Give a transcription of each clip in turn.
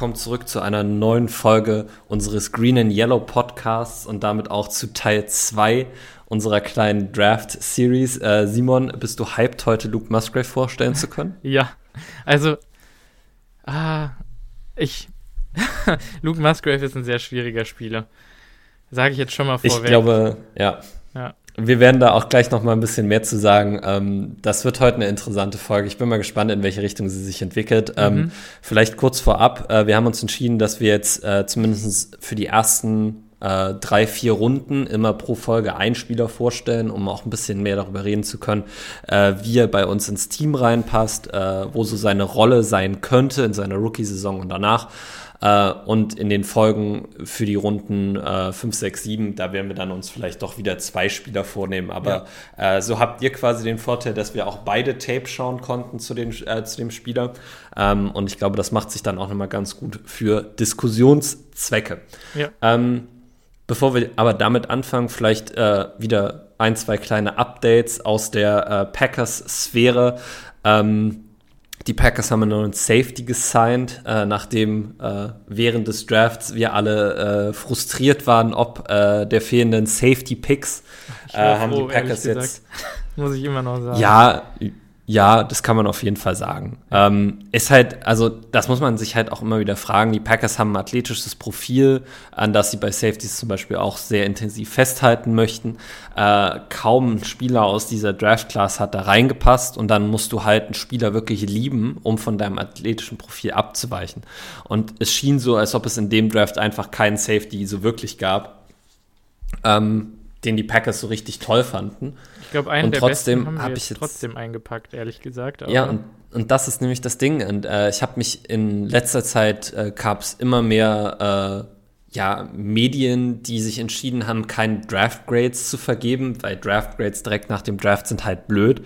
willkommen zurück zu einer neuen Folge unseres Green and Yellow Podcasts und damit auch zu Teil 2 unserer kleinen Draft-Series. Äh, Simon, bist du hyped, heute Luke Musgrave vorstellen zu können? ja, also, ah, ich, Luke Musgrave ist ein sehr schwieriger Spieler. Sage ich jetzt schon mal vorweg. Ich glaube, ja. ja. Wir werden da auch gleich noch mal ein bisschen mehr zu sagen. Ähm, das wird heute eine interessante Folge. Ich bin mal gespannt, in welche Richtung sie sich entwickelt. Ähm, mhm. Ähm, vielleicht kurz vorab. Äh, wir haben uns entschieden, dass wir jetzt äh, zumindest für die ersten äh, drei, vier Runden immer pro Folge einen Spieler vorstellen, um auch ein bisschen mehr darüber reden zu können, äh, wie er bei uns ins Team reinpasst, äh, wo so seine Rolle sein könnte in seiner Rookie-Saison und danach. Äh, und in den Folgen für die Runden äh, 5, 6, 7, da werden wir dann uns vielleicht doch wieder zwei Spieler vornehmen. Aber ja. äh, so habt ihr quasi den Vorteil, dass wir auch beide Tape schauen konnten zu, den, äh, zu dem Spieler. Ähm, und ich glaube, das macht sich dann auch nochmal ganz gut für Diskussionszwecke. Ja. Ähm, bevor wir aber damit anfangen, vielleicht äh, wieder ein, zwei kleine Updates aus der äh, Packers-Sphäre. Ähm, die Packers haben einen neuen Safety gesigned, äh, nachdem äh, während des Drafts wir alle äh, frustriert waren, ob äh, der fehlenden Safety Picks. Äh, haben froh, die Packers jetzt. Muss ich immer noch sagen. Ja, ja, das kann man auf jeden Fall sagen. Ähm, ist halt, also das muss man sich halt auch immer wieder fragen. Die Packers haben ein athletisches Profil, an das sie bei Safeties zum Beispiel auch sehr intensiv festhalten möchten. Äh, kaum ein Spieler aus dieser Draft-Class hat da reingepasst und dann musst du halt einen Spieler wirklich lieben, um von deinem athletischen Profil abzuweichen. Und es schien so, als ob es in dem Draft einfach keinen Safety so wirklich gab, ähm, den die Packers so richtig toll fanden. Ich glaube, einen und der trotzdem besten haben wir ich jetzt trotzdem eingepackt, ehrlich gesagt. ja, und, und das ist nämlich das Ding. Und äh, ich habe mich in letzter Zeit äh, gab es immer mehr äh, ja, Medien, die sich entschieden haben, keine Draft Grades zu vergeben, weil Draft Grades direkt nach dem Draft sind halt blöd.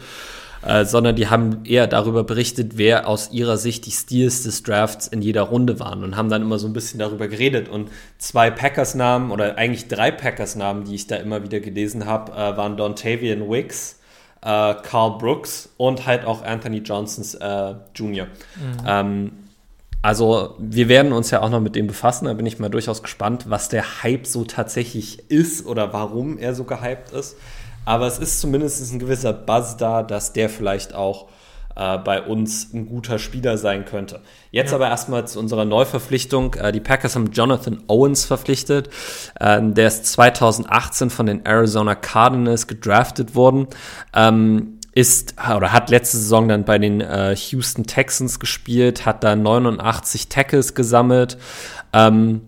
Äh, sondern die haben eher darüber berichtet, wer aus ihrer Sicht die Steals des Drafts in jeder Runde waren und haben dann immer so ein bisschen darüber geredet. Und zwei Packers-Namen oder eigentlich drei Packers-Namen, die ich da immer wieder gelesen habe, äh, waren Dontavian Wicks, äh, Carl Brooks und halt auch Anthony Johnsons äh, Jr. Mhm. Ähm, also wir werden uns ja auch noch mit dem befassen. Da bin ich mal durchaus gespannt, was der Hype so tatsächlich ist oder warum er so gehypt ist. Aber es ist zumindest ein gewisser Buzz da, dass der vielleicht auch äh, bei uns ein guter Spieler sein könnte. Jetzt ja. aber erstmal zu unserer Neuverpflichtung. Äh, die Packers haben Jonathan Owens verpflichtet. Ähm, der ist 2018 von den Arizona Cardinals gedraftet worden. Ähm, ist oder hat letzte Saison dann bei den äh, Houston Texans gespielt, hat da 89 Tackles gesammelt. Ähm,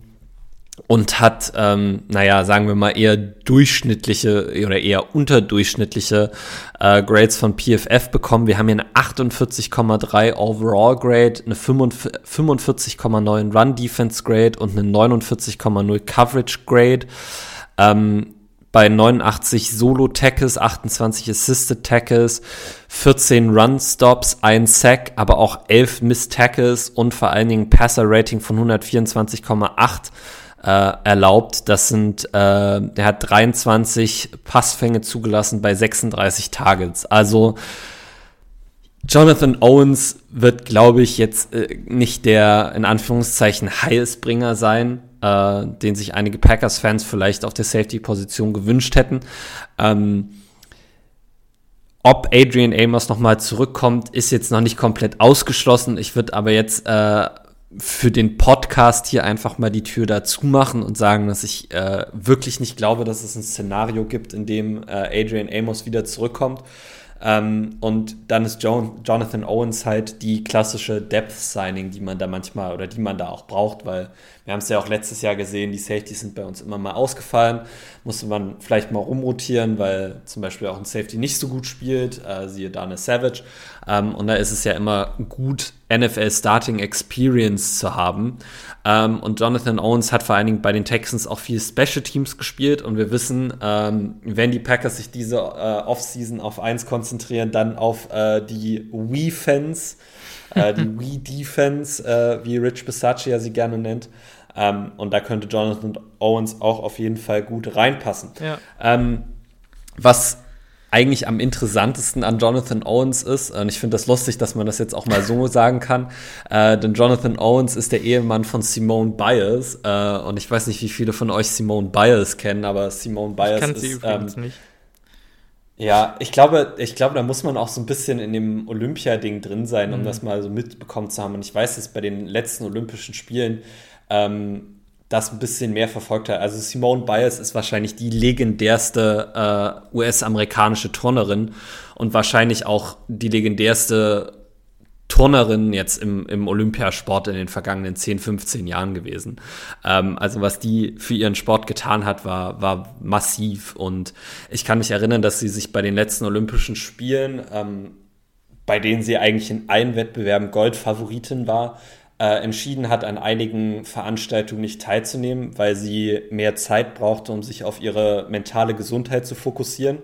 und hat, ähm, naja, sagen wir mal, eher durchschnittliche oder eher unterdurchschnittliche äh, Grades von PFF bekommen. Wir haben hier eine 48,3 Overall Grade, eine 45,9 Run Defense Grade und eine 49,0 Coverage Grade. Ähm, bei 89 Solo-Tackles, 28 Assisted Tackles, 14 Run-Stops, ein Sack, aber auch 11 Miss-Tackles und vor allen Dingen Passer-Rating von 124,8 äh, erlaubt. Das sind, äh, er hat 23 Passfänge zugelassen bei 36 Targets. Also Jonathan Owens wird, glaube ich, jetzt äh, nicht der in Anführungszeichen Heilsbringer sein, äh, den sich einige Packers-Fans vielleicht auf der Safety-Position gewünscht hätten. Ähm, ob Adrian Amos nochmal zurückkommt, ist jetzt noch nicht komplett ausgeschlossen. Ich würde aber jetzt äh, für den Podcast hier einfach mal die Tür dazu machen und sagen, dass ich äh, wirklich nicht glaube, dass es ein Szenario gibt, in dem äh, Adrian Amos wieder zurückkommt. Ähm, und dann ist John, Jonathan Owens halt die klassische Depth-Signing, die man da manchmal oder die man da auch braucht, weil wir haben es ja auch letztes Jahr gesehen, die Safeties sind bei uns immer mal ausgefallen. Musste man vielleicht mal rumrotieren, weil zum Beispiel auch ein Safety nicht so gut spielt, äh, siehe Dana Savage. Ähm, und da ist es ja immer gut, NFL Starting Experience zu haben. Ähm, und Jonathan Owens hat vor allen Dingen bei den Texans auch viel Special Teams gespielt. Und wir wissen, ähm, wenn die Packers sich diese äh, Offseason auf eins konzentrieren, dann auf äh, die Wii-Fans, äh, die Wii-Defense, äh, wie Rich Bisaccia sie gerne nennt. Ähm, und da könnte Jonathan Owens auch auf jeden Fall gut reinpassen. Ja. Ähm, was eigentlich am interessantesten an Jonathan Owens ist. Und ich finde das lustig, dass man das jetzt auch mal so sagen kann. Äh, denn Jonathan Owens ist der Ehemann von Simone Biles. Äh, und ich weiß nicht, wie viele von euch Simone Biles kennen, aber Simone Biles ich ist. Sie übrigens ähm, nicht. Ja, ich glaube, ich glaube, da muss man auch so ein bisschen in dem Olympia-Ding drin sein, um mhm. das mal so mitbekommen zu haben. Und ich weiß, dass bei den letzten Olympischen Spielen ähm, das ein bisschen mehr verfolgt hat. Also Simone Biles ist wahrscheinlich die legendärste äh, US-amerikanische Turnerin und wahrscheinlich auch die legendärste Turnerin jetzt im, im Olympiasport in den vergangenen 10, 15 Jahren gewesen. Ähm, also was die für ihren Sport getan hat, war, war massiv. Und ich kann mich erinnern, dass sie sich bei den letzten Olympischen Spielen, ähm, bei denen sie eigentlich in allen Wettbewerben Goldfavoritin war, äh, entschieden hat, an einigen Veranstaltungen nicht teilzunehmen, weil sie mehr Zeit brauchte, um sich auf ihre mentale Gesundheit zu fokussieren.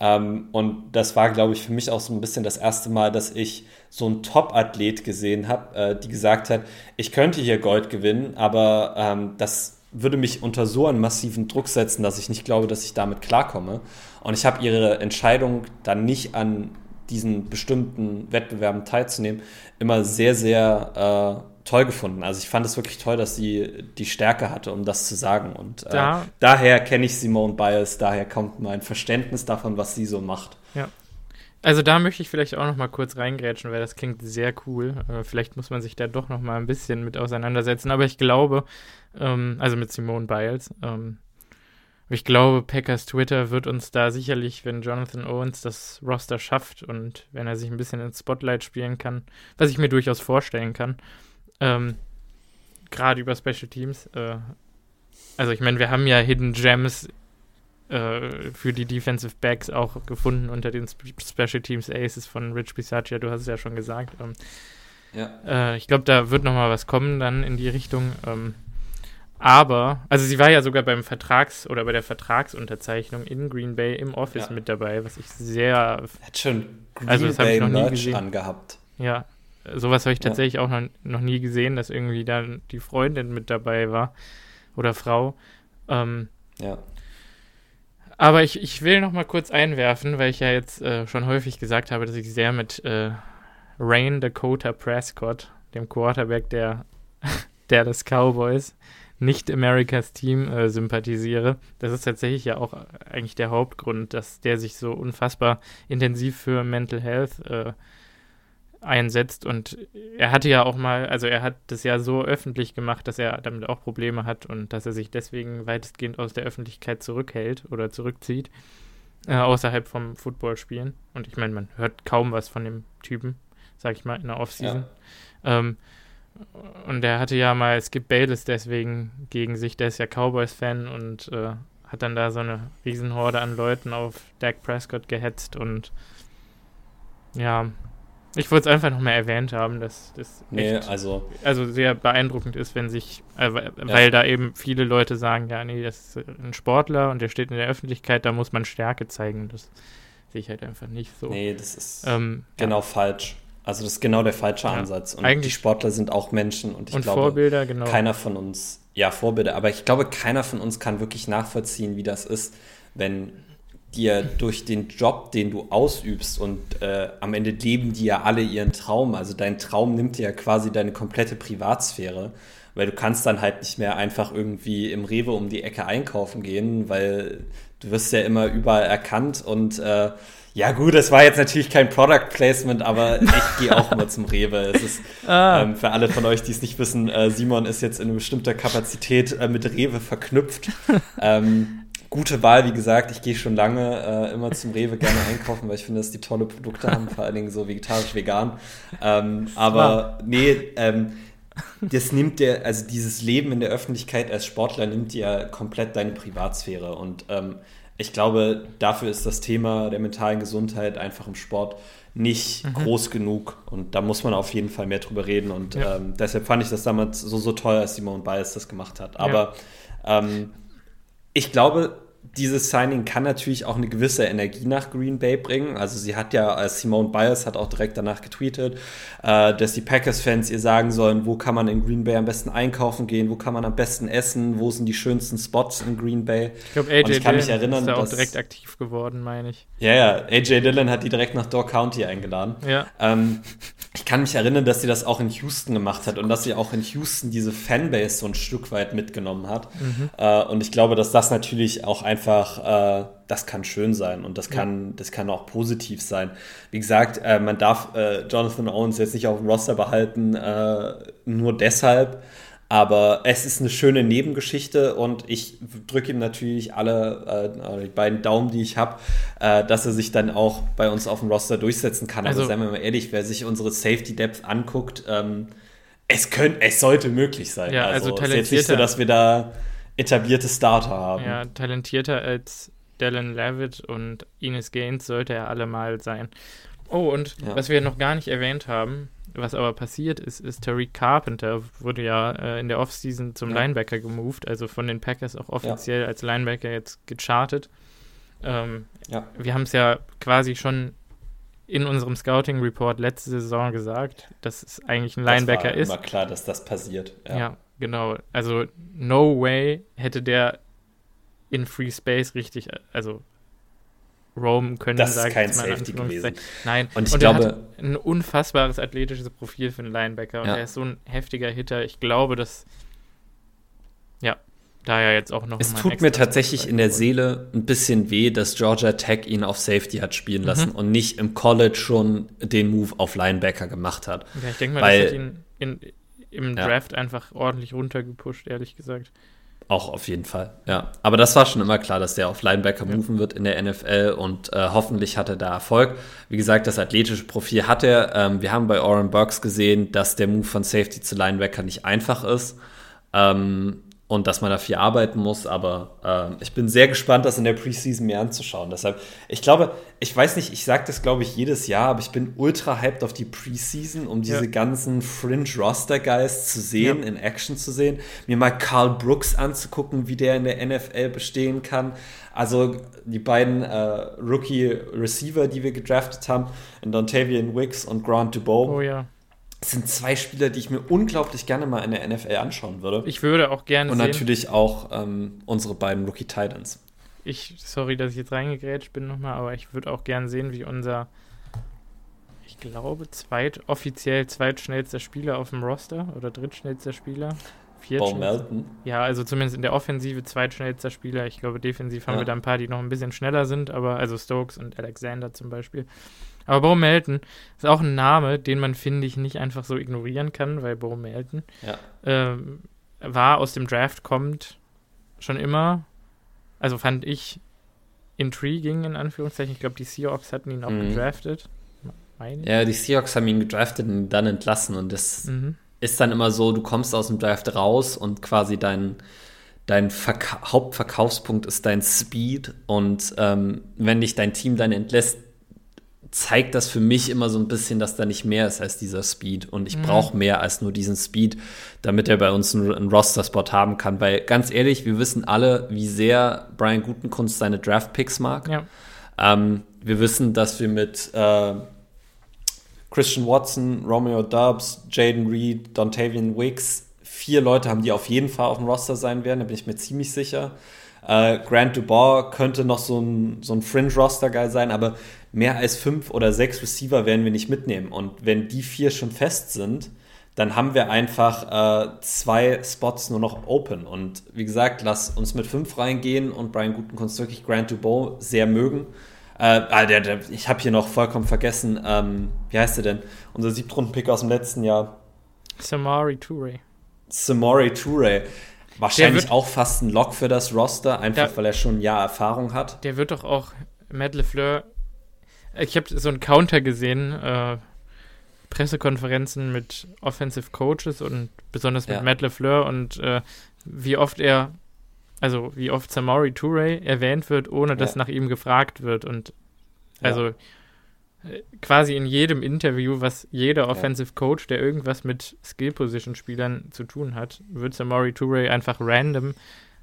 Ähm, und das war, glaube ich, für mich auch so ein bisschen das erste Mal, dass ich so einen Top-Athlet gesehen habe, äh, die gesagt hat, ich könnte hier Gold gewinnen, aber ähm, das würde mich unter so einen massiven Druck setzen, dass ich nicht glaube, dass ich damit klarkomme. Und ich habe ihre Entscheidung dann nicht an diesen bestimmten Wettbewerben teilzunehmen, immer sehr, sehr äh, toll gefunden. Also ich fand es wirklich toll, dass sie die Stärke hatte, um das zu sagen. Und äh, da, daher kenne ich Simone Biles, daher kommt mein Verständnis davon, was sie so macht. Ja. Also da möchte ich vielleicht auch noch mal kurz reingrätschen, weil das klingt sehr cool. Äh, vielleicht muss man sich da doch noch mal ein bisschen mit auseinandersetzen. Aber ich glaube, ähm, also mit Simone Biles, ähm, ich glaube, Packers Twitter wird uns da sicherlich, wenn Jonathan Owens das Roster schafft und wenn er sich ein bisschen ins Spotlight spielen kann, was ich mir durchaus vorstellen kann, ähm, gerade über Special Teams. Äh, also ich meine, wir haben ja Hidden Gems äh, für die Defensive Backs auch gefunden unter den Sp Special Teams Aces von Rich Bisaccia, du hast es ja schon gesagt. Ähm, ja. Äh, ich glaube, da wird noch mal was kommen dann in die Richtung. Ähm, aber, also sie war ja sogar beim Vertrags- oder bei der Vertragsunterzeichnung in Green Bay im Office ja. mit dabei, was ich sehr. Hat schon Green also, das Bay ich noch nie gesehen. angehabt. Ja, sowas habe ich tatsächlich ja. auch noch, noch nie gesehen, dass irgendwie dann die Freundin mit dabei war oder Frau. Ähm, ja. Aber ich, ich will noch mal kurz einwerfen, weil ich ja jetzt äh, schon häufig gesagt habe, dass ich sehr mit äh, Rain Dakota Prescott, dem Quarterback der Dallas Cowboys, nicht Americas Team äh, sympathisiere. Das ist tatsächlich ja auch eigentlich der Hauptgrund, dass der sich so unfassbar intensiv für Mental Health äh, einsetzt. Und er hatte ja auch mal, also er hat das ja so öffentlich gemacht, dass er damit auch Probleme hat und dass er sich deswegen weitestgehend aus der Öffentlichkeit zurückhält oder zurückzieht, äh, außerhalb vom Footballspielen. Und ich meine, man hört kaum was von dem Typen, sag ich mal, in der Offseason. Ja. Ähm, und er hatte ja mal Skip Bayless deswegen gegen sich, der ist ja Cowboys-Fan und äh, hat dann da so eine Riesenhorde an Leuten auf Dak Prescott gehetzt und ja, ich wollte es einfach noch mal erwähnt haben, dass das nee, also, also sehr beeindruckend ist, wenn sich, äh, weil ja. da eben viele Leute sagen, ja, nee, das ist ein Sportler und der steht in der Öffentlichkeit, da muss man Stärke zeigen. Das sehe ich halt einfach nicht so. Nee, das ist ähm, genau ja. falsch. Also das ist genau der falsche ja, Ansatz. Und die Sportler sind auch Menschen und ich und glaube, Vorbilder, genau. keiner von uns, ja, Vorbilder, aber ich glaube, keiner von uns kann wirklich nachvollziehen, wie das ist, wenn dir durch den Job, den du ausübst und äh, am Ende leben die ja alle ihren Traum. Also dein Traum nimmt dir ja quasi deine komplette Privatsphäre, weil du kannst dann halt nicht mehr einfach irgendwie im Rewe um die Ecke einkaufen gehen, weil du wirst ja immer überall erkannt und äh, ja, gut, das war jetzt natürlich kein Product Placement, aber ich gehe auch immer zum Rewe. Es ist ah. ähm, für alle von euch, die es nicht wissen, äh, Simon ist jetzt in bestimmter Kapazität äh, mit Rewe verknüpft. ähm, gute Wahl, wie gesagt. Ich gehe schon lange äh, immer zum Rewe gerne einkaufen, weil ich finde, dass die tolle Produkte haben, vor allen Dingen so vegetarisch, vegan. Ähm, aber nee, ähm, das nimmt dir, also dieses Leben in der Öffentlichkeit als Sportler nimmt dir komplett deine Privatsphäre und ähm, ich glaube, dafür ist das Thema der mentalen Gesundheit einfach im Sport nicht mhm. groß genug. Und da muss man auf jeden Fall mehr drüber reden. Und ja. ähm, deshalb fand ich das damals so, so toll, als Simone Biles das gemacht hat. Aber ja. ähm, ich glaube, dieses Signing kann natürlich auch eine gewisse Energie nach Green Bay bringen. Also sie hat ja, äh, Simone Biles hat auch direkt danach getweetet, äh, dass die Packers-Fans ihr sagen sollen, wo kann man in Green Bay am besten einkaufen gehen, wo kann man am besten essen, wo sind die schönsten Spots in Green Bay. Ich glaube, AJ ich kann mich erinnern, ist da auch dass, direkt aktiv geworden, meine ich. Ja, ja, AJ Dillon hat die direkt nach Door County eingeladen. Ja. Ähm, kann mich erinnern, dass sie das auch in Houston gemacht hat und dass sie auch in Houston diese Fanbase so ein Stück weit mitgenommen hat. Mhm. Äh, und ich glaube, dass das natürlich auch einfach, äh, das kann schön sein und das kann, ja. das kann auch positiv sein. Wie gesagt, äh, man darf äh, Jonathan Owens jetzt nicht auf dem Roster behalten, äh, nur deshalb. Aber es ist eine schöne Nebengeschichte und ich drücke ihm natürlich alle äh, die beiden Daumen, die ich habe, äh, dass er sich dann auch bei uns auf dem Roster durchsetzen kann. Also, Aber seien wir mal ehrlich, wer sich unsere Safety Depth anguckt, ähm, es könnte, es sollte möglich sein. Ja, also, also es ist jetzt nicht so, dass wir da etablierte Starter haben. Ja, talentierter als Dallin Levitt und Ines Gaines sollte er allemal sein. Oh, und ja. was wir noch gar nicht erwähnt haben, was aber passiert ist, ist Tariq Carpenter wurde ja äh, in der Offseason zum ja. Linebacker gemoved, also von den Packers auch offiziell ja. als Linebacker jetzt gechartet. Ähm, ja. Wir haben es ja quasi schon in unserem Scouting Report letzte Saison gesagt, dass es eigentlich ein Linebacker ist. War immer klar, dass das passiert. Ja. ja, genau. Also no way hätte der in Free Space richtig, also roamen können. Das ist kein Safety gewesen. Nein, und ich und glaube, hat ein unfassbares athletisches Profil für einen Linebacker und ja. er ist so ein heftiger Hitter. Ich glaube, dass ja, da ja jetzt auch noch. Es tut mir tatsächlich in der Seele ein bisschen weh, dass Georgia Tech ihn auf Safety hat spielen mhm. lassen und nicht im College schon den Move auf Linebacker gemacht hat. Ja, ich denke mal, Weil, das hat ihn in, im Draft ja. einfach ordentlich runtergepusht, ehrlich gesagt. Auch auf jeden Fall, ja. Aber das war schon immer klar, dass der auf Linebacker ja. moven wird in der NFL und äh, hoffentlich hat er da Erfolg. Wie gesagt, das athletische Profil hat er. Ähm, wir haben bei Oren Burks gesehen, dass der Move von Safety zu Linebacker nicht einfach ist. Ähm, und dass man da viel arbeiten muss. Aber äh, ich bin sehr gespannt, das in der Preseason mir anzuschauen. Deshalb, ich glaube, ich weiß nicht, ich sage das glaube ich jedes Jahr, aber ich bin ultra hyped auf die Preseason, um diese ja. ganzen Fringe-Roster-Guys zu sehen, ja. in Action zu sehen. Mir mal Carl Brooks anzugucken, wie der in der NFL bestehen kann. Also die beiden äh, Rookie-Receiver, die wir gedraftet haben, in Dontavian Wicks und Grant Dubois. Oh ja das sind zwei Spieler, die ich mir unglaublich gerne mal in der NFL anschauen würde. Ich würde auch gerne Und sehen. natürlich auch ähm, unsere beiden Rookie Titans. Ich, sorry, dass ich jetzt reingegrätscht bin nochmal, aber ich würde auch gerne sehen, wie unser, ich glaube, zweit, offiziell zweitschnellster Spieler auf dem Roster oder drittschnellster Spieler. Bo Melton. Ja, also zumindest in der Offensive zweitschnellster Spieler. Ich glaube, defensiv haben ja. wir da ein paar, die noch ein bisschen schneller sind, aber also Stokes und Alexander zum Beispiel. Aber Bo Melton ist auch ein Name, den man, finde ich, nicht einfach so ignorieren kann, weil Bo Melton ja. ähm, war aus dem Draft kommt schon immer, also fand ich intriguing in Anführungszeichen. Ich glaube, die Seahawks hatten ihn auch mhm. gedraftet. Ja, die Seahawks haben ihn gedraftet und dann entlassen und das mhm. ist dann immer so, du kommst aus dem Draft raus und quasi dein dein Verka Hauptverkaufspunkt ist dein Speed und ähm, wenn dich dein Team dann entlässt, zeigt das für mich immer so ein bisschen, dass da nicht mehr ist als dieser Speed. Und ich mhm. brauche mehr als nur diesen Speed, damit er bei uns einen, einen Roster-Spot haben kann. Weil ganz ehrlich, wir wissen alle, wie sehr Brian Gutenkunst seine Draft-Picks mag. Ja. Ähm, wir wissen, dass wir mit äh, Christian Watson, Romeo Dubs, Jaden Reed, Dontavian Wicks vier Leute haben, die auf jeden Fall auf dem Roster sein werden, da bin ich mir ziemlich sicher. Äh, Grant Dubois könnte noch so ein, so ein Fringe-Roster-Guy sein, aber mehr als fünf oder sechs Receiver werden wir nicht mitnehmen. Und wenn die vier schon fest sind, dann haben wir einfach äh, zwei Spots nur noch open. Und wie gesagt, lass uns mit fünf reingehen und Brian Gutenkunst wirklich Grant Dubois sehr mögen. Äh, ah, der, der, ich habe hier noch vollkommen vergessen, ähm, wie heißt der denn? Unser Siebtrunden-Pick aus dem letzten Jahr. Samari Toure. Samari Toure. Wahrscheinlich wird, auch fast ein Lock für das Roster, einfach der, weil er schon ein Jahr Erfahrung hat. Der wird doch auch Matt LeFleur ich habe so einen Counter gesehen, äh, Pressekonferenzen mit Offensive Coaches und besonders mit ja. Matt LeFleur und äh, wie oft er, also wie oft Samori Toure erwähnt wird, ohne dass ja. nach ihm gefragt wird. Und also ja. Äh, quasi in jedem Interview, was jeder Offensive Coach, der irgendwas mit Skill Position Spielern zu tun hat, wird Samori Toure einfach random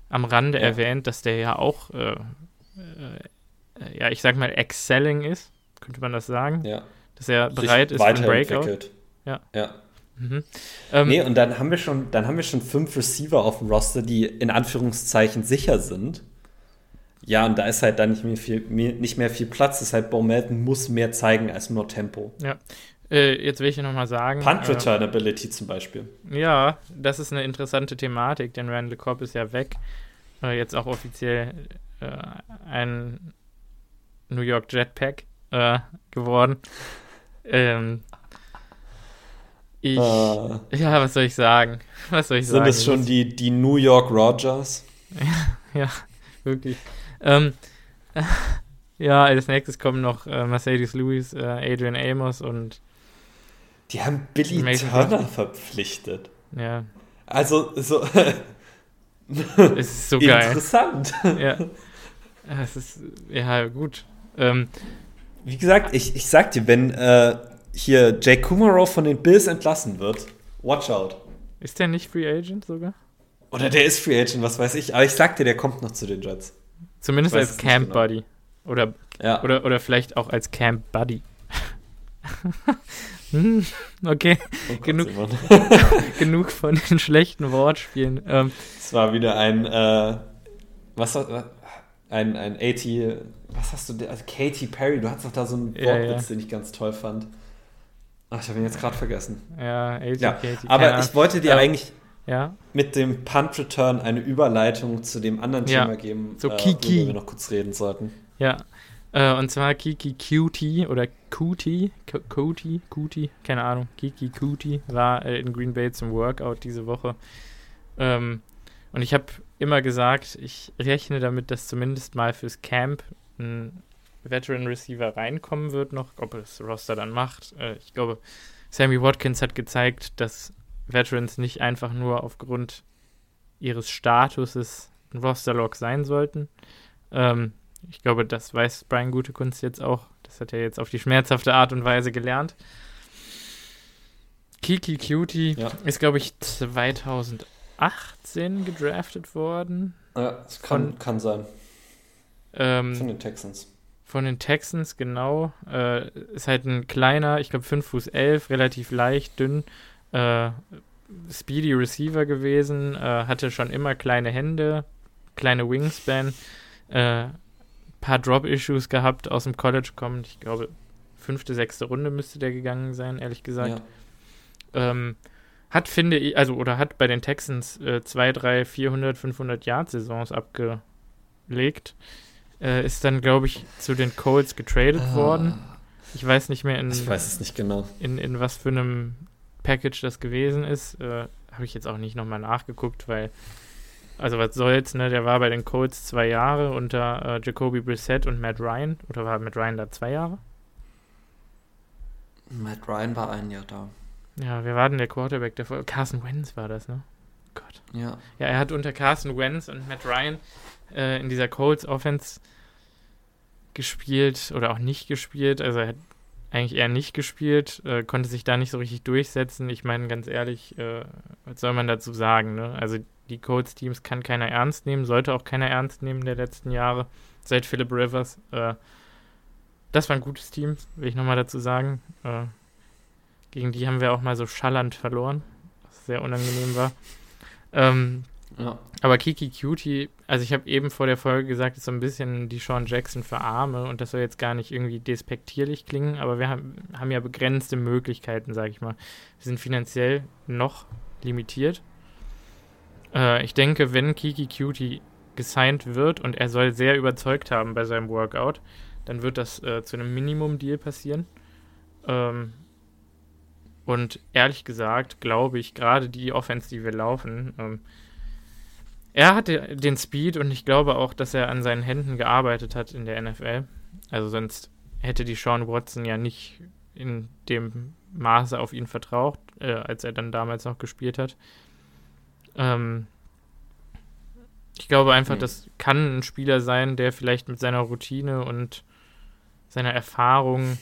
am Rande erwähnt, dass der ja auch, äh, äh, ja, ich sag mal, excelling ist, könnte man das sagen? Ja. Dass er bereit ist für Breakout. Ja. Ja. Mhm. Ähm, nee, und dann haben wir schon, dann haben wir schon fünf Receiver auf dem Roster, die in Anführungszeichen sicher sind. Ja, und da ist halt dann nicht mehr viel, mehr, nicht mehr viel Platz. Deshalb Bo Melton muss mehr zeigen als nur Tempo. Ja. Äh, jetzt will ich noch mal sagen. Punt Return äh, Ability zum Beispiel. Ja, das ist eine interessante Thematik, denn Randall Cobb ist ja weg. Äh, jetzt auch offiziell äh, ein New York Jetpack äh, geworden. Ähm, ich, uh, ja, was soll ich sagen? Was soll ich sind sagen? es schon die, die New York Rogers? ja, ja wirklich. Ähm, ja, als nächstes kommen noch äh, Mercedes Lewis, äh, Adrian Amos und. Die haben Billy Mason Turner verpflichtet. Ja. Also, so. es ist so geil. Interessant. Ja. Es ist, ja, gut. Ähm, Wie gesagt, ich, ich sag dir, wenn äh, hier Jake Kumaro von den Bills entlassen wird, watch out. Ist der nicht Free Agent sogar? Oder der ist Free Agent, was weiß ich. Aber ich sag dir, der kommt noch zu den Jets. Zumindest als Camp genau. Buddy. Oder, ja. oder, oder vielleicht auch als Camp Buddy. Hm, okay, oh genug, genug von den schlechten Wortspielen. Ähm, es war wieder ein, äh, was, ein, ein 80, was hast du, also Katy Perry, du hattest doch da so einen Wortwitz, ja, ja. den ich ganz toll fand. Ach, ich habe ihn jetzt gerade vergessen. Ja, 80 ja. Katy. Aber ich wollte dir eigentlich ja. mit dem Punt Return eine Überleitung zu dem anderen ja. Thema geben, so äh, Kiki. wir noch kurz reden sollten. Ja, äh, und zwar Kiki Cutie oder Cutie, Cutie, Cutie, keine Ahnung, Kiki Cutie war äh, in Green Bay zum Workout diese Woche. Ähm, und ich habe immer gesagt, ich rechne damit, dass zumindest mal fürs Camp ein Veteran Receiver reinkommen wird noch, ob es Roster dann macht. Äh, ich glaube, Sammy Watkins hat gezeigt, dass Veterans nicht einfach nur aufgrund ihres Statuses ein Roster-Log sein sollten. Ähm, ich glaube, das weiß Brian Gutekunst jetzt auch. Das hat er jetzt auf die schmerzhafte Art und Weise gelernt. Kiki Cutie ja. ist, glaube ich, 2018 gedraftet worden. Ja, das kann, von, kann sein. Ähm, von den Texans. Von den Texans, genau. Äh, ist halt ein kleiner, ich glaube 5 Fuß 11, relativ leicht, dünn. Äh, Speedy Receiver gewesen, äh, hatte schon immer kleine Hände, kleine Wingspan, äh, paar Drop-Issues gehabt, aus dem College kommend. Ich glaube, fünfte, sechste Runde müsste der gegangen sein, ehrlich gesagt. Ja. Ähm, hat, finde ich, also, oder hat bei den Texans äh, zwei, drei, 400, 500 Yard-Saisons abgelegt. Äh, ist dann, glaube ich, zu den Colts getradet ah. worden. Ich weiß nicht mehr in. Ich weiß es nicht genau. In, in was für einem Package das gewesen ist. Äh, Habe ich jetzt auch nicht nochmal nachgeguckt, weil also was soll's, ne? Der war bei den Colts zwei Jahre unter äh, Jacoby Brissett und Matt Ryan. Oder war Matt Ryan da zwei Jahre? Matt Ryan war ein Jahr da. Ja, wer war denn der Quarterback davor? Carson Wentz war das, ne? Gott. Ja. Ja, er hat unter Carson Wentz und Matt Ryan äh, in dieser Colts Offense gespielt oder auch nicht gespielt. Also er hat eigentlich eher nicht gespielt, äh, konnte sich da nicht so richtig durchsetzen. Ich meine, ganz ehrlich, äh, was soll man dazu sagen? Ne? Also die Colts-Teams kann keiner ernst nehmen, sollte auch keiner ernst nehmen der letzten Jahre, seit Philip Rivers. Äh, das war ein gutes Team, will ich nochmal dazu sagen. Gegen die haben wir auch mal so schallernd verloren, was sehr unangenehm war. Ähm, ja. Aber Kiki Cutie, also ich habe eben vor der Folge gesagt, ist so ein bisschen die Sean Jackson für Arme und das soll jetzt gar nicht irgendwie despektierlich klingen, aber wir haben, haben ja begrenzte Möglichkeiten, sage ich mal. Wir sind finanziell noch limitiert äh, ich denke, wenn Kiki Cutie gesigned wird und er soll sehr überzeugt haben bei seinem Workout, dann wird das äh, zu einem Minimum-Deal passieren. Ähm, und ehrlich gesagt, glaube ich, gerade die Offense, die wir laufen, ähm, er hatte den Speed und ich glaube auch, dass er an seinen Händen gearbeitet hat in der NFL. Also sonst hätte die Sean Watson ja nicht in dem Maße auf ihn vertraut, äh, als er dann damals noch gespielt hat. Ähm, ich glaube einfach, mhm. das kann ein Spieler sein, der vielleicht mit seiner Routine und seiner Erfahrung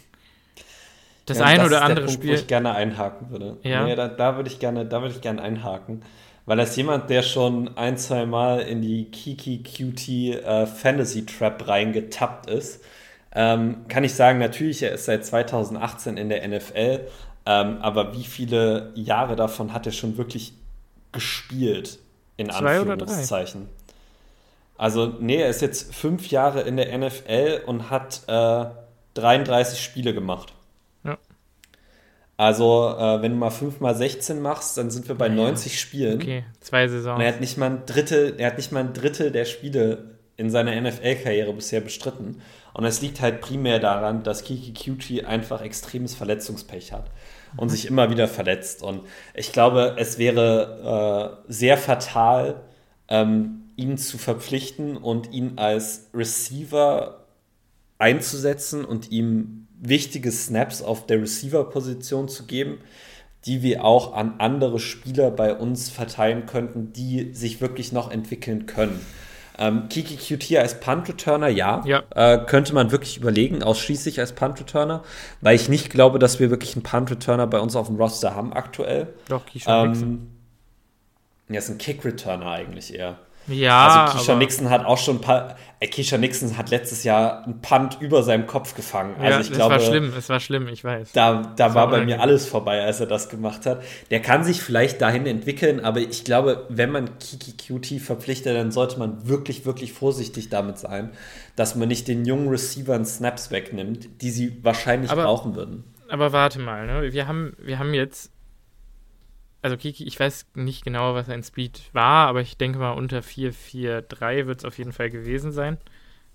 das ja, ein das oder andere Punkt, Spiel. Wo ich gerne einhaken würde. Ja. Nee, da, da würde ich gerne, da würde ich gerne einhaken. weil als jemand, der schon ein, zwei Mal in die Kiki Cutie äh, Fantasy Trap reingetappt ist, ähm, kann ich sagen, natürlich, er ist seit 2018 in der NFL, ähm, aber wie viele Jahre davon hat er schon wirklich gespielt? In Zwei Anführungszeichen. Also, nee, er ist jetzt fünf Jahre in der NFL und hat äh, 33 Spiele gemacht. Also, äh, wenn du mal 5 mal 16 machst, dann sind wir bei ja. 90 Spielen. Okay, zwei Saisons. Und er hat nicht mal ein Drittel, er hat nicht mal ein Drittel der Spiele in seiner NFL-Karriere bisher bestritten. Und es liegt halt primär daran, dass Kiki Cutie einfach extremes Verletzungspech hat und mhm. sich immer wieder verletzt. Und ich glaube, es wäre äh, sehr fatal, ähm, ihn zu verpflichten und ihn als Receiver einzusetzen und ihm wichtige Snaps auf der Receiver-Position zu geben, die wir auch an andere Spieler bei uns verteilen könnten, die sich wirklich noch entwickeln können. Ähm, Kiki Cutia als Punt-Returner, ja. ja. Äh, könnte man wirklich überlegen, ausschließlich als Punt-Returner, weil ich nicht glaube, dass wir wirklich einen Punt-Returner bei uns auf dem Roster haben aktuell. Doch, Keyshawn ähm, Nixon. Ja, ist ein Kick-Returner eigentlich eher. Ja. Also Keisha Nixon hat auch schon ein paar. Äh, Keisha Nixon hat letztes Jahr einen Punt über seinem Kopf gefangen. Also ja, ich glaube, war schlimm, es war schlimm, ich weiß. Da, da war, war bei mir alles vorbei, als er das gemacht hat. Der kann sich vielleicht dahin entwickeln, aber ich glaube, wenn man Kiki Cutie verpflichtet, dann sollte man wirklich, wirklich vorsichtig damit sein, dass man nicht den jungen Receivern Snaps wegnimmt, die sie wahrscheinlich aber, brauchen würden. Aber warte mal, ne? wir, haben, wir haben jetzt also Kiki, ich weiß nicht genau, was sein Speed war, aber ich denke mal unter 4-4-3 wird es auf jeden Fall gewesen sein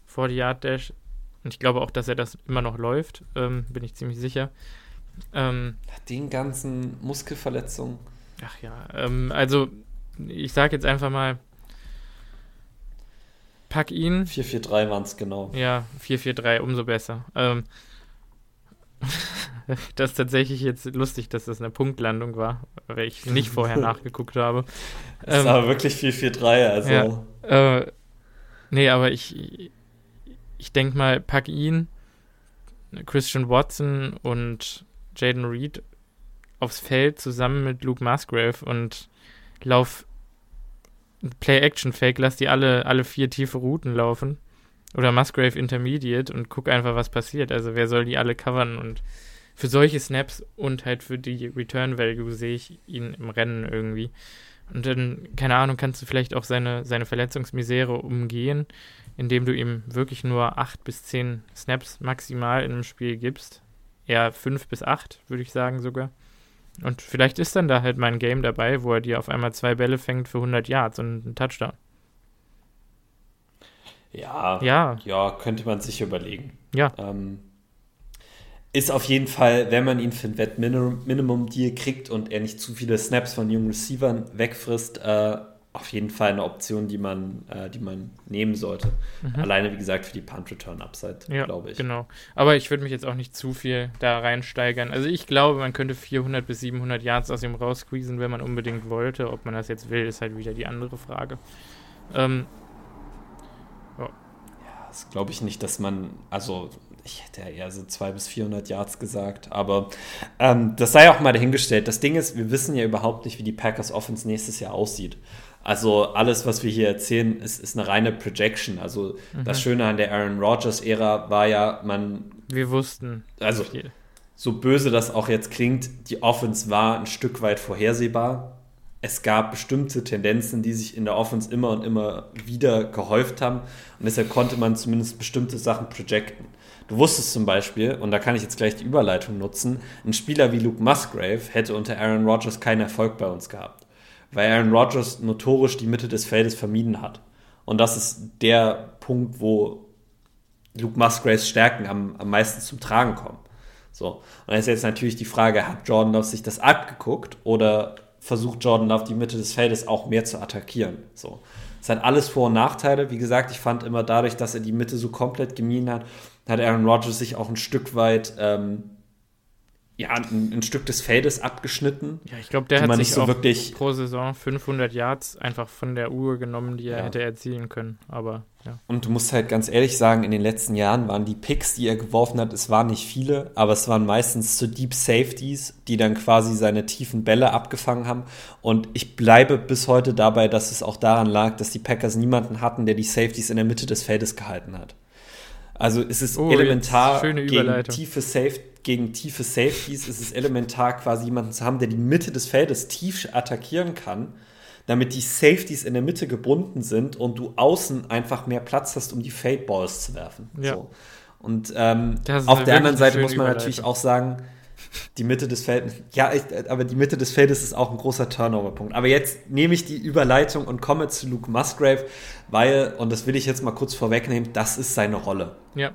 vor die Yard Dash. Und ich glaube auch, dass er das immer noch läuft, ähm, bin ich ziemlich sicher. Ähm, Den ganzen Muskelverletzungen. Ach ja, ähm, also ich sage jetzt einfach mal, pack ihn. 4-4-3 waren es genau. Ja, 4-4-3, umso besser. Ähm, das ist tatsächlich jetzt lustig, dass das eine Punktlandung war, weil ich nicht vorher nachgeguckt habe. Das ähm, aber wirklich 4-4-3, also. Ja, äh, nee, aber ich, ich denke mal, pack ihn, Christian Watson und Jaden Reed aufs Feld zusammen mit Luke Musgrave und lauf Play-Action-Fake, lass die alle, alle vier tiefe Routen laufen. Oder Musgrave Intermediate und guck einfach, was passiert. Also wer soll die alle covern und für solche Snaps und halt für die Return Value sehe ich ihn im Rennen irgendwie. Und dann, keine Ahnung, kannst du vielleicht auch seine, seine Verletzungsmisere umgehen, indem du ihm wirklich nur acht bis zehn Snaps maximal in einem Spiel gibst. Eher fünf bis acht, würde ich sagen sogar. Und vielleicht ist dann da halt mein Game dabei, wo er dir auf einmal zwei Bälle fängt für 100 Yards und einen Touchdown. Ja, ja, ja, könnte man sich überlegen. Ja. Ähm, ist auf jeden Fall, wenn man ihn für ein Wett-Minimum-Deal kriegt und er nicht zu viele Snaps von jungen Receivern wegfrisst, äh, auf jeden Fall eine Option, die man, äh, die man nehmen sollte. Mhm. Alleine, wie gesagt, für die Punt-Return-Upside, ja, glaube ich. Genau. Aber ich würde mich jetzt auch nicht zu viel da reinsteigern. Also ich glaube, man könnte 400 bis 700 Yards aus ihm raussqueezen, wenn man unbedingt wollte. Ob man das jetzt will, ist halt wieder die andere Frage. Ähm, oh. Ja, das glaube ich nicht, dass man, also ich hätte ja eher so 200 bis 400 Yards gesagt, aber ähm, das sei auch mal dahingestellt. Das Ding ist, wir wissen ja überhaupt nicht, wie die Packers Offense nächstes Jahr aussieht. Also alles, was wir hier erzählen, ist, ist eine reine Projection. Also mhm. das Schöne an der Aaron Rodgers-Ära war ja, man. Wir wussten. Also so böse das auch jetzt klingt, die Offense war ein Stück weit vorhersehbar. Es gab bestimmte Tendenzen, die sich in der Offense immer und immer wieder gehäuft haben. Und deshalb konnte man zumindest bestimmte Sachen projecten. Du wusstest zum Beispiel, und da kann ich jetzt gleich die Überleitung nutzen, ein Spieler wie Luke Musgrave hätte unter Aaron Rodgers keinen Erfolg bei uns gehabt, weil Aaron Rodgers notorisch die Mitte des Feldes vermieden hat. Und das ist der Punkt, wo Luke Musgraves Stärken am, am meisten zum Tragen kommen. So. Und dann ist jetzt natürlich die Frage, hat Jordan Love sich das abgeguckt oder versucht Jordan Love die Mitte des Feldes auch mehr zu attackieren? So. Es hat alles Vor- und Nachteile. Wie gesagt, ich fand immer dadurch, dass er die Mitte so komplett gemieden hat, hat Aaron Rodgers sich auch ein Stück weit ähm, ja, ein, ein, Stück des Feldes abgeschnitten. Ja, ich glaube, der hat sich so wirklich pro Saison 500 Yards einfach von der Uhr genommen, die er ja. hätte erzielen können. Aber ja. Und du musst halt ganz ehrlich sagen, in den letzten Jahren waren die Picks, die er geworfen hat, es waren nicht viele, aber es waren meistens so Deep Safeties, die dann quasi seine tiefen Bälle abgefangen haben. Und ich bleibe bis heute dabei, dass es auch daran lag, dass die Packers niemanden hatten, der die Safeties in der Mitte des Feldes gehalten hat. Also es ist oh, elementar gegen tiefe, Safe, gegen tiefe Safeties, ist es elementar quasi jemanden zu haben, der die Mitte des Feldes tief attackieren kann, damit die Safeties in der Mitte gebunden sind und du außen einfach mehr Platz hast, um die Fade Balls zu werfen. Ja. So. Und ähm, auf der anderen Seite muss man natürlich auch sagen, die Mitte des Feldes, ja, ich, aber die Mitte des Feldes ist auch ein großer Turnover-Punkt. Aber jetzt nehme ich die Überleitung und komme zu Luke Musgrave, weil, und das will ich jetzt mal kurz vorwegnehmen, das ist seine Rolle. Ja.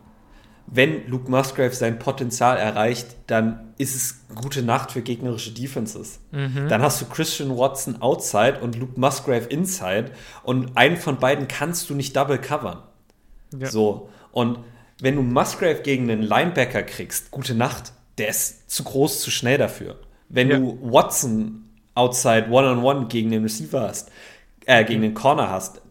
Wenn Luke Musgrave sein Potenzial erreicht, dann ist es gute Nacht für gegnerische Defenses. Mhm. Dann hast du Christian Watson outside und Luke Musgrave inside und einen von beiden kannst du nicht double covern. Ja. So. Und wenn du Musgrave gegen einen Linebacker kriegst, gute Nacht der ist zu groß, zu schnell dafür. Wenn ja. du Watson outside one-on-one -on -one gegen den Receiver hast, äh, gegen den Corner hast,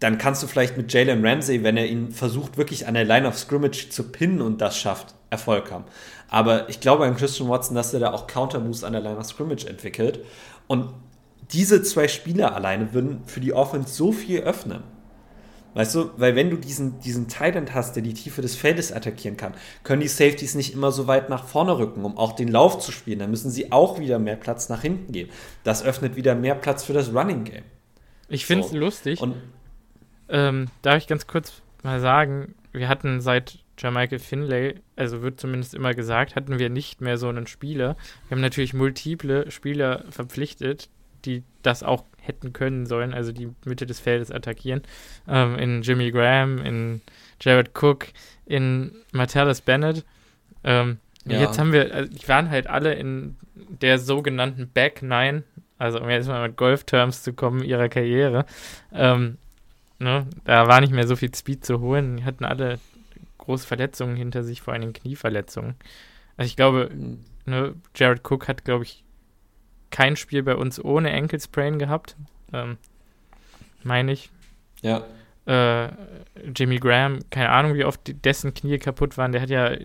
dann kannst du vielleicht mit Jalen Ramsey, wenn er ihn versucht, wirklich an der Line of Scrimmage zu pinnen und das schafft, Erfolg haben. Aber ich glaube an Christian Watson, dass er da auch Counter-Moves an der Line of Scrimmage entwickelt. Und diese zwei Spieler alleine würden für die Offense so viel öffnen. Weißt du, weil wenn du diesen, diesen Titan hast, der die Tiefe des Feldes attackieren kann, können die Safeties nicht immer so weit nach vorne rücken, um auch den Lauf zu spielen. Dann müssen sie auch wieder mehr Platz nach hinten geben. Das öffnet wieder mehr Platz für das Running Game. Ich finde es so. lustig. Und ähm, darf ich ganz kurz mal sagen, wir hatten seit Jermichael Finlay, also wird zumindest immer gesagt, hatten wir nicht mehr so einen Spieler. Wir haben natürlich multiple Spieler verpflichtet, die das auch hätten können sollen, also die Mitte des Feldes attackieren. Ähm, in Jimmy Graham, in Jared Cook, in Martellus Bennett. Ähm, ja. Jetzt haben wir, also die waren halt alle in der sogenannten Back Nine, also um jetzt mal mit Golf-Terms zu kommen, ihrer Karriere. Ähm, ne, da war nicht mehr so viel Speed zu holen. Die hatten alle große Verletzungen hinter sich, vor allem Knieverletzungen. Also ich glaube, mhm. ne, Jared Cook hat, glaube ich, kein Spiel bei uns ohne Ankle-Sprain gehabt. Ähm, Meine ich. Ja. Äh, Jimmy Graham, keine Ahnung, wie oft dessen Knie kaputt waren. Der hat ja,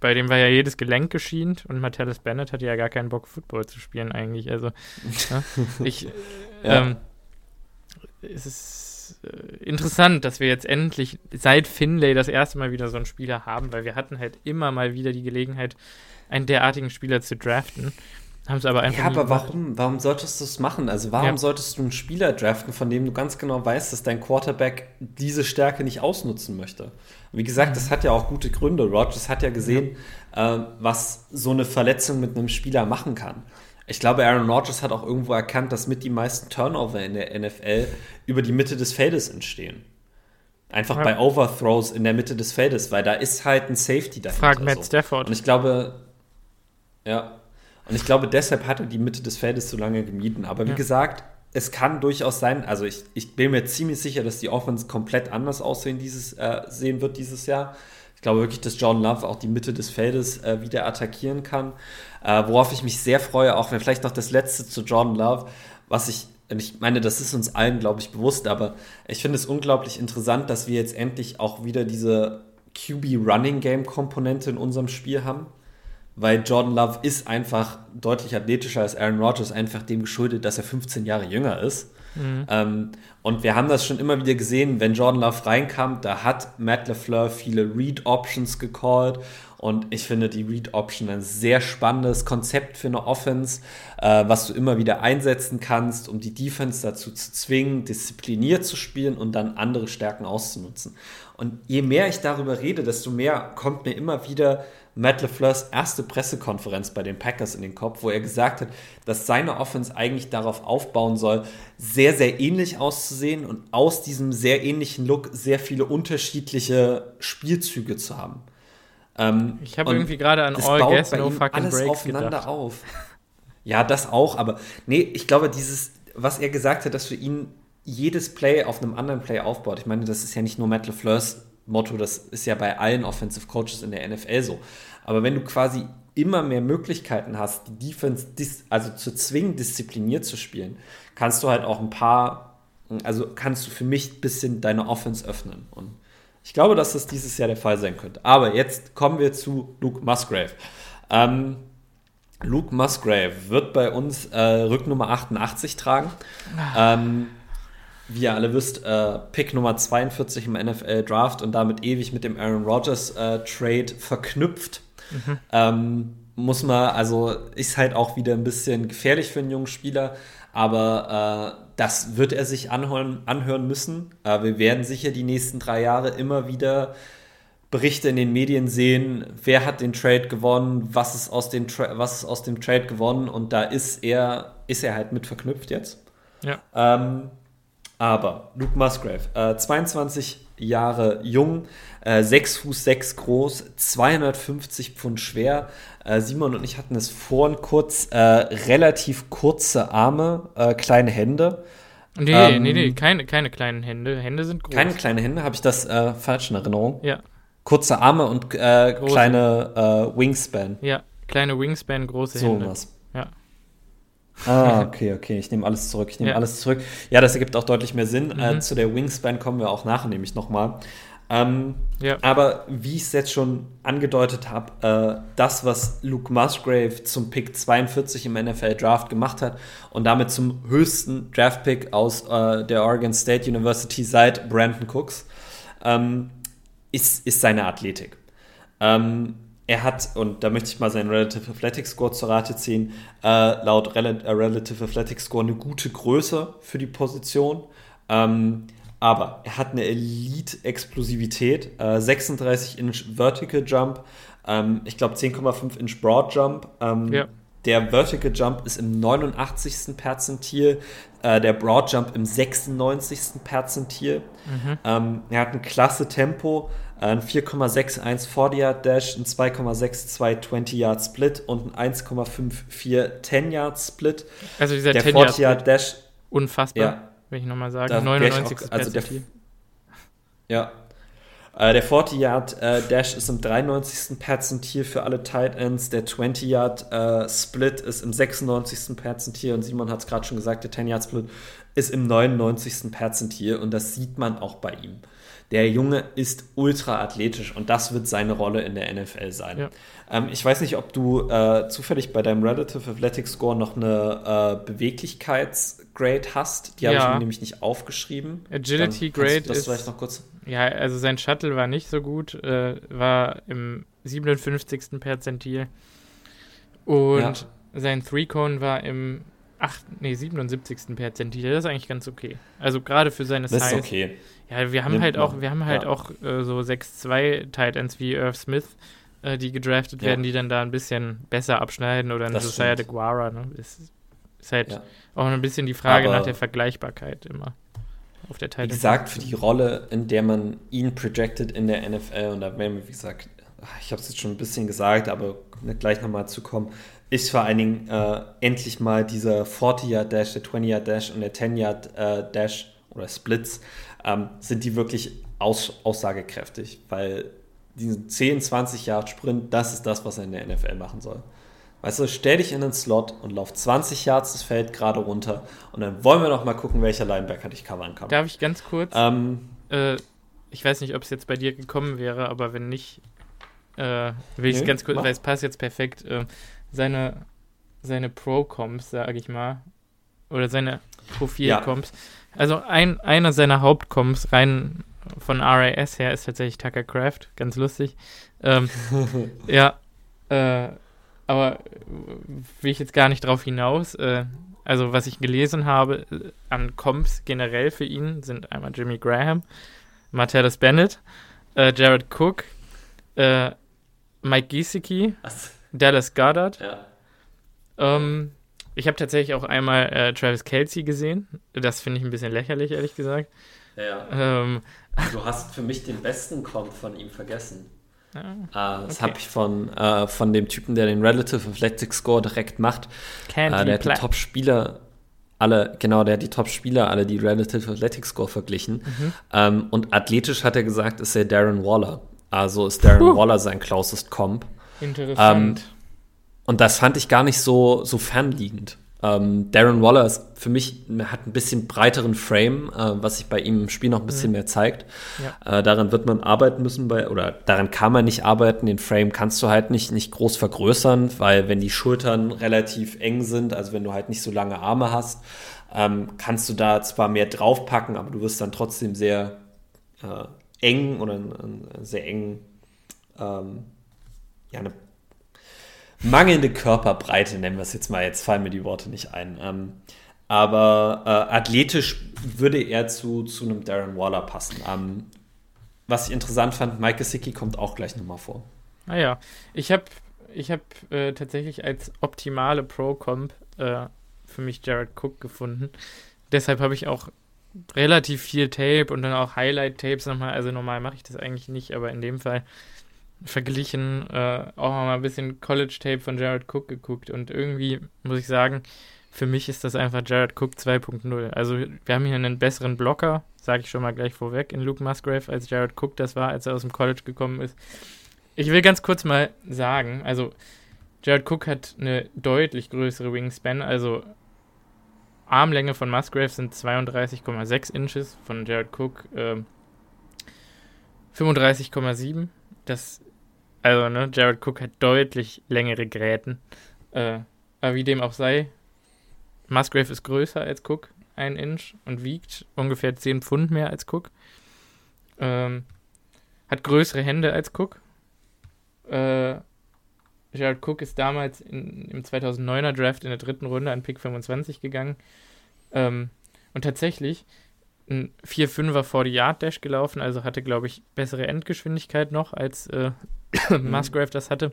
bei dem war ja jedes Gelenk geschient und Martellus Bennett hatte ja gar keinen Bock, Football zu spielen eigentlich. Also, ja, ich, ja. Ähm, es ist äh, interessant, dass wir jetzt endlich seit Finlay das erste Mal wieder so einen Spieler haben, weil wir hatten halt immer mal wieder die Gelegenheit, einen derartigen Spieler zu draften. Haben sie aber einfach. Ja, aber warum? Warum solltest du es machen? Also, warum ja. solltest du einen Spieler draften, von dem du ganz genau weißt, dass dein Quarterback diese Stärke nicht ausnutzen möchte? Wie gesagt, mhm. das hat ja auch gute Gründe. Rogers hat ja gesehen, ja. Äh, was so eine Verletzung mit einem Spieler machen kann. Ich glaube, Aaron Rodgers hat auch irgendwo erkannt, dass mit die meisten Turnover in der NFL über die Mitte des Feldes entstehen. Einfach ja. bei Overthrows in der Mitte des Feldes, weil da ist halt ein Safety dahinter. Frag Matt so. Stafford. Und ich glaube, ja, und ich glaube, deshalb hat er die Mitte des Feldes so lange gemieden. Aber wie ja. gesagt, es kann durchaus sein, also ich, ich bin mir ziemlich sicher, dass die Offense komplett anders aussehen dieses, äh, sehen wird dieses Jahr. Ich glaube wirklich, dass Jordan Love auch die Mitte des Feldes äh, wieder attackieren kann. Äh, worauf ich mich sehr freue, auch wenn vielleicht noch das letzte zu Jordan Love, was ich, ich meine, das ist uns allen, glaube ich, bewusst, aber ich finde es unglaublich interessant, dass wir jetzt endlich auch wieder diese QB Running Game Komponente in unserem Spiel haben weil Jordan Love ist einfach deutlich athletischer als Aaron Rodgers, einfach dem geschuldet, dass er 15 Jahre jünger ist. Mhm. Ähm, und wir haben das schon immer wieder gesehen, wenn Jordan Love reinkam, da hat Matt LeFleur viele Read-Options gecallt und ich finde die Read-Option ein sehr spannendes Konzept für eine Offense, äh, was du immer wieder einsetzen kannst, um die Defense dazu zu zwingen, diszipliniert zu spielen und dann andere Stärken auszunutzen. Und je mehr ich darüber rede, desto mehr kommt mir immer wieder Matt LeFleurs erste Pressekonferenz bei den Packers in den Kopf, wo er gesagt hat, dass seine Offense eigentlich darauf aufbauen soll, sehr, sehr ähnlich auszusehen und aus diesem sehr ähnlichen Look sehr viele unterschiedliche Spielzüge zu haben. Ähm, ich habe irgendwie gerade an All Gas, No Fucking alles Breaks aufeinander gedacht. auf. Ja, das auch, aber nee, ich glaube, dieses, was er gesagt hat, dass für ihn jedes Play auf einem anderen Play aufbaut. Ich meine, das ist ja nicht nur Matt LeFleurs Motto, das ist ja bei allen Offensive Coaches in der NFL so. Aber wenn du quasi immer mehr Möglichkeiten hast, die Defense also zu zwingen, diszipliniert zu spielen, kannst du halt auch ein paar, also kannst du für mich ein bisschen deine Offense öffnen. Und ich glaube, dass das dieses Jahr der Fall sein könnte. Aber jetzt kommen wir zu Luke Musgrave. Ähm, Luke Musgrave wird bei uns äh, Rücknummer 88 tragen. Ah. Ähm, wie ihr alle wisst, äh, Pick Nummer 42 im NFL Draft und damit ewig mit dem Aaron Rodgers äh, Trade verknüpft. Mhm. Ähm, muss man, also ist halt auch wieder ein bisschen gefährlich für einen jungen Spieler, aber äh, das wird er sich anhören, anhören müssen. Äh, wir werden sicher die nächsten drei Jahre immer wieder Berichte in den Medien sehen, wer hat den Trade gewonnen, was ist aus, den was ist aus dem Trade gewonnen und da ist er, ist er halt mit verknüpft jetzt. Ja. Ähm, aber Luke Musgrave, äh, 22 Jahre jung, äh, 6 Fuß 6 groß, 250 Pfund schwer. Äh, Simon und ich hatten es vorhin kurz, äh, relativ kurze Arme, äh, kleine Hände. Nee, ähm, nee, nee, keine, keine kleinen Hände. Hände sind groß. Keine kleinen Hände, habe ich das äh, falsch in Erinnerung? Ja. Kurze Arme und äh, kleine Wingspan. Ja, kleine Wingspan, große so Hände. Was. Ja. Ah, okay, okay. Ich nehme alles zurück. Ich nehme ja. alles zurück. Ja, das ergibt auch deutlich mehr Sinn. Mhm. Äh, zu der Wingspan kommen wir auch nachher nämlich nochmal. Ähm, ja. Aber wie ich es jetzt schon angedeutet habe, äh, das, was Luke Musgrave zum Pick 42 im NFL Draft gemacht hat und damit zum höchsten Draft-Pick aus äh, der Oregon State University seit Brandon Cooks, ähm, ist, ist seine Athletik. Ähm, er hat, und da möchte ich mal seinen Relative Athletic Score zur Rate ziehen, äh, laut Rel äh, Relative Athletic Score eine gute Größe für die Position. Ähm, aber er hat eine Elite-Explosivität, äh, 36 Inch Vertical Jump, ähm, ich glaube 10,5 Inch Broad Jump. Ähm, ja. Der Vertical Jump ist im 89. Perzentil, äh, der Broad Jump im 96. Perzentil. Mhm. Ähm, er hat ein klasse Tempo, ein 4,61 40 Yard Dash, ein 2,62 20 Yard Split und ein 1,54 10 Yard Split. Also dieser der 10 Yard, Yard Dash. Unfassbar, ja, will ich nochmal sagen. 99. Auch, also der, ja. Äh, der 40 Yard äh, Dash ist im 93. Perzentil für alle Tight Ends. Der 20 Yard äh, Split ist im 96. Perzentil. Und Simon hat es gerade schon gesagt, der 10 Yard Split ist im 99. Perzentil. Und das sieht man auch bei ihm. Der Junge ist ultra athletisch und das wird seine Rolle in der NFL sein. Ja. Ähm, ich weiß nicht, ob du äh, zufällig bei deinem Relative Athletic Score noch eine äh, Beweglichkeitsgrade hast. Die ja. habe ich mir nämlich nicht aufgeschrieben. Agility Grade das ist. Vielleicht noch kurz ja, also sein Shuttle war nicht so gut, äh, war im 57. Perzentil. Und ja. sein Three-Cone war im 8, nee, 77. Perzentil. Das ist eigentlich ganz okay. Also gerade für seine Size. Das ist okay. Ja, wir haben Nimmt halt auch, wir haben halt ja. auch äh, so 6-2 Tight Ends wie Irv Smith, äh, die gedraftet ja. werden, die dann da ein bisschen besser abschneiden oder ein Josiah de Guara. Ne? Ist, ist halt ja. auch ein bisschen die Frage Aber nach der Vergleichbarkeit immer auf der Wie gesagt, für die Rolle, in der man ihn projected in der NFL, und da werden wir, wie gesagt, ich habe es jetzt schon ein bisschen gesagt, aber gleich nochmal zu kommen, ist vor allen Dingen äh, endlich mal dieser 40-Yard-Dash, der 20-Yard-Dash und der 10-Yard-Dash äh, oder Splits ähm, sind die wirklich aus, aussagekräftig, weil diesen 10, 20 Yard Sprint, das ist das, was er in der NFL machen soll. Weißt du, stell dich in den Slot und lauf 20 Yards das Feld gerade runter und dann wollen wir noch mal gucken, welcher Linebacker dich covern kann. Darf ich ganz kurz? Ähm, äh, ich weiß nicht, ob es jetzt bei dir gekommen wäre, aber wenn nicht, äh, will ich es ganz kurz, mach. weil es passt jetzt perfekt. Äh, seine seine Pro-Comps, sage ich mal, oder seine Profil-Comps, ja. Also ein, einer seiner Hauptcoms rein von RAS her ist tatsächlich Tucker Craft, ganz lustig. Ähm, ja, äh, aber will ich jetzt gar nicht drauf hinaus. Äh, also was ich gelesen habe äh, an Comps generell für ihn sind einmal Jimmy Graham, Martellus Bennett, äh, Jared Cook, äh, Mike Gesicki, Dallas Goddard. Ja. Ähm, ich habe tatsächlich auch einmal äh, Travis Kelsey gesehen. Das finde ich ein bisschen lächerlich, ehrlich gesagt. Ja. Ähm, du hast für mich den besten Comp von ihm vergessen. Ah, das okay. habe ich von, äh, von dem Typen, der den Relative Athletic Score direkt macht. Candy äh, der hat die Top-Spieler alle, genau, der hat die Top-Spieler alle die Relative Athletic Score verglichen. Mhm. Ähm, und athletisch hat er gesagt, ist er Darren Waller. Also ist Darren Puh. Waller sein closest Comp. Interessant. Ähm, und das fand ich gar nicht so, so fernliegend. Ähm, Darren Waller ist für mich, hat ein bisschen breiteren Frame, äh, was sich bei ihm im Spiel noch ein bisschen mhm. mehr zeigt. Ja. Äh, daran wird man arbeiten müssen, bei, oder daran kann man nicht arbeiten. Den Frame kannst du halt nicht, nicht groß vergrößern, weil wenn die Schultern relativ eng sind, also wenn du halt nicht so lange Arme hast, ähm, kannst du da zwar mehr draufpacken, aber du wirst dann trotzdem sehr äh, eng oder einen, sehr engen, ähm, ja, eine mangelnde Körperbreite, nennen wir es jetzt mal, jetzt fallen mir die Worte nicht ein. Ähm, aber äh, athletisch würde er zu, zu einem Darren Waller passen. Ähm, was ich interessant fand, Mike Gesicki kommt auch gleich nochmal vor. Ah ja, ich habe ich hab, äh, tatsächlich als optimale Pro-Comp äh, für mich Jared Cook gefunden. Deshalb habe ich auch relativ viel Tape und dann auch Highlight-Tapes nochmal. Also normal mache ich das eigentlich nicht, aber in dem Fall verglichen, äh, auch mal ein bisschen College-Tape von Jared Cook geguckt und irgendwie muss ich sagen, für mich ist das einfach Jared Cook 2.0. Also wir haben hier einen besseren Blocker, sage ich schon mal gleich vorweg, in Luke Musgrave, als Jared Cook das war, als er aus dem College gekommen ist. Ich will ganz kurz mal sagen, also Jared Cook hat eine deutlich größere Wingspan, also Armlänge von Musgrave sind 32,6 Inches, von Jared Cook äh, 35,7. Das also, ne, Jared Cook hat deutlich längere Gräten. Äh, aber wie dem auch sei, Musgrave ist größer als Cook, ein Inch, und wiegt ungefähr 10 Pfund mehr als Cook. Ähm, hat größere Hände als Cook. Äh, Jared Cook ist damals in, im 2009er Draft in der dritten Runde an Pick 25 gegangen. Ähm, und tatsächlich ein 4-5er 40 Yard Dash gelaufen, also hatte, glaube ich, bessere Endgeschwindigkeit noch als äh. Musgrave das hatte.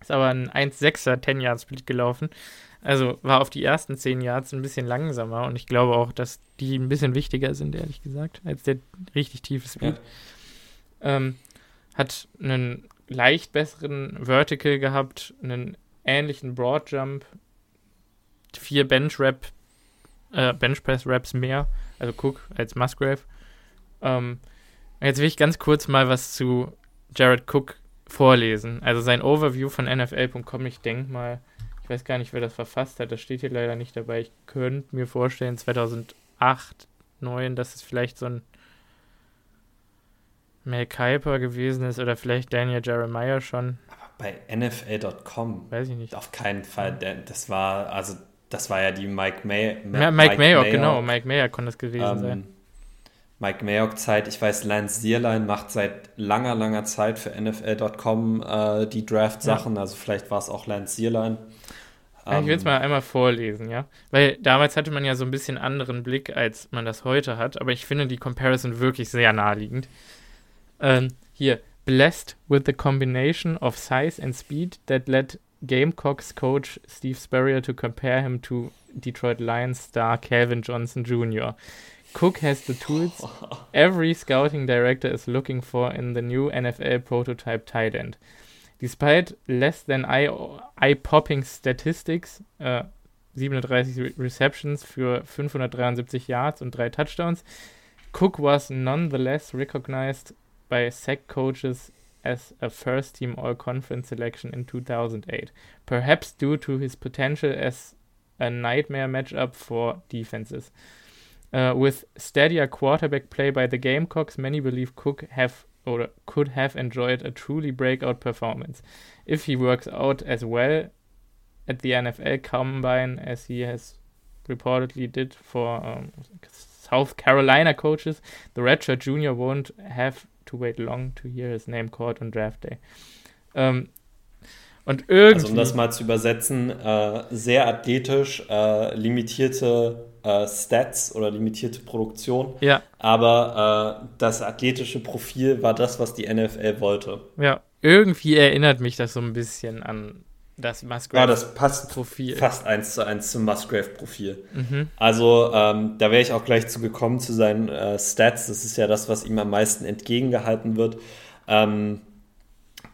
Ist aber ein 1,6er 10 Yard Split gelaufen. Also war auf die ersten 10 Yards ein bisschen langsamer und ich glaube auch, dass die ein bisschen wichtiger sind, ehrlich gesagt, als der richtig tiefe Speed. Ja. Ähm, hat einen leicht besseren Vertical gehabt, einen ähnlichen Broad Jump, vier Bench Rap, äh, Bench Press Raps mehr, also Cook als Musgrave. Ähm, jetzt will ich ganz kurz mal was zu Jared Cook vorlesen. Also sein Overview von NFL.com, ich denke mal, ich weiß gar nicht, wer das verfasst hat, das steht hier leider nicht dabei. Ich könnte mir vorstellen, 2008, 2009, dass es vielleicht so ein Mel Kiper gewesen ist oder vielleicht Daniel Jeremiah schon. Aber bei NFL.com. Weiß ich nicht. Auf keinen Fall. Das war, also, das war ja die Mike May. Ma ja, Mike, Mike Mayock, Mayock, genau. Mike Mayock konnte es gewesen ähm, sein. Mike Mayock-Zeit. Ich weiß, Lance Zierlein macht seit langer, langer Zeit für NFL.com äh, die Draft-Sachen. Ja. Also vielleicht war es auch Lance Zierlein. Ja, ich will es ähm, mal einmal vorlesen, ja. Weil damals hatte man ja so ein bisschen anderen Blick, als man das heute hat. Aber ich finde die Comparison wirklich sehr naheliegend. Ähm, hier. Blessed with the combination of size and speed that led Gamecocks coach Steve Spurrier to compare him to Detroit Lions star Calvin Johnson Jr. Cook has the tools every scouting director is looking for in the new NFL prototype tight end. Despite less than eye-popping statistics, uh, äh, 37 Receptions für 573 Yards und drei Touchdowns, Cook was nonetheless recognized by SEC coaches as a first team All Conference selection in 2008, perhaps due to his potential as a nightmare matchup for defenses. Uh, with steadier quarterback play by the Gamecocks, many believe Cook have or could have enjoyed a truly breakout performance if he works out as well at the NFL Combine as he has reportedly did for um, South Carolina coaches. The redshirt junior won't have to wait long to hear his name called on draft day. Um, und irgendwie. Also um das mal zu übersetzen, äh, sehr athletisch, äh, limitierte äh, Stats oder limitierte Produktion. Ja. Aber äh, das athletische Profil war das, was die NFL wollte. Ja, irgendwie erinnert mich das so ein bisschen an das Musgrave-Profil. Ja, das passt Profil. fast eins zu eins zum Musgrave-Profil. Mhm. Also, ähm, da wäre ich auch gleich zu gekommen zu seinen äh, Stats. Das ist ja das, was ihm am meisten entgegengehalten wird. Ähm,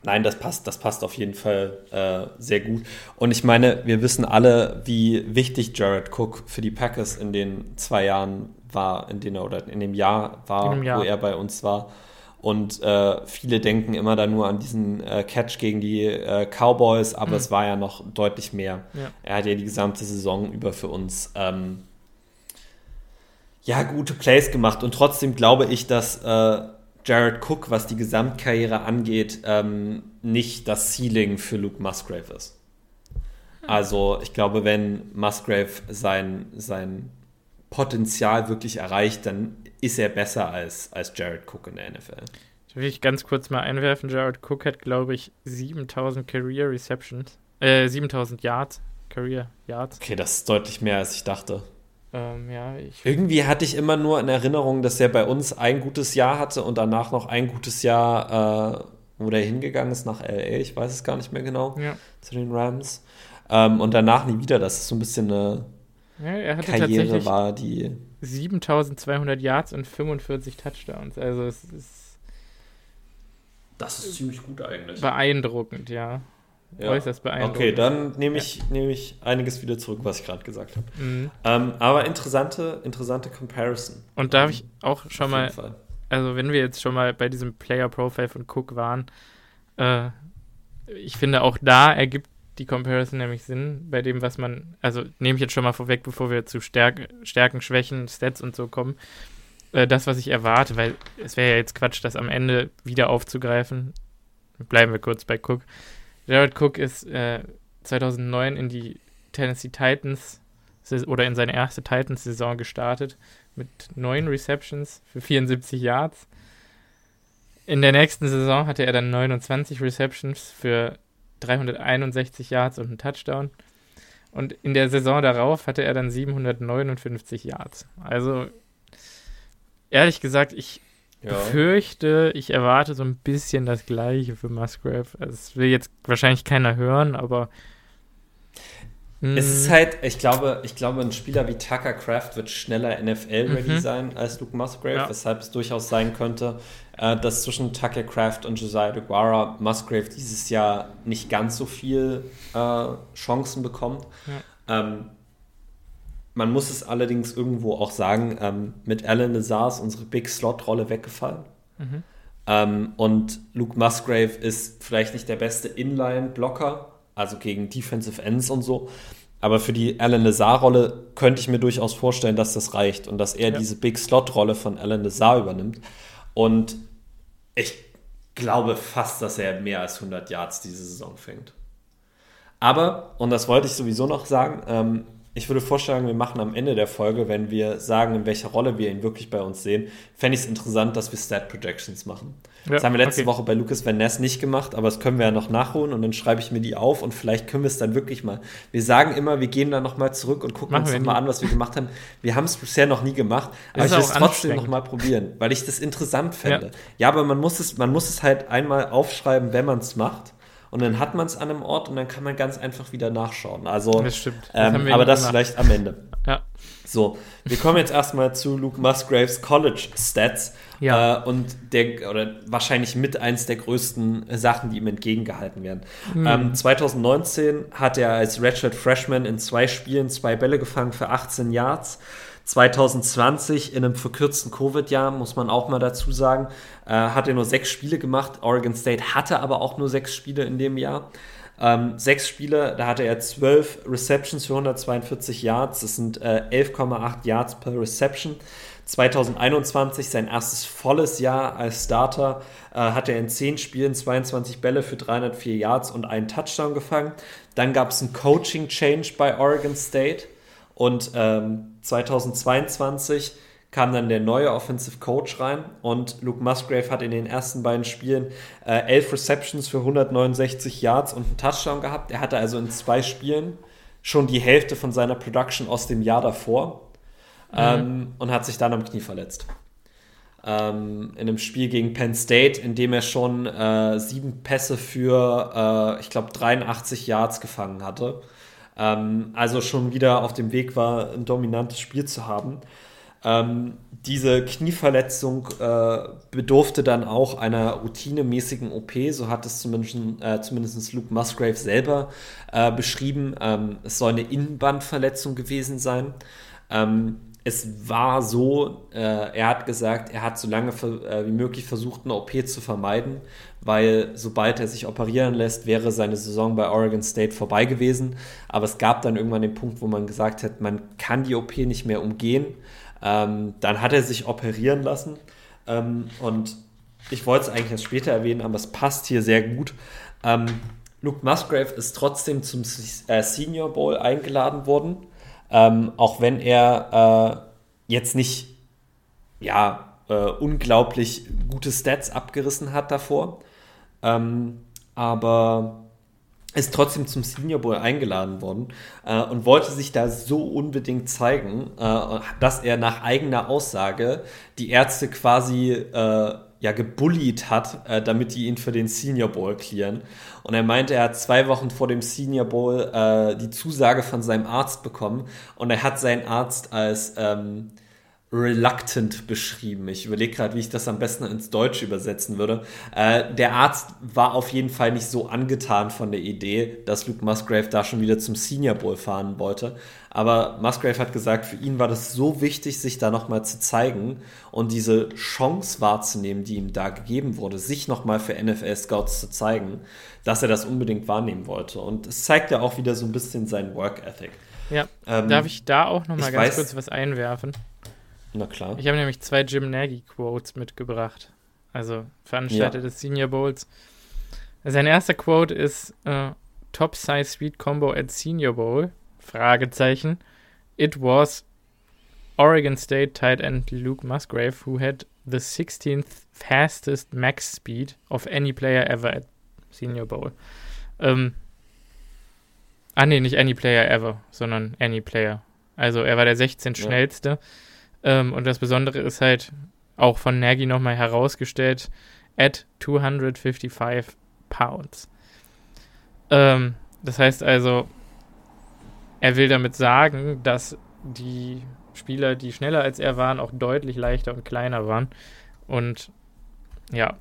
Nein, das passt, das passt auf jeden Fall äh, sehr gut. Und ich meine, wir wissen alle, wie wichtig Jared Cook für die Packers in den zwei Jahren war, in denen er oder in dem Jahr war, Jahr. wo er bei uns war. Und äh, viele denken immer da nur an diesen äh, Catch gegen die äh, Cowboys, aber mhm. es war ja noch deutlich mehr. Ja. Er hat ja die gesamte Saison über für uns ähm, ja gute Plays gemacht. Und trotzdem glaube ich, dass äh, Jared Cook, was die Gesamtkarriere angeht, ähm, nicht das Ceiling für Luke Musgrave ist. Hm. Also ich glaube, wenn Musgrave sein, sein Potenzial wirklich erreicht, dann ist er besser als, als Jared Cook in der NFL. Ich will ich ganz kurz mal einwerfen. Jared Cook hat, glaube ich, 7000 Career Receptions, äh, 7000 Yards, Career Yards. Okay, das ist deutlich mehr, als ich dachte. Ähm, ja, Irgendwie hatte ich immer nur in Erinnerung, dass er bei uns ein gutes Jahr hatte und danach noch ein gutes Jahr, äh, wo der hingegangen ist nach LA. Ich weiß es gar nicht mehr genau. Ja. Zu den Rams. Ähm, und danach nie wieder. Das ist so ein bisschen eine ja, Karriere war, die 7200 Yards und 45 Touchdowns. Also es ist. Das ist ziemlich gut eigentlich. Beeindruckend, ja. Ja. Äußerst beeindruckend. Okay, dann nehme ich, ja. nehme ich einiges wieder zurück, was ich gerade gesagt habe. Mhm. Ähm, aber interessante, interessante Comparison. Und darf ich auch schon mal, Fall. also wenn wir jetzt schon mal bei diesem Player Profile von Cook waren, äh, ich finde auch da ergibt die Comparison nämlich Sinn bei dem, was man, also nehme ich jetzt schon mal vorweg, bevor wir zu Stärk Stärken, Schwächen, Stats und so kommen, äh, das, was ich erwarte, weil es wäre ja jetzt Quatsch, das am Ende wieder aufzugreifen. Bleiben wir kurz bei Cook. Jared Cook ist äh, 2009 in die Tennessee Titans oder in seine erste Titans-Saison gestartet mit neun Receptions für 74 Yards. In der nächsten Saison hatte er dann 29 Receptions für 361 Yards und einen Touchdown. Und in der Saison darauf hatte er dann 759 Yards. Also, ehrlich gesagt, ich ja. befürchte, ich erwarte so ein bisschen das Gleiche für Musgrave. Also, es will jetzt wahrscheinlich keiner hören, aber es ist mhm. halt, ich glaube, ich glaube, ein Spieler wie Tucker Craft wird schneller NFL-ready mhm. sein als Luke Musgrave, ja. weshalb es durchaus sein könnte, äh, dass zwischen Tucker Craft und Josiah DeGuara Musgrave dieses Jahr nicht ganz so viel äh, Chancen bekommt. Ja. Ähm, man muss es allerdings irgendwo auch sagen, ähm, mit Alan Lazar ist unsere Big Slot-Rolle weggefallen. Mhm. Ähm, und Luke Musgrave ist vielleicht nicht der beste Inline-Blocker, also gegen Defensive Ends und so. Aber für die Alan Lazar-Rolle könnte ich mir durchaus vorstellen, dass das reicht und dass er ja. diese Big Slot-Rolle von Alan Lazar übernimmt. Und ich glaube fast, dass er mehr als 100 Yards diese Saison fängt. Aber, und das wollte ich sowieso noch sagen, ähm, ich würde vorschlagen, wir machen am Ende der Folge, wenn wir sagen, in welcher Rolle wir ihn wirklich bei uns sehen, fände ich es interessant, dass wir Stat Projections machen. Ja, das haben wir letzte okay. Woche bei Lucas Van Ness nicht gemacht, aber das können wir ja noch nachholen und dann schreibe ich mir die auf und vielleicht können wir es dann wirklich mal. Wir sagen immer, wir gehen da nochmal zurück und gucken machen uns nochmal an, was wir gemacht haben. Wir haben es bisher noch nie gemacht, aber ich will es trotzdem nochmal probieren, weil ich das interessant fände. Ja. ja, aber man muss es, man muss es halt einmal aufschreiben, wenn man es macht und dann hat man es an einem Ort und dann kann man ganz einfach wieder nachschauen. Also, das stimmt. Das ähm, aber das gemacht. vielleicht am Ende. Ja. So, wir kommen jetzt erstmal zu Luke Musgraves College Stats. Ja. Äh, und der, oder wahrscheinlich mit eins der größten Sachen, die ihm entgegengehalten werden. Mhm. Ähm, 2019 hat er als Redshirt Freshman in zwei Spielen zwei Bälle gefangen für 18 Yards. 2020 in einem verkürzten Covid-Jahr, muss man auch mal dazu sagen, äh, hat er nur sechs Spiele gemacht. Oregon State hatte aber auch nur sechs Spiele in dem Jahr. Ähm, sechs Spiele, da hatte er zwölf Receptions für 142 Yards. Das sind äh, 11,8 Yards per Reception. 2021, sein erstes volles Jahr als Starter, äh, hat er in zehn Spielen 22 Bälle für 304 Yards und einen Touchdown gefangen. Dann gab es einen Coaching-Change bei Oregon State. Und ähm, 2022 kam dann der neue Offensive Coach rein und Luke Musgrave hat in den ersten beiden Spielen äh, elf Receptions für 169 Yards und einen Touchdown gehabt. Er hatte also in zwei Spielen schon die Hälfte von seiner Production aus dem Jahr davor mhm. ähm, und hat sich dann am Knie verletzt. Ähm, in einem Spiel gegen Penn State, in dem er schon äh, sieben Pässe für, äh, ich glaube, 83 Yards gefangen hatte. Ähm, also schon wieder auf dem Weg war, ein dominantes Spiel zu haben. Ähm, diese Knieverletzung äh, bedurfte dann auch einer routinemäßigen OP, so hat es zumindest, äh, zumindest Luke Musgrave selber äh, beschrieben. Ähm, es soll eine Innenbandverletzung gewesen sein. Ähm, es war so, äh, er hat gesagt, er hat so lange äh, wie möglich versucht, eine OP zu vermeiden, weil sobald er sich operieren lässt, wäre seine Saison bei Oregon State vorbei gewesen. Aber es gab dann irgendwann den Punkt, wo man gesagt hat, man kann die OP nicht mehr umgehen. Ähm, dann hat er sich operieren lassen. Ähm, und ich wollte es eigentlich erst später erwähnen, aber es passt hier sehr gut. Ähm, Luke Musgrave ist trotzdem zum äh, Senior Bowl eingeladen worden ähm, auch wenn er äh, jetzt nicht ja, äh, unglaublich gute Stats abgerissen hat davor. Ähm, aber ist trotzdem zum Senior Bowl eingeladen worden äh, und wollte sich da so unbedingt zeigen, äh, dass er nach eigener Aussage die Ärzte quasi äh, ja gebullied hat, äh, damit die ihn für den Senior Bowl clearen. Und er meinte, er hat zwei Wochen vor dem Senior Bowl äh, die Zusage von seinem Arzt bekommen und er hat seinen Arzt als ähm, reluctant beschrieben. Ich überlege gerade, wie ich das am besten ins Deutsche übersetzen würde. Äh, der Arzt war auf jeden Fall nicht so angetan von der Idee, dass Luke Musgrave da schon wieder zum Senior Bowl fahren wollte. Aber Musgrave hat gesagt, für ihn war das so wichtig, sich da nochmal zu zeigen und diese Chance wahrzunehmen, die ihm da gegeben wurde, sich nochmal für NFL-Scouts zu zeigen, dass er das unbedingt wahrnehmen wollte. Und es zeigt ja auch wieder so ein bisschen sein Work Ethic. Ja, ähm, darf ich da auch nochmal ganz weiß, kurz was einwerfen? Na klar. Ich habe nämlich zwei Jim Nagy-Quotes mitgebracht. Also Veranstalter ja. des Senior Bowls. Sein erster Quote ist uh, Top Size Sweet Combo at Senior Bowl. Fragezeichen. It was Oregon State tight end Luke Musgrave who had the 16th fastest max speed of any player ever at Senior Bowl. Ähm, ah nee, nicht any player ever, sondern any player. Also er war der 16 ja. schnellste. Ähm, und das Besondere ist halt auch von Nagy nochmal herausgestellt, at 255 pounds. Ähm, das heißt also, er will damit sagen, dass die Spieler, die schneller als er waren, auch deutlich leichter und kleiner waren. Und ja,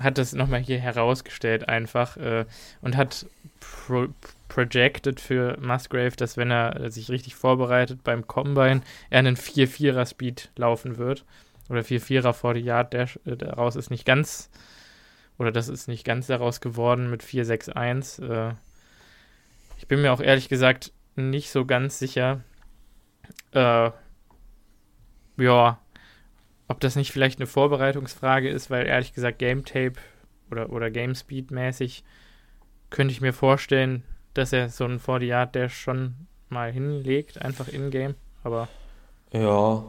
hat das nochmal hier herausgestellt einfach äh, und hat pro projected für Musgrave, dass wenn er sich richtig vorbereitet beim Combine, er einen 4-4er Speed laufen wird. Oder 4-4er vor die Yard Dash. Äh, daraus ist nicht ganz, oder das ist nicht ganz daraus geworden mit 4-6-1. Äh, ich bin mir auch ehrlich gesagt nicht so ganz sicher, äh, ja, ob das nicht vielleicht eine Vorbereitungsfrage ist, weil ehrlich gesagt Game Tape oder, oder Game Speed mäßig könnte ich mir vorstellen, dass er so einen 40 Yard Dash schon mal hinlegt, einfach in-game, aber. Ja.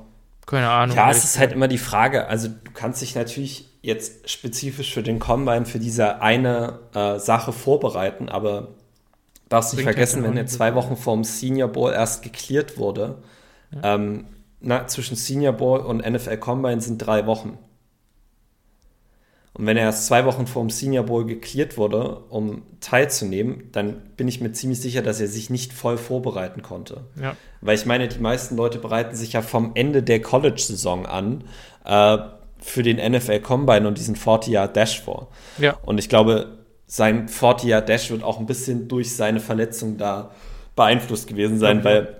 Keine Ahnung. Ja, es ist halt immer die Frage. Also, du kannst dich natürlich jetzt spezifisch für den Combine für diese eine äh, Sache vorbereiten, aber darfst nicht vergessen, wenn er zwei Wochen vorm Senior Bowl erst geklärt wurde, ja. ähm, na, zwischen Senior Bowl und NFL Combine sind drei Wochen. Und wenn er erst zwei Wochen vor dem Senior Bowl geklärt wurde, um teilzunehmen, dann bin ich mir ziemlich sicher, dass er sich nicht voll vorbereiten konnte. Ja. Weil ich meine, die meisten Leute bereiten sich ja vom Ende der College-Saison an äh, für den NFL Combine und diesen 40-Yard-Dash vor. Ja. Und ich glaube, sein 40-Yard-Dash wird auch ein bisschen durch seine Verletzung da beeinflusst gewesen sein, okay. weil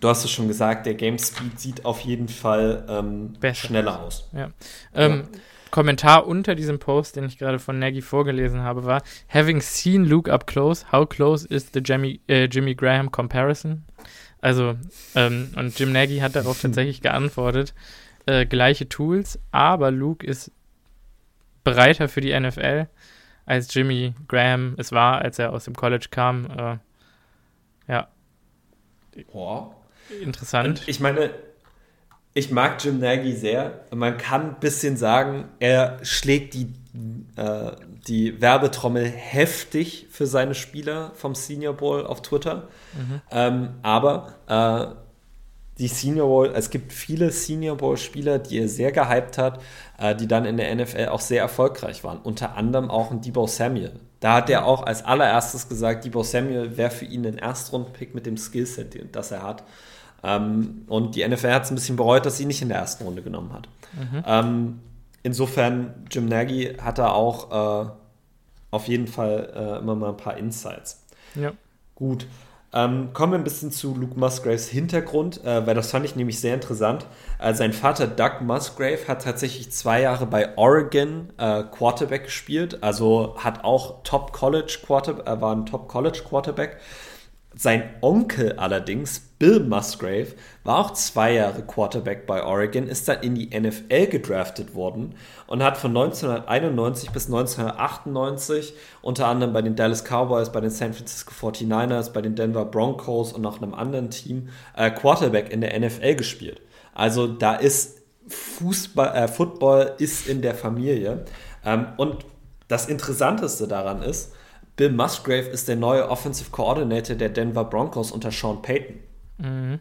du hast es schon gesagt, der Game Speed sieht auf jeden Fall ähm, schneller aus. Ja. Ähm, ja. Kommentar unter diesem Post, den ich gerade von Nagy vorgelesen habe, war: Having seen Luke up close, how close is the Jimmy, äh, Jimmy Graham comparison? Also, ähm, und Jim Nagy hat darauf tatsächlich geantwortet: äh, gleiche Tools, aber Luke ist breiter für die NFL, als Jimmy Graham es war, als er aus dem College kam. Äh, ja. Boah. Interessant. Und ich meine, ich mag Jim Nagy sehr. Man kann ein bisschen sagen, er schlägt die, äh, die Werbetrommel heftig für seine Spieler vom Senior Bowl auf Twitter. Mhm. Ähm, aber äh, die Senior Bowl, es gibt viele Senior Bowl-Spieler, die er sehr gehypt hat, äh, die dann in der NFL auch sehr erfolgreich waren. Unter anderem auch ein Debo Samuel. Da hat er auch als allererstes gesagt, Debo Samuel wäre für ihn ein Erstrunden-Pick mit dem Skillset, das er hat. Ähm, und die NFL hat es ein bisschen bereut, dass sie nicht in der ersten Runde genommen hat. Mhm. Ähm, insofern, Jim Nagy hat da auch äh, auf jeden Fall äh, immer mal ein paar Insights. Ja. Gut. Ähm, kommen wir ein bisschen zu Luke Musgraves Hintergrund, äh, weil das fand ich nämlich sehr interessant. Äh, sein Vater Doug Musgrave hat tatsächlich zwei Jahre bei Oregon äh, Quarterback gespielt, also hat auch Top College Quarterback, äh, war ein Top College Quarterback. Sein Onkel allerdings, Bill Musgrave, war auch zwei Jahre Quarterback bei Oregon, ist dann in die NFL gedraftet worden und hat von 1991 bis 1998 unter anderem bei den Dallas Cowboys, bei den San Francisco 49ers, bei den Denver Broncos und noch einem anderen Team äh, Quarterback in der NFL gespielt. Also da ist Fußball, äh, Football ist in der Familie. Ähm, und das Interessanteste daran ist, Bill Musgrave ist der neue Offensive Coordinator der Denver Broncos unter Sean Payton. Mhm.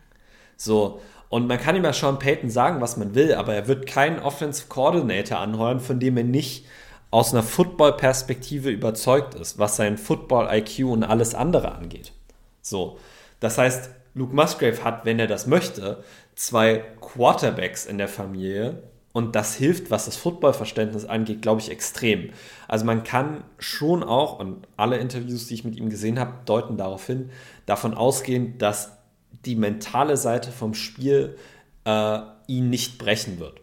So, und man kann ihm ja Sean Payton sagen, was man will, aber er wird keinen Offensive Coordinator anheuern, von dem er nicht aus einer Football-Perspektive überzeugt ist, was sein Football-IQ und alles andere angeht. So, das heißt, Luke Musgrave hat, wenn er das möchte, zwei Quarterbacks in der Familie, und das hilft, was das Footballverständnis angeht, glaube ich, extrem. Also man kann schon auch, und alle Interviews, die ich mit ihm gesehen habe, deuten darauf hin, davon ausgehen, dass die mentale Seite vom Spiel äh, ihn nicht brechen wird.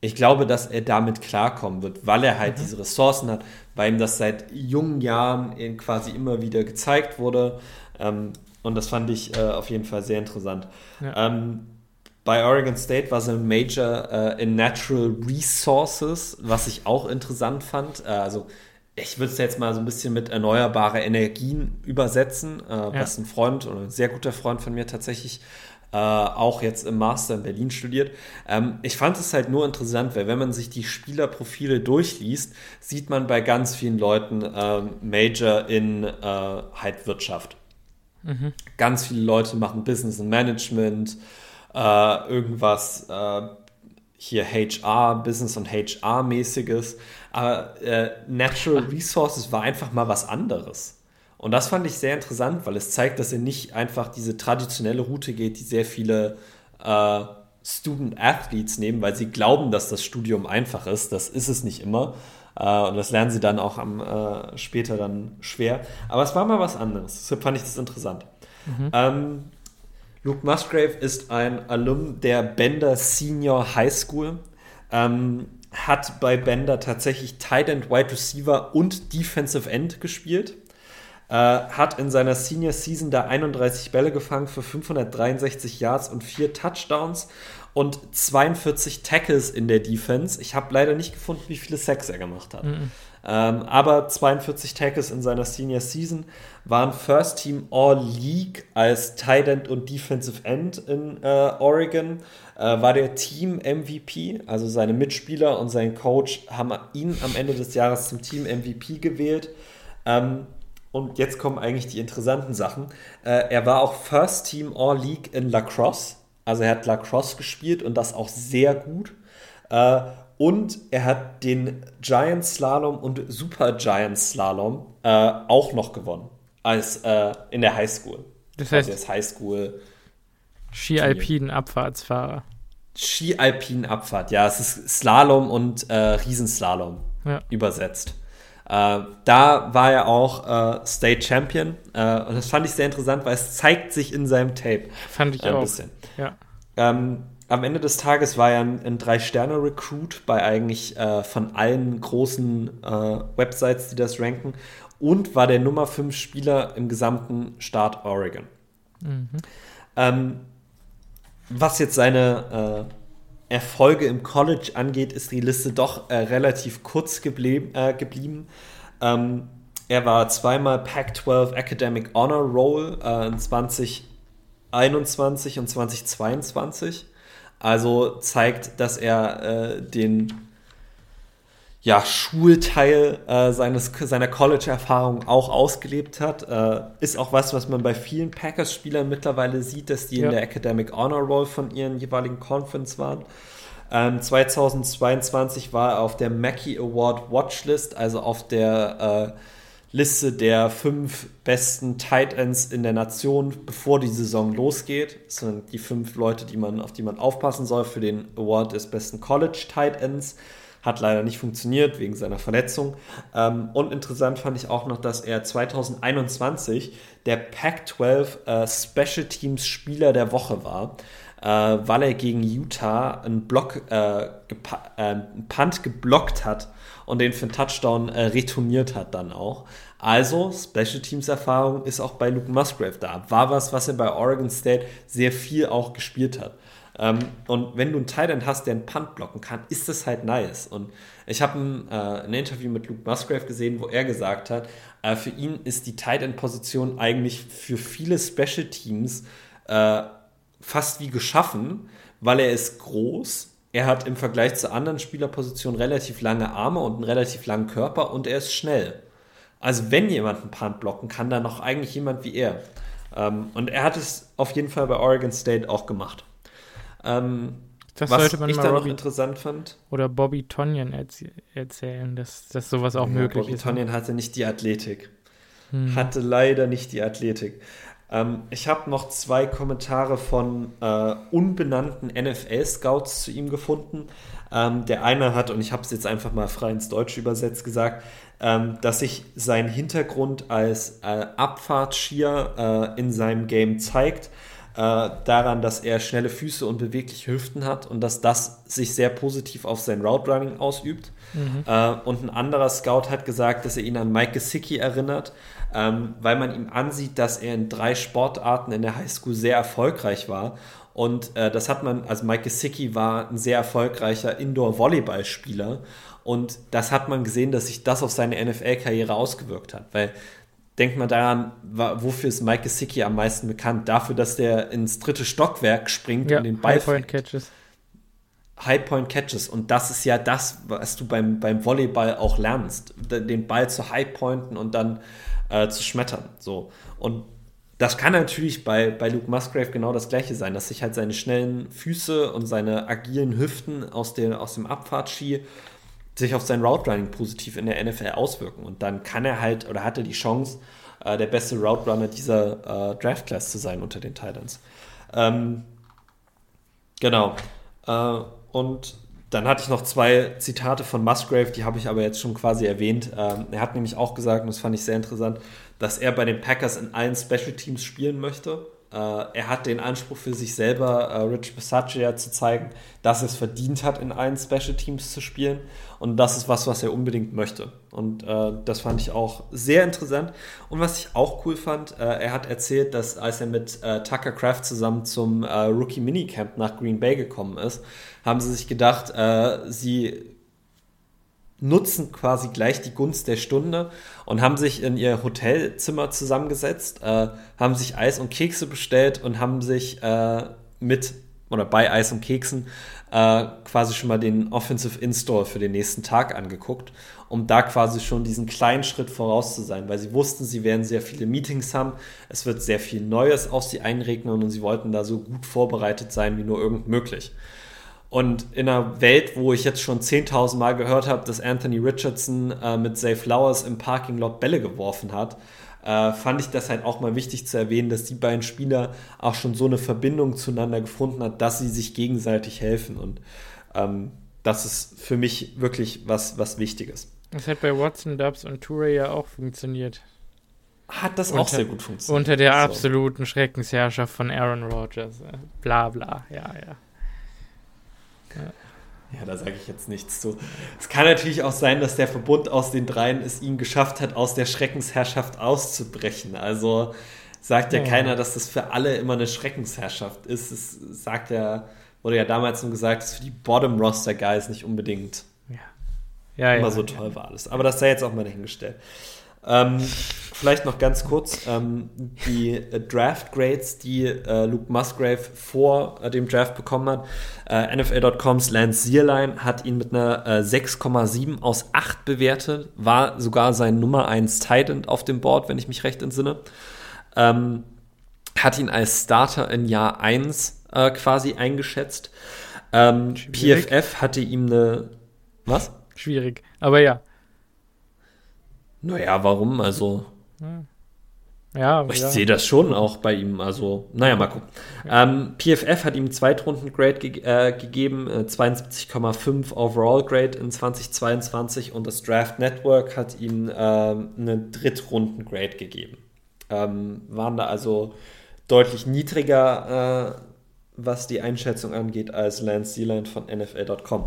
Ich glaube, dass er damit klarkommen wird, weil er halt mhm. diese Ressourcen hat, weil ihm das seit jungen Jahren quasi immer wieder gezeigt wurde. Ähm, und das fand ich äh, auf jeden Fall sehr interessant. Ja. Ähm, bei Oregon State war sie ein Major äh, in Natural Resources, was ich auch interessant fand. Äh, also ich würde es jetzt mal so ein bisschen mit erneuerbare Energien übersetzen, äh, ja. was ein Freund oder ein sehr guter Freund von mir tatsächlich äh, auch jetzt im Master in Berlin studiert. Ähm, ich fand es halt nur interessant, weil wenn man sich die Spielerprofile durchliest, sieht man bei ganz vielen Leuten ähm, Major in äh, halt Wirtschaft. Mhm. Ganz viele Leute machen Business and Management, äh, irgendwas äh, hier HR, Business und HR-mäßiges. Aber äh, Natural Resources war einfach mal was anderes. Und das fand ich sehr interessant, weil es zeigt, dass er nicht einfach diese traditionelle Route geht, die sehr viele äh, Student Athletes nehmen, weil sie glauben, dass das Studium einfach ist. Das ist es nicht immer. Uh, und das lernen sie dann auch am, uh, später dann schwer. Aber es war mal was anderes. Deshalb fand ich das interessant. Mhm. Ähm, Luke Musgrave ist ein Alum der Bender Senior High School. Ähm, hat bei Bender tatsächlich Tight End, Wide Receiver und Defensive End gespielt. Äh, hat in seiner Senior Season da 31 Bälle gefangen für 563 Yards und 4 Touchdowns und 42 Tackles in der Defense. Ich habe leider nicht gefunden, wie viele Sacks er gemacht hat. Mhm. Ähm, aber 42 Tackles in seiner Senior Season waren First Team All League als Tight End und Defensive End in äh, Oregon. Äh, war der Team MVP, also seine Mitspieler und sein Coach haben ihn am Ende des Jahres zum Team MVP gewählt. Ähm, und jetzt kommen eigentlich die interessanten Sachen. Äh, er war auch First Team All League in Lacrosse. Also er hat Lacrosse gespielt und das auch sehr gut. Äh, und er hat den Giant Slalom und Super Giant Slalom äh, auch noch gewonnen. Als äh, in der Highschool. Das heißt, das Highschool. Ski-Alpinen Abfahrtsfahrer. Ski-Alpinen Abfahrt, ja, es ist Slalom und äh, Riesenslalom ja. übersetzt. Äh, da war er auch äh, State Champion äh, und das fand ich sehr interessant, weil es zeigt sich in seinem Tape. Fand ich auch. Bisschen. Ja. Ähm, am Ende des Tages war er ein, ein Drei-Sterne-Recruit bei eigentlich äh, von allen großen äh, Websites, die das ranken, und war der Nummer 5 Spieler im gesamten Staat Oregon. Mhm. Ähm, was jetzt seine äh, Erfolge im College angeht, ist die Liste doch äh, relativ kurz geblieb, äh, geblieben. Ähm, er war zweimal Pac-12 Academic Honor Roll äh, in 2021 und 2022. Also zeigt, dass er äh, den ja, Schulteil äh, seines, seiner College-Erfahrung auch ausgelebt hat. Äh, ist auch was, was man bei vielen Packers-Spielern mittlerweile sieht, dass die ja. in der Academic Honor Roll von ihren jeweiligen Conference waren. Ähm, 2022 war er auf der Mackey Award Watchlist, also auf der äh, Liste der fünf besten Tight Ends in der Nation, bevor die Saison losgeht. Das sind die fünf Leute, die man, auf die man aufpassen soll für den Award des besten College Tight Ends. Hat leider nicht funktioniert wegen seiner Verletzung. Ähm, und interessant fand ich auch noch, dass er 2021 der Pac-12 äh, Special Teams Spieler der Woche war, äh, weil er gegen Utah einen, Block, äh, äh Punt geblockt hat und den für einen Touchdown äh, retourniert hat dann auch. Also, Special Teams Erfahrung ist auch bei Luke Musgrave da. War was, was er bei Oregon State sehr viel auch gespielt hat. Ähm, und wenn du einen Tight hast, der einen Punt blocken kann, ist das halt nice. Und ich habe ein, äh, ein, Interview mit Luke Musgrave gesehen, wo er gesagt hat, äh, für ihn ist die Tight End Position eigentlich für viele Special Teams äh, fast wie geschaffen, weil er ist groß, er hat im Vergleich zu anderen Spielerpositionen relativ lange Arme und einen relativ langen Körper und er ist schnell. Also wenn jemand einen Punt blocken kann, dann noch eigentlich jemand wie er. Ähm, und er hat es auf jeden Fall bei Oregon State auch gemacht. Ähm, das was sollte man ich mal Robbie, noch interessant fand. Oder Bobby Tonyan erzäh erzählen, dass, dass sowas auch ja, möglich Bobby ist. Bobby Tonyan hatte nicht die Athletik. Hm. Hatte leider nicht die Athletik. Ähm, ich habe noch zwei Kommentare von äh, unbenannten NFL-Scouts zu ihm gefunden. Ähm, der eine hat, und ich habe es jetzt einfach mal frei ins Deutsche übersetzt, gesagt, ähm, dass sich sein Hintergrund als äh, Abfahrtskier äh, in seinem Game zeigt daran, dass er schnelle Füße und bewegliche Hüften hat und dass das sich sehr positiv auf sein Route Running ausübt. Mhm. Äh, und ein anderer Scout hat gesagt, dass er ihn an Mike Gesicki erinnert, ähm, weil man ihm ansieht, dass er in drei Sportarten in der Highschool sehr erfolgreich war. Und äh, das hat man, also Mike Gesicki war ein sehr erfolgreicher Indoor-Volleyballspieler. Und das hat man gesehen, dass sich das auf seine NFL-Karriere ausgewirkt hat. Weil denkt man daran, wofür ist Mike Gesicki am meisten bekannt? Dafür, dass der ins dritte Stockwerk springt ja, und den Ball High Point Catches. High Point Catches. Und das ist ja das, was du beim, beim Volleyball auch lernst. Den Ball zu High Pointen und dann äh, zu schmettern. So. Und das kann natürlich bei, bei Luke Musgrave genau das gleiche sein, dass sich halt seine schnellen Füße und seine agilen Hüften aus, der, aus dem Abfahrtski sich auf sein Route Running positiv in der NFL auswirken. Und dann kann er halt oder hat er die Chance, äh, der beste Route Runner dieser äh, Draft Class zu sein unter den Titans. Ähm, genau. Äh, und dann hatte ich noch zwei Zitate von Musgrave, die habe ich aber jetzt schon quasi erwähnt. Ähm, er hat nämlich auch gesagt, und das fand ich sehr interessant, dass er bei den Packers in allen Special Teams spielen möchte. Äh, er hat den Anspruch für sich selber, äh, Rich Bisaccia zu zeigen, dass er es verdient hat, in allen Special Teams zu spielen. Und das ist was, was er unbedingt möchte. Und äh, das fand ich auch sehr interessant. Und was ich auch cool fand, äh, er hat erzählt, dass als er mit äh, Tucker Craft zusammen zum äh, Rookie Minicamp nach Green Bay gekommen ist, haben sie sich gedacht, sie nutzen quasi gleich die Gunst der Stunde und haben sich in ihr Hotelzimmer zusammengesetzt, äh, haben sich Eis und Kekse bestellt und haben sich äh, mit oder bei Eis und Keksen äh, quasi schon mal den Offensive Install für den nächsten Tag angeguckt, um da quasi schon diesen kleinen Schritt voraus zu sein, weil sie wussten, sie werden sehr viele Meetings haben, es wird sehr viel Neues auf sie einregnen und sie wollten da so gut vorbereitet sein wie nur irgend möglich. Und in einer Welt, wo ich jetzt schon 10.000 Mal gehört habe, dass Anthony Richardson äh, mit Zay Flowers im Parking Lot Bälle geworfen hat, äh, fand ich das halt auch mal wichtig zu erwähnen, dass die beiden Spieler auch schon so eine Verbindung zueinander gefunden hat, dass sie sich gegenseitig helfen. Und ähm, das ist für mich wirklich was, was Wichtiges. Das hat bei Watson, Dubs und Toure ja auch funktioniert. Hat das unter, auch sehr gut funktioniert. Unter der so. absoluten Schreckensherrschaft von Aaron Rodgers. Bla bla, ja, ja. Ja. Da sage ich jetzt nichts zu. Es kann natürlich auch sein, dass der Verbund aus den dreien es ihm geschafft hat, aus der Schreckensherrschaft auszubrechen. Also sagt ja, ja keiner, dass das für alle immer eine Schreckensherrschaft ist. Es sagt ja, wurde ja damals nur gesagt, dass für die Bottom-Roster-Guys nicht unbedingt ja. Ja, immer so toll war alles. Aber das sei jetzt auch mal dahingestellt. Ähm, vielleicht noch ganz kurz ähm, die äh, Draft Grades, die äh, Luke Musgrave vor äh, dem Draft bekommen hat. Äh, NFL.coms Lance Zierlein hat ihn mit einer 6,7 äh, aus 8 bewertet, war sogar sein Nummer 1 Titan auf dem Board, wenn ich mich recht entsinne. Ähm, hat ihn als Starter in Jahr 1 äh, quasi eingeschätzt. Ähm, PFF hatte ihm eine. Was? Schwierig, aber ja. Naja, warum? Also. Ja, ich ja. sehe das schon auch bei ihm. Also, naja, mal gucken. Ja. Ähm, PFF hat ihm einen Zweitrunden-Grade ge äh, gegeben, äh, 72,5 Overall-Grade in 2022 und das Draft Network hat ihm äh, einen Drittrunden-Grade gegeben. Ähm, waren da also deutlich niedriger, äh, was die Einschätzung angeht, als Lance Sealand von NFL.com.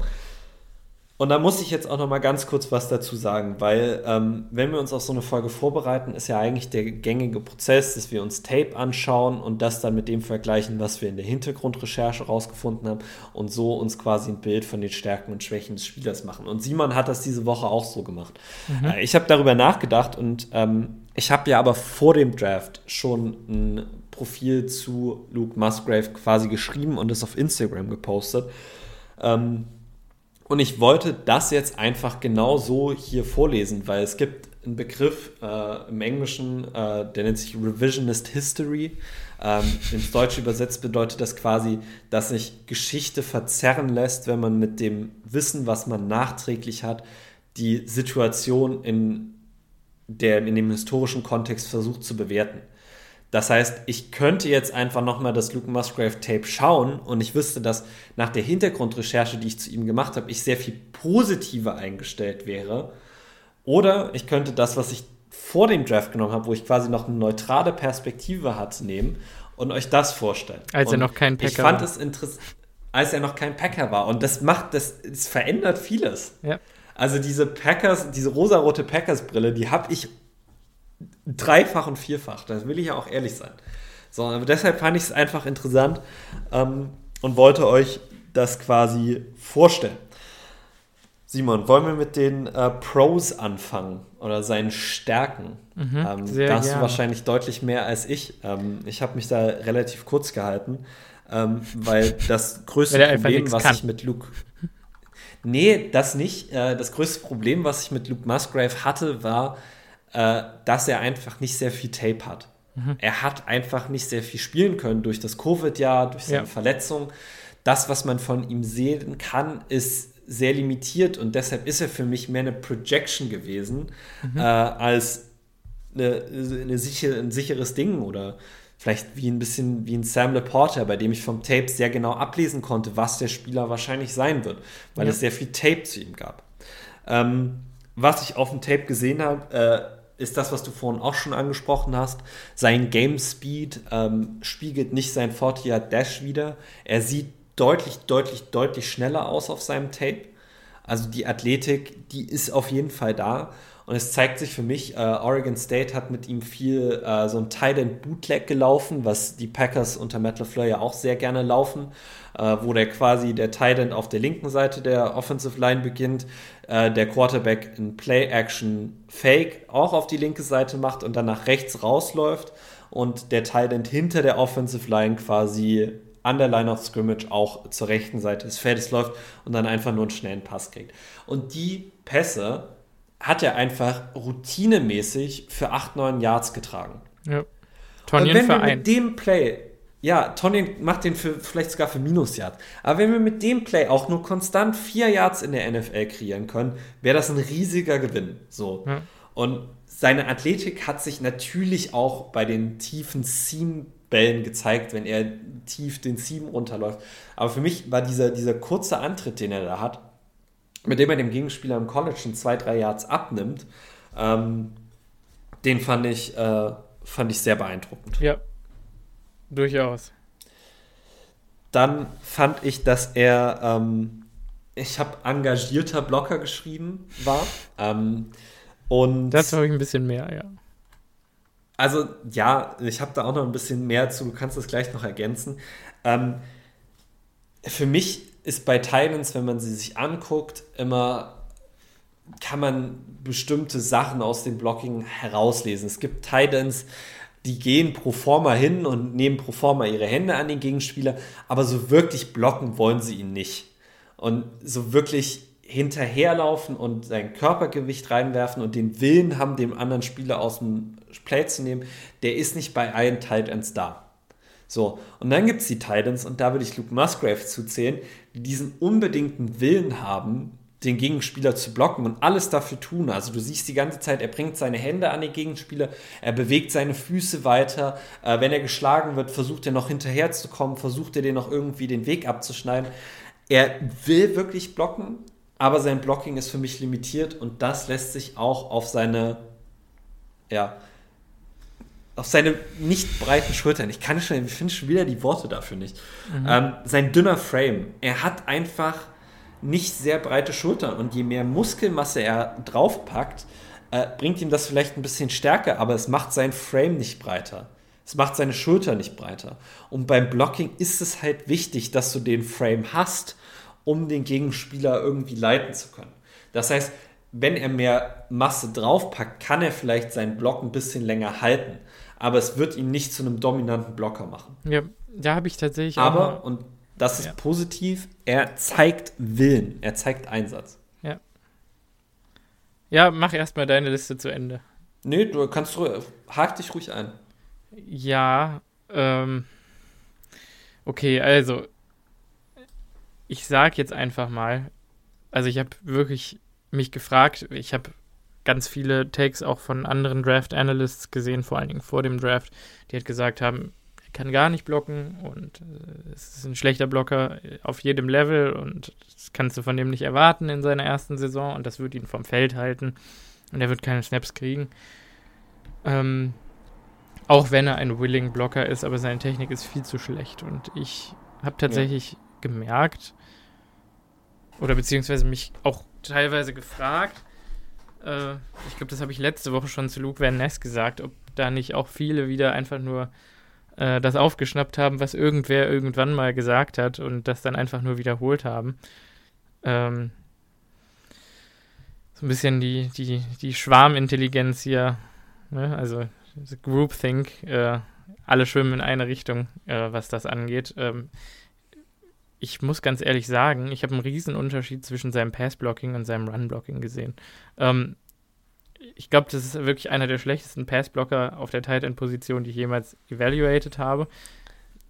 Und da muss ich jetzt auch noch mal ganz kurz was dazu sagen, weil ähm, wenn wir uns auf so eine Folge vorbereiten, ist ja eigentlich der gängige Prozess, dass wir uns Tape anschauen und das dann mit dem vergleichen, was wir in der Hintergrundrecherche rausgefunden haben und so uns quasi ein Bild von den Stärken und Schwächen des Spielers machen. Und Simon hat das diese Woche auch so gemacht. Mhm. Äh, ich habe darüber nachgedacht und ähm, ich habe ja aber vor dem Draft schon ein Profil zu Luke Musgrave quasi geschrieben und es auf Instagram gepostet. Ähm, und ich wollte das jetzt einfach genau so hier vorlesen, weil es gibt einen Begriff äh, im Englischen, äh, der nennt sich Revisionist History. Ähm, ins Deutsche übersetzt bedeutet das quasi, dass sich Geschichte verzerren lässt, wenn man mit dem Wissen, was man nachträglich hat, die Situation in, der, in dem historischen Kontext versucht zu bewerten. Das heißt, ich könnte jetzt einfach nochmal das Luke Musgrave Tape schauen und ich wüsste, dass nach der Hintergrundrecherche, die ich zu ihm gemacht habe, ich sehr viel positiver eingestellt wäre. Oder ich könnte das, was ich vor dem Draft genommen habe, wo ich quasi noch eine neutrale Perspektive hatte, nehmen und euch das vorstellen. Als und er noch kein Packer Ich fand es interessant, als er noch kein Packer war. Und das macht, das, das verändert vieles. Ja. Also diese Packers, diese rosarote Packers-Brille, die habe ich dreifach und vierfach. Das will ich ja auch ehrlich sein. So, aber deshalb fand ich es einfach interessant ähm, und wollte euch das quasi vorstellen. Simon, wollen wir mit den äh, Pros anfangen oder seinen Stärken? Mhm, ähm, da hast du wahrscheinlich deutlich mehr als ich. Ähm, ich habe mich da relativ kurz gehalten, ähm, weil das größte weil Problem, was kann. ich mit Luke. Nee, das nicht. Äh, das größte Problem, was ich mit Luke Musgrave hatte, war, äh, dass er einfach nicht sehr viel Tape hat. Mhm. Er hat einfach nicht sehr viel spielen können durch das Covid-Jahr, durch seine ja. Verletzung. Das, was man von ihm sehen kann, ist sehr limitiert und deshalb ist er für mich mehr eine Projection gewesen mhm. äh, als eine, eine sichere, ein sicheres Ding oder vielleicht wie ein bisschen wie ein Sam Laporta, bei dem ich vom Tape sehr genau ablesen konnte, was der Spieler wahrscheinlich sein wird, weil ja. es sehr viel Tape zu ihm gab. Ähm, was ich auf dem Tape gesehen habe, äh, ist das, was du vorhin auch schon angesprochen hast. Sein Game Speed ähm, spiegelt nicht sein 40 Yard Dash wieder. Er sieht deutlich, deutlich, deutlich schneller aus auf seinem Tape. Also die Athletik, die ist auf jeden Fall da. Und es zeigt sich für mich, äh, Oregon State hat mit ihm viel äh, so ein Tight End Bootleg gelaufen, was die Packers unter Matt LaFleur ja auch sehr gerne laufen, äh, wo der quasi der Tight End auf der linken Seite der Offensive Line beginnt, äh, der Quarterback in Play Action Fake auch auf die linke Seite macht und dann nach rechts rausläuft und der Tight End hinter der Offensive Line quasi an der Line of Scrimmage auch zur rechten Seite des Feldes läuft und dann einfach nur einen schnellen Pass kriegt. Und die Pässe hat er einfach routinemäßig für 8, 9 Yards getragen. Ja. Tonyan Und wenn wir mit dem Play, ja, Tonyan macht den für, vielleicht sogar für Minus Yards. Aber wenn wir mit dem Play auch nur konstant 4 Yards in der NFL kreieren können, wäre das ein riesiger Gewinn. So. Ja. Und seine Athletik hat sich natürlich auch bei den tiefen Seam-Bällen gezeigt, wenn er tief den Seam runterläuft. Aber für mich war dieser, dieser kurze Antritt, den er da hat, mit dem er dem Gegenspieler im College in zwei, drei Yards abnimmt, ähm, den fand ich, äh, fand ich sehr beeindruckend. Ja, durchaus. Dann fand ich, dass er, ähm, ich habe engagierter Blocker geschrieben war. Ähm, und das habe ich ein bisschen mehr, ja. Also ja, ich habe da auch noch ein bisschen mehr zu, du kannst das gleich noch ergänzen. Ähm, für mich ist bei Titans, wenn man sie sich anguckt, immer kann man bestimmte Sachen aus dem Blocking herauslesen. Es gibt Titans, die gehen pro forma hin und nehmen pro forma ihre Hände an den Gegenspieler, aber so wirklich blocken wollen sie ihn nicht. Und so wirklich hinterherlaufen und sein Körpergewicht reinwerfen und den Willen haben, dem anderen Spieler aus dem Play zu nehmen, der ist nicht bei allen Titans da. So, und dann gibt es die Titans, und da würde ich Luke Musgrave zuzählen, die diesen unbedingten Willen haben, den Gegenspieler zu blocken und alles dafür tun. Also du siehst die ganze Zeit, er bringt seine Hände an den Gegenspieler, er bewegt seine Füße weiter. Äh, wenn er geschlagen wird, versucht er noch hinterherzukommen, versucht er den noch irgendwie den Weg abzuschneiden. Er will wirklich blocken, aber sein Blocking ist für mich limitiert und das lässt sich auch auf seine, ja, auf seine nicht breiten Schultern. Ich kann schon, ich finde schon wieder die Worte dafür nicht. Mhm. Ähm, sein dünner Frame. Er hat einfach nicht sehr breite Schultern und je mehr Muskelmasse er draufpackt, äh, bringt ihm das vielleicht ein bisschen stärker, aber es macht sein Frame nicht breiter. Es macht seine Schulter nicht breiter. Und beim Blocking ist es halt wichtig, dass du den Frame hast, um den Gegenspieler irgendwie leiten zu können. Das heißt, wenn er mehr Masse draufpackt, kann er vielleicht seinen Block ein bisschen länger halten. Aber es wird ihn nicht zu einem dominanten Blocker machen. Ja, da habe ich tatsächlich. Aber, und das ist ja. positiv, er zeigt Willen, er zeigt Einsatz. Ja. Ja, mach erstmal deine Liste zu Ende. Nee, du kannst, hak dich ruhig ein. Ja, ähm. Okay, also. Ich sag jetzt einfach mal, also ich habe wirklich mich gefragt, ich habe ganz viele Takes auch von anderen Draft Analysts gesehen, vor allen Dingen vor dem Draft, die halt gesagt haben, kann gar nicht blocken und äh, es ist ein schlechter Blocker auf jedem Level und das kannst du von dem nicht erwarten in seiner ersten Saison und das wird ihn vom Feld halten und er wird keine Snaps kriegen. Ähm, auch wenn er ein willing Blocker ist, aber seine Technik ist viel zu schlecht und ich habe tatsächlich ja. gemerkt oder beziehungsweise mich auch teilweise gefragt, äh, ich glaube, das habe ich letzte Woche schon zu Luke Van Ness gesagt, ob da nicht auch viele wieder einfach nur äh, das aufgeschnappt haben, was irgendwer irgendwann mal gesagt hat und das dann einfach nur wiederholt haben. Ähm, so ein bisschen die, die, die Schwarmintelligenz hier, ne? also Groupthink, äh, alle schwimmen in eine Richtung, äh, was das angeht. Ähm, ich muss ganz ehrlich sagen, ich habe einen riesen Unterschied zwischen seinem Passblocking und seinem Runblocking gesehen. Ähm, ich glaube, das ist wirklich einer der schlechtesten Passblocker auf der Tight End Position, die ich jemals evaluated habe.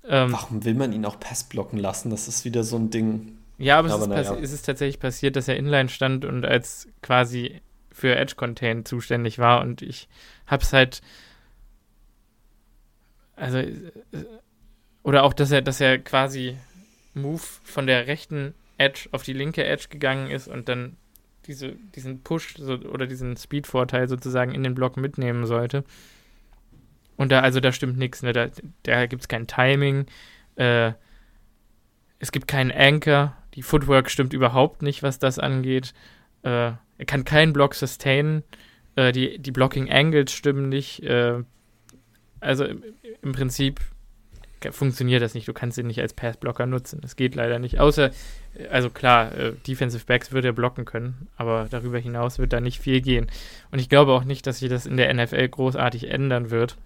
Ähm, Warum will man ihn auch Passblocken lassen? Das ist wieder so ein Ding. Ja, aber, aber es, ist es, ist tatsächlich passiert, dass er inline stand und als quasi für Edge Contain zuständig war und ich habe es halt also oder auch, dass er, dass er quasi Move von der rechten Edge auf die linke Edge gegangen ist und dann diese, diesen Push so, oder diesen Speed-Vorteil sozusagen in den Block mitnehmen sollte. Und da, also da stimmt nichts, ne? Da, da gibt es kein Timing, äh, es gibt keinen Anchor, die Footwork stimmt überhaupt nicht, was das angeht. Äh, er kann keinen Block sustainen, äh, die, die Blocking Angles stimmen nicht. Äh, also im, im Prinzip funktioniert das nicht. Du kannst ihn nicht als Passblocker nutzen. Das geht leider nicht. Außer, also klar, äh, Defensive Backs wird er blocken können, aber darüber hinaus wird da nicht viel gehen. Und ich glaube auch nicht, dass sich das in der NFL großartig ändern wird.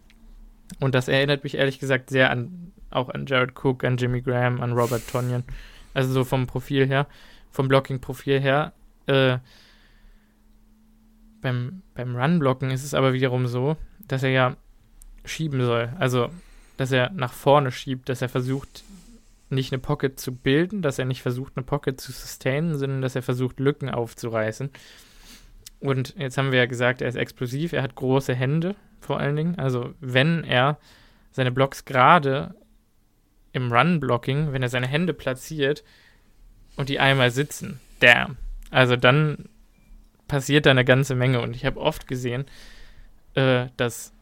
Und das erinnert mich ehrlich gesagt sehr an, auch an Jared Cook, an Jimmy Graham, an Robert Tonyan. Also so vom Profil her, vom Blocking-Profil her. Äh, beim, beim Run-Blocken ist es aber wiederum so, dass er ja schieben soll. Also dass er nach vorne schiebt, dass er versucht, nicht eine Pocket zu bilden, dass er nicht versucht, eine Pocket zu sustainen, sondern dass er versucht, Lücken aufzureißen. Und jetzt haben wir ja gesagt, er ist explosiv, er hat große Hände vor allen Dingen. Also wenn er seine Blocks gerade im Run-Blocking, wenn er seine Hände platziert und die einmal sitzen, damn. Also dann passiert da eine ganze Menge. Und ich habe oft gesehen, äh, dass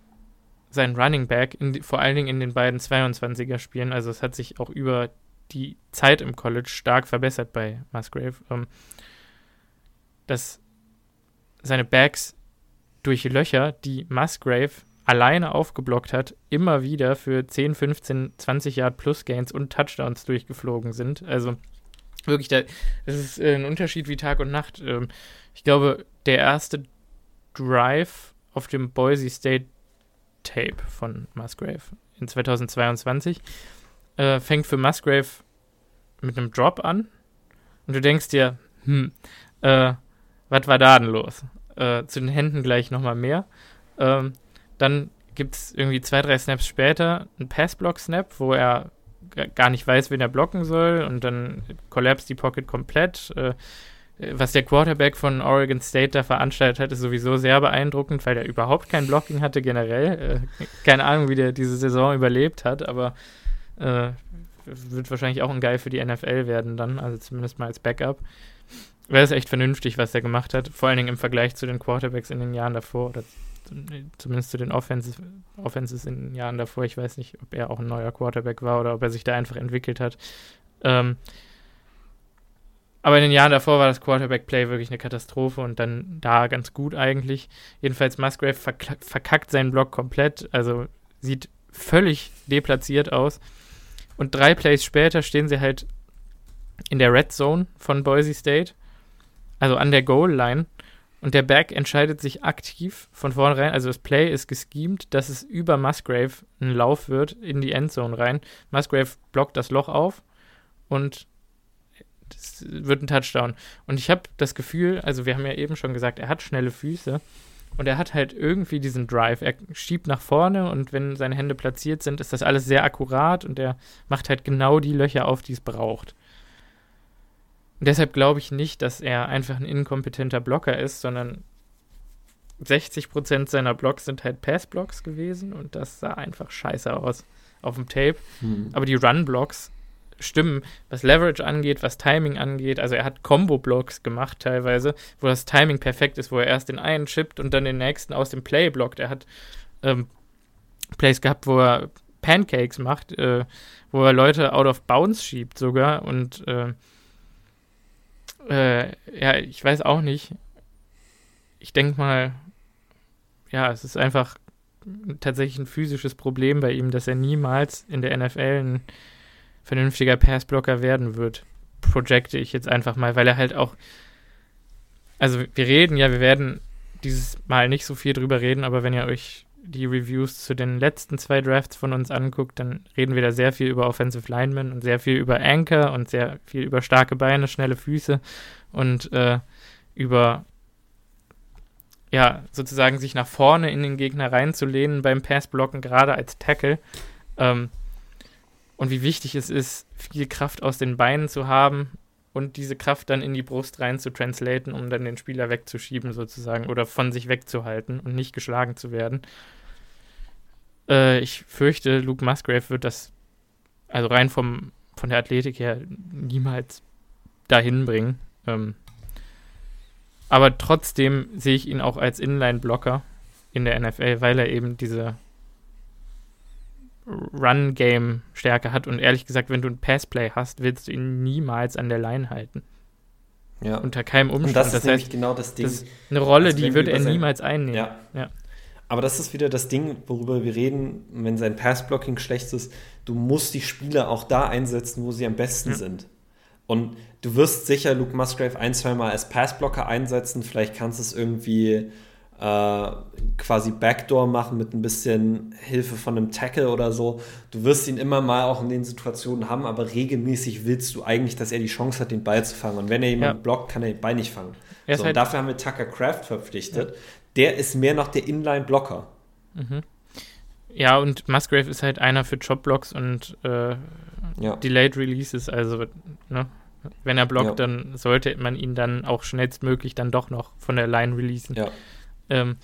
sein Running Back, in, vor allen Dingen in den beiden 22er-Spielen. Also es hat sich auch über die Zeit im College stark verbessert bei Musgrave. Ähm, dass seine Backs durch Löcher, die Musgrave alleine aufgeblockt hat, immer wieder für 10, 15, 20 Yard Plus Gains und Touchdowns durchgeflogen sind. Also wirklich, das ist ein Unterschied wie Tag und Nacht. Ähm, ich glaube, der erste Drive auf dem Boise State Tape von Musgrave in 2022. Äh, fängt für Musgrave mit einem Drop an. Und du denkst dir, hm, äh, was war da denn los? Äh, zu den Händen gleich nochmal mehr. Ähm, dann gibt es irgendwie zwei, drei Snaps später einen Pass-Block-Snap, wo er gar nicht weiß, wen er blocken soll und dann collapse die Pocket komplett. Äh, was der Quarterback von Oregon State da veranstaltet hat, ist sowieso sehr beeindruckend, weil er überhaupt kein Blocking hatte generell. Äh, keine Ahnung, wie der diese Saison überlebt hat, aber äh, wird wahrscheinlich auch ein Geil für die NFL werden dann, also zumindest mal als Backup. Wäre es echt vernünftig, was er gemacht hat, vor allen Dingen im Vergleich zu den Quarterbacks in den Jahren davor oder zumindest zu den Offenses, Offenses in den Jahren davor. Ich weiß nicht, ob er auch ein neuer Quarterback war oder ob er sich da einfach entwickelt hat. Ähm, aber in den Jahren davor war das Quarterback-Play wirklich eine Katastrophe und dann da ganz gut eigentlich. Jedenfalls Musgrave verkackt seinen Block komplett, also sieht völlig deplatziert aus. Und drei Plays später stehen sie halt in der Red Zone von Boise State, also an der Goal-Line. Und der Back entscheidet sich aktiv von vornherein, also das Play ist geschemt, dass es über Musgrave ein Lauf wird in die Endzone rein. Musgrave blockt das Loch auf und das wird ein Touchdown. Und ich habe das Gefühl, also wir haben ja eben schon gesagt, er hat schnelle Füße und er hat halt irgendwie diesen Drive. Er schiebt nach vorne und wenn seine Hände platziert sind, ist das alles sehr akkurat und er macht halt genau die Löcher auf, die es braucht. Und deshalb glaube ich nicht, dass er einfach ein inkompetenter Blocker ist, sondern 60% seiner Blocks sind halt Pass-Blocks gewesen und das sah einfach scheiße aus auf dem Tape. Hm. Aber die Run-Blocks stimmen, was Leverage angeht, was Timing angeht. Also er hat Combo-Blocks gemacht teilweise, wo das Timing perfekt ist, wo er erst den einen chippt und dann den nächsten aus dem Play blockt. Er hat ähm, Plays gehabt, wo er Pancakes macht, äh, wo er Leute out of bounds schiebt sogar und äh, äh, ja, ich weiß auch nicht. Ich denke mal, ja, es ist einfach tatsächlich ein physisches Problem bei ihm, dass er niemals in der NFL ein vernünftiger Passblocker werden wird. Projecte ich jetzt einfach mal, weil er halt auch. Also, wir reden ja, wir werden dieses Mal nicht so viel drüber reden, aber wenn ihr euch die Reviews zu den letzten zwei Drafts von uns anguckt, dann reden wir da sehr viel über Offensive Linemen und sehr viel über Anchor und sehr viel über starke Beine, schnelle Füße und äh, über ja, sozusagen sich nach vorne in den Gegner reinzulehnen beim Passblocken, gerade als Tackle. Ähm, und wie wichtig es ist, viel Kraft aus den Beinen zu haben und diese Kraft dann in die Brust rein zu translaten, um dann den Spieler wegzuschieben sozusagen oder von sich wegzuhalten und nicht geschlagen zu werden. Äh, ich fürchte, Luke Musgrave wird das, also rein vom, von der Athletik her, niemals dahin bringen. Ähm, aber trotzdem sehe ich ihn auch als Inline-Blocker in der NFL, weil er eben diese Run-Game-Stärke hat. Und ehrlich gesagt, wenn du ein Passplay hast, willst du ihn niemals an der Line halten. Ja. Unter keinem Umstand. Und das, das ist heißt, genau das Ding. Das eine Rolle, die würde er niemals einnehmen. Ja. ja. Aber das ist wieder das Ding, worüber wir reden, wenn sein Passblocking schlecht ist. Du musst die Spieler auch da einsetzen, wo sie am besten ja. sind. Und du wirst sicher Luke Musgrave ein, zwei Mal als Passblocker einsetzen. Vielleicht kannst du es irgendwie äh, quasi Backdoor machen mit ein bisschen Hilfe von einem Tackle oder so. Du wirst ihn immer mal auch in den Situationen haben, aber regelmäßig willst du eigentlich, dass er die Chance hat, den Ball zu fangen. Und wenn er jemanden ja. blockt, kann er den Ball nicht fangen. So, halt dafür haben wir Tucker Craft verpflichtet. Ja. Der ist mehr noch der Inline-Blocker. Mhm. Ja, und Musgrave ist halt einer für Jobblocks und äh, ja. Delayed Releases. Also, ne? wenn er blockt, dann sollte man ihn dann auch schnellstmöglich dann doch noch von der Line releasen. Ja. Ähm,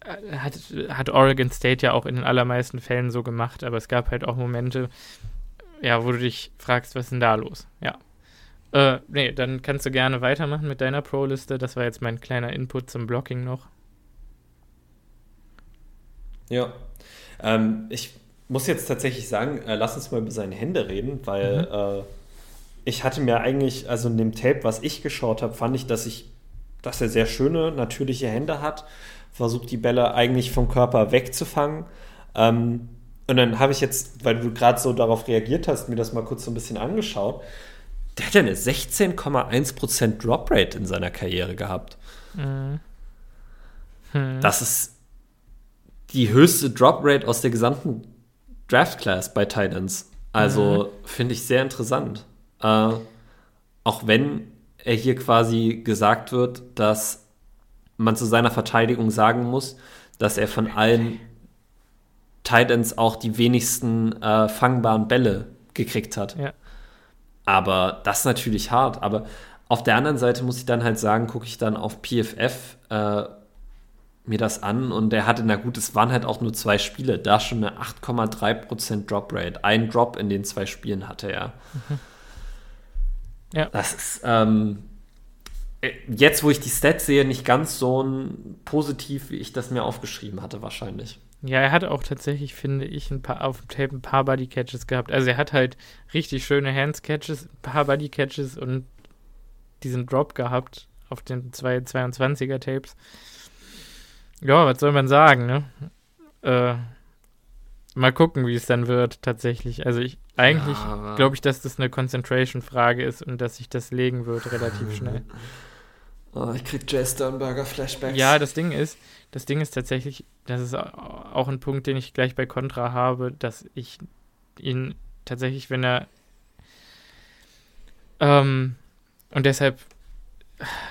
äh, hat, hat Oregon State ja auch in den allermeisten Fällen so gemacht, aber es gab halt auch Momente, ja, wo du dich fragst, was ist denn da los? Ja. Äh, nee, dann kannst du gerne weitermachen mit deiner Pro-Liste. Das war jetzt mein kleiner Input zum Blocking noch. Ja. Ähm, ich muss jetzt tatsächlich sagen, äh, lass uns mal über seine Hände reden, weil mhm. äh, ich hatte mir eigentlich, also in dem Tape, was ich geschaut habe, fand ich, dass ich dass er sehr schöne, natürliche Hände hat, versucht die Bälle eigentlich vom Körper wegzufangen. Ähm, und dann habe ich jetzt, weil du gerade so darauf reagiert hast, mir das mal kurz so ein bisschen angeschaut. Der hat ja eine 16,1% Drop-Rate in seiner Karriere gehabt. Mhm. Hm. Das ist die höchste Drop-Rate aus der gesamten Draft-Class bei Titans. Also mhm. finde ich sehr interessant. Äh, auch wenn er hier quasi gesagt wird, dass man zu seiner Verteidigung sagen muss, dass er von allen Titans auch die wenigsten äh, fangbaren Bälle gekriegt hat. Ja. Aber das ist natürlich hart. Aber Auf der anderen Seite muss ich dann halt sagen, gucke ich dann auf PFF äh, mir das an und der hatte, na gut, es waren halt auch nur zwei Spiele, da schon eine 8,3% Drop Rate. Ein Drop in den zwei Spielen hatte er. Mhm. Ja. Das ist ähm, äh, jetzt, wo ich die Stats sehe, nicht ganz so ein positiv, wie ich das mir aufgeschrieben hatte, wahrscheinlich. Ja, er hat auch tatsächlich, finde ich, ein paar, auf dem Tape ein paar Body Catches gehabt. Also er hat halt richtig schöne Hands Catches, ein paar Body Catches und diesen Drop gehabt auf den 222er Tapes. Ja, was soll man sagen, ne? Äh, mal gucken, wie es dann wird, tatsächlich. Also ich, eigentlich ja, glaube ich, dass das eine Concentration-Frage ist und dass sich das legen wird relativ schnell. Oh, ich krieg Jay Sternberger Flashbacks. Ja, das Ding ist, das Ding ist tatsächlich, das ist auch ein Punkt, den ich gleich bei Contra habe, dass ich ihn tatsächlich, wenn er ähm, und deshalb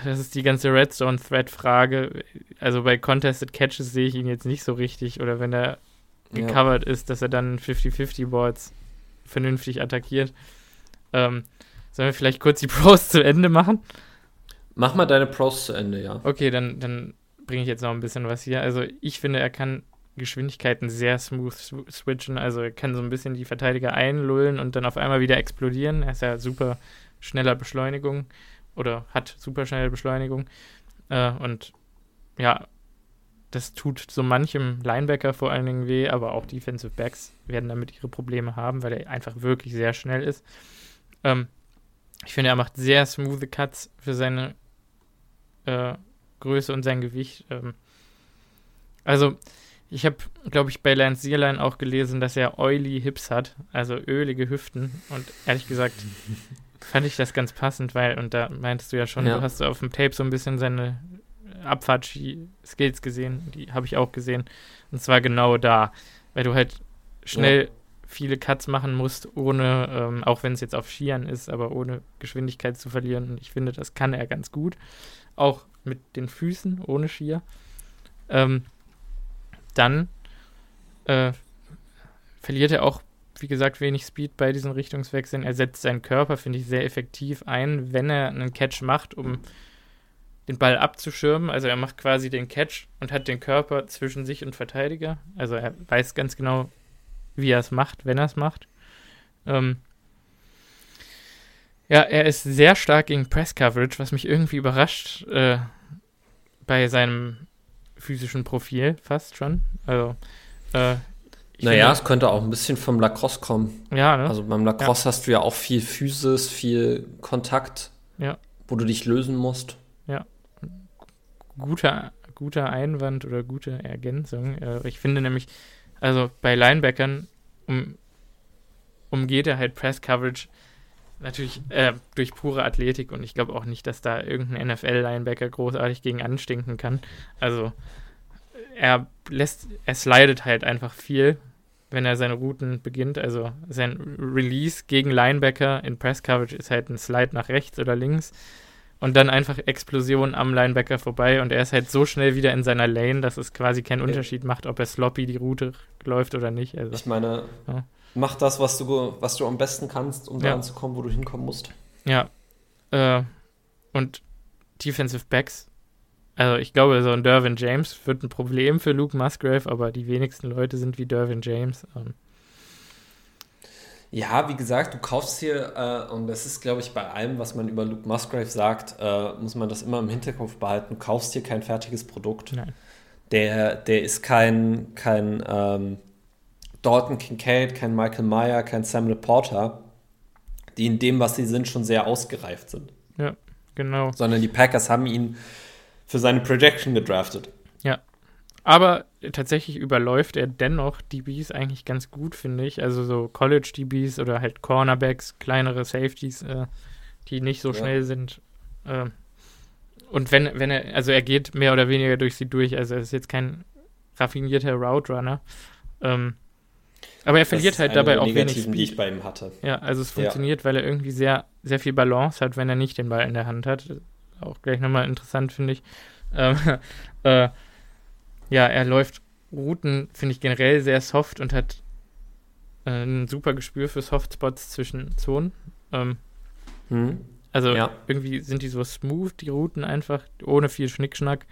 das ist die ganze Redstone-Thread-Frage. Also bei Contested Catches sehe ich ihn jetzt nicht so richtig. Oder wenn er gecovert ja. ist, dass er dann 50-50-Boards vernünftig attackiert. Ähm, sollen wir vielleicht kurz die Pros zu Ende machen? Mach mal deine Pros zu Ende, ja. Okay, dann, dann bringe ich jetzt noch ein bisschen was hier. Also ich finde, er kann Geschwindigkeiten sehr smooth switchen. Also er kann so ein bisschen die Verteidiger einlullen und dann auf einmal wieder explodieren. Er ist ja super schneller Beschleunigung oder hat superschnelle Beschleunigung. Äh, und ja, das tut so manchem Linebacker vor allen Dingen weh, aber auch Defensive Backs werden damit ihre Probleme haben, weil er einfach wirklich sehr schnell ist. Ähm, ich finde, er macht sehr smooth Cuts für seine äh, Größe und sein Gewicht. Ähm, also, ich habe, glaube ich, bei Lance Zierlein auch gelesen, dass er oily Hips hat, also ölige Hüften. Und ehrlich gesagt, fand ich das ganz passend, weil, und da meintest du ja schon, ja. du hast auf dem Tape so ein bisschen seine Abfahrt-Skills gesehen, die habe ich auch gesehen. Und zwar genau da, weil du halt schnell ja. viele Cuts machen musst, ohne, ähm, auch wenn es jetzt auf Skiern ist, aber ohne Geschwindigkeit zu verlieren. Und ich finde, das kann er ganz gut. Auch mit den Füßen, ohne Skier. Ähm, dann äh, verliert er auch wie gesagt, wenig Speed bei diesen Richtungswechseln. Er setzt seinen Körper, finde ich, sehr effektiv ein, wenn er einen Catch macht, um den Ball abzuschirmen. Also er macht quasi den Catch und hat den Körper zwischen sich und Verteidiger. Also er weiß ganz genau, wie er es macht, wenn er es macht. Ähm ja, er ist sehr stark gegen Press Coverage, was mich irgendwie überrascht äh, bei seinem physischen Profil fast schon. Also äh, naja, es könnte auch ein bisschen vom Lacrosse kommen. Ja, ne? Also beim Lacrosse ja. hast du ja auch viel Physis, viel Kontakt, ja. wo du dich lösen musst. Ja. Guter, guter Einwand oder gute Ergänzung. Äh, ich finde nämlich, also bei Linebackern um, umgeht er halt Press Coverage natürlich äh, durch pure Athletik und ich glaube auch nicht, dass da irgendein NFL-Linebacker großartig gegen anstinken kann. Also er lässt, er slidet halt einfach viel, wenn er seine Routen beginnt. Also sein Release gegen Linebacker in Press Coverage ist halt ein Slide nach rechts oder links und dann einfach Explosion am Linebacker vorbei und er ist halt so schnell wieder in seiner Lane, dass es quasi keinen Unterschied macht, ob er sloppy die Route läuft oder nicht. Also, ich meine, ja. mach das, was du, was du am besten kannst, um ja. da anzukommen, wo du hinkommen musst. Ja. Äh, und Defensive Backs also ich glaube, so ein Dervin James wird ein Problem für Luke Musgrave, aber die wenigsten Leute sind wie Dervin James. Ähm. Ja, wie gesagt, du kaufst hier, äh, und das ist, glaube ich, bei allem, was man über Luke Musgrave sagt, äh, muss man das immer im Hinterkopf behalten. Du kaufst hier kein fertiges Produkt. Nein. Der, der ist kein, kein ähm, Dalton Kincaid, kein Michael Meyer, kein Samuel Porter, die in dem, was sie sind, schon sehr ausgereift sind. Ja, genau. Sondern die Packers haben ihn für seine Projection gedraftet. Ja. Aber tatsächlich überläuft er dennoch DBs eigentlich ganz gut, finde ich. Also so College-DBs oder halt Cornerbacks, kleinere Safeties, äh, die nicht so ja. schnell sind. Äh, und wenn, wenn er, also er geht mehr oder weniger durch sie durch, also er ist jetzt kein raffinierter Route Runner. Ähm, aber er verliert halt dabei auch wenig Speed. die ich bei ihm hatte. Ja, also es funktioniert, ja. weil er irgendwie sehr, sehr viel Balance hat, wenn er nicht den Ball in der Hand hat auch gleich nochmal interessant, finde ich. Ähm, äh, ja, er läuft Routen, finde ich generell sehr soft und hat äh, ein super Gespür für Softspots zwischen Zonen. Ähm, hm. Also ja. irgendwie sind die so smooth, die Routen einfach, ohne viel Schnickschnack.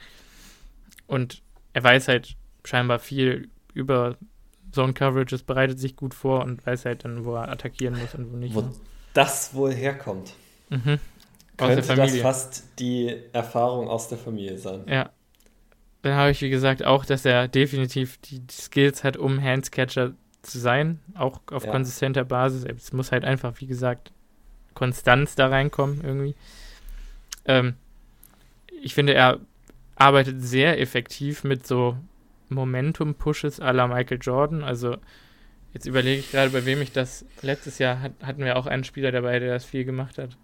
Und er weiß halt scheinbar viel über Zone Coverages, bereitet sich gut vor und weiß halt dann, wo er attackieren muss und wo nicht. Wo das wohl herkommt. Mhm. Könnte das fast die Erfahrung aus der Familie sein. Ja. Dann habe ich, wie gesagt, auch, dass er definitiv die, die Skills hat, um Handscatcher zu sein, auch auf ja. konsistenter Basis. Es muss halt einfach, wie gesagt, Konstanz da reinkommen irgendwie. Ähm, ich finde, er arbeitet sehr effektiv mit so Momentum-Pushes à la Michael Jordan. Also jetzt überlege ich gerade, bei wem ich das letztes Jahr hat, hatten wir auch einen Spieler dabei, der das viel gemacht hat.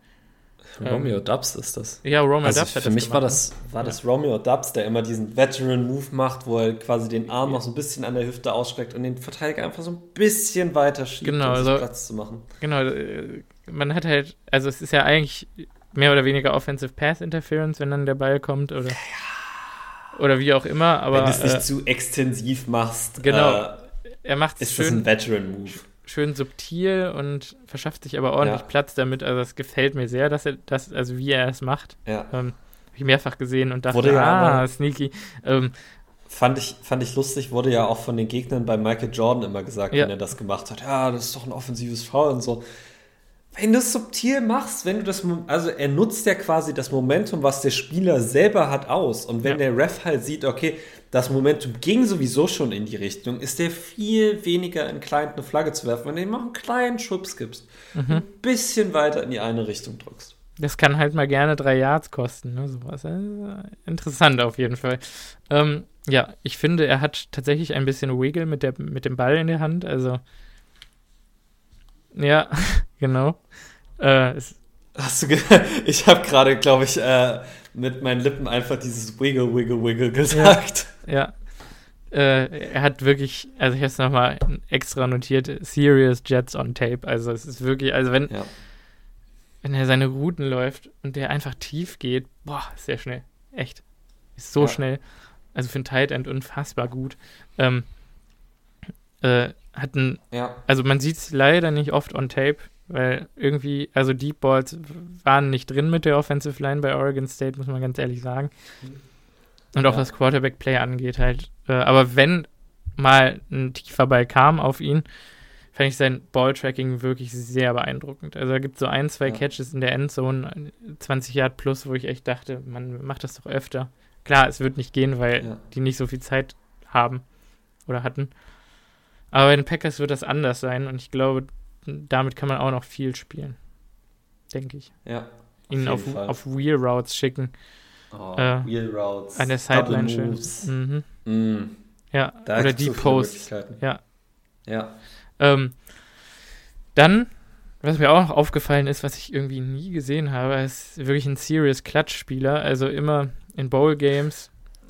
Romeo ähm, Dubs ist das. Ja, Romeo also Dubs hat Für mich gemacht, war das, war das ja. Romeo Dubs, der immer diesen Veteran-Move macht, wo er quasi den Arm noch so ein bisschen an der Hüfte ausstreckt und den Verteidiger einfach so ein bisschen weiter schiebt, genau, um also, Platz zu machen. Genau, äh, man hat halt, also es ist ja eigentlich mehr oder weniger Offensive Pass Interference, wenn dann der Ball kommt oder, ja. oder wie auch immer. Aber, wenn du es nicht äh, zu extensiv machst, genau, äh, er macht es schön. Ist das ein Veteran-Move? Schön subtil und verschafft sich aber ordentlich ja. Platz damit. Also es gefällt mir sehr, dass er das, also wie er es macht. Ja. Ähm, Habe ich mehrfach gesehen und dachte, wurde ah, sneaky. Ähm, fand ich, fand ich lustig, wurde ja auch von den Gegnern bei Michael Jordan immer gesagt, ja. wenn er das gemacht hat. Ja, das ist doch ein offensives Foul und so. Wenn du es subtil machst, wenn du das, also er nutzt ja quasi das Momentum, was der Spieler selber hat, aus. Und wenn ja. der Ref halt sieht, okay, das Momentum ging sowieso schon in die Richtung, ist der viel weniger inclined, eine Flagge zu werfen, wenn du ihm noch einen kleinen Schubs gibst, mhm. ein bisschen weiter in die eine Richtung drückst. Das kann halt mal gerne drei Yards kosten, ne? Sowas. Interessant auf jeden Fall. Ähm, ja, ich finde, er hat tatsächlich ein bisschen Wiggle mit, der, mit dem Ball in der Hand. Also, ja, genau. Äh, Hast du ich habe gerade, glaube ich, äh, mit meinen Lippen einfach dieses Wiggle, Wiggle, Wiggle gesagt. Ja. ja. Äh, er hat wirklich, also ich habe es nochmal extra notiert, Serious Jets on Tape. Also es ist wirklich, also wenn, ja. wenn er seine Routen läuft und der einfach tief geht, boah, sehr schnell. Echt. Ist so ja. schnell. Also für ein Tight End unfassbar gut. Ähm, äh, hat ein, ja. also man sieht es leider nicht oft on Tape, weil irgendwie, also Deep Balls waren nicht drin mit der Offensive Line bei Oregon State, muss man ganz ehrlich sagen. Und auch ja. was Quarterback-Play angeht halt. Äh, aber wenn mal ein tiefer Ball kam auf ihn, fand ich sein Ball-Tracking wirklich sehr beeindruckend. Also da gibt es so ein, zwei ja. Catches in der Endzone, 20 Yard plus, wo ich echt dachte, man macht das doch öfter. Klar, es wird nicht gehen, weil ja. die nicht so viel Zeit haben oder hatten. Aber bei den Packers wird das anders sein und ich glaube, damit kann man auch noch viel spielen. Denke ich. Ja. Ihn auf, auf Wheel Routes schicken. Oh, äh, Wheel Routes. An der Sideline schön. Mhm. Mm. Ja, da oder die Posts. Ja. Ja. Ähm, dann, was mir auch noch aufgefallen ist, was ich irgendwie nie gesehen habe, ist wirklich ein Serious Clutch-Spieler. Also immer in Bowl-Games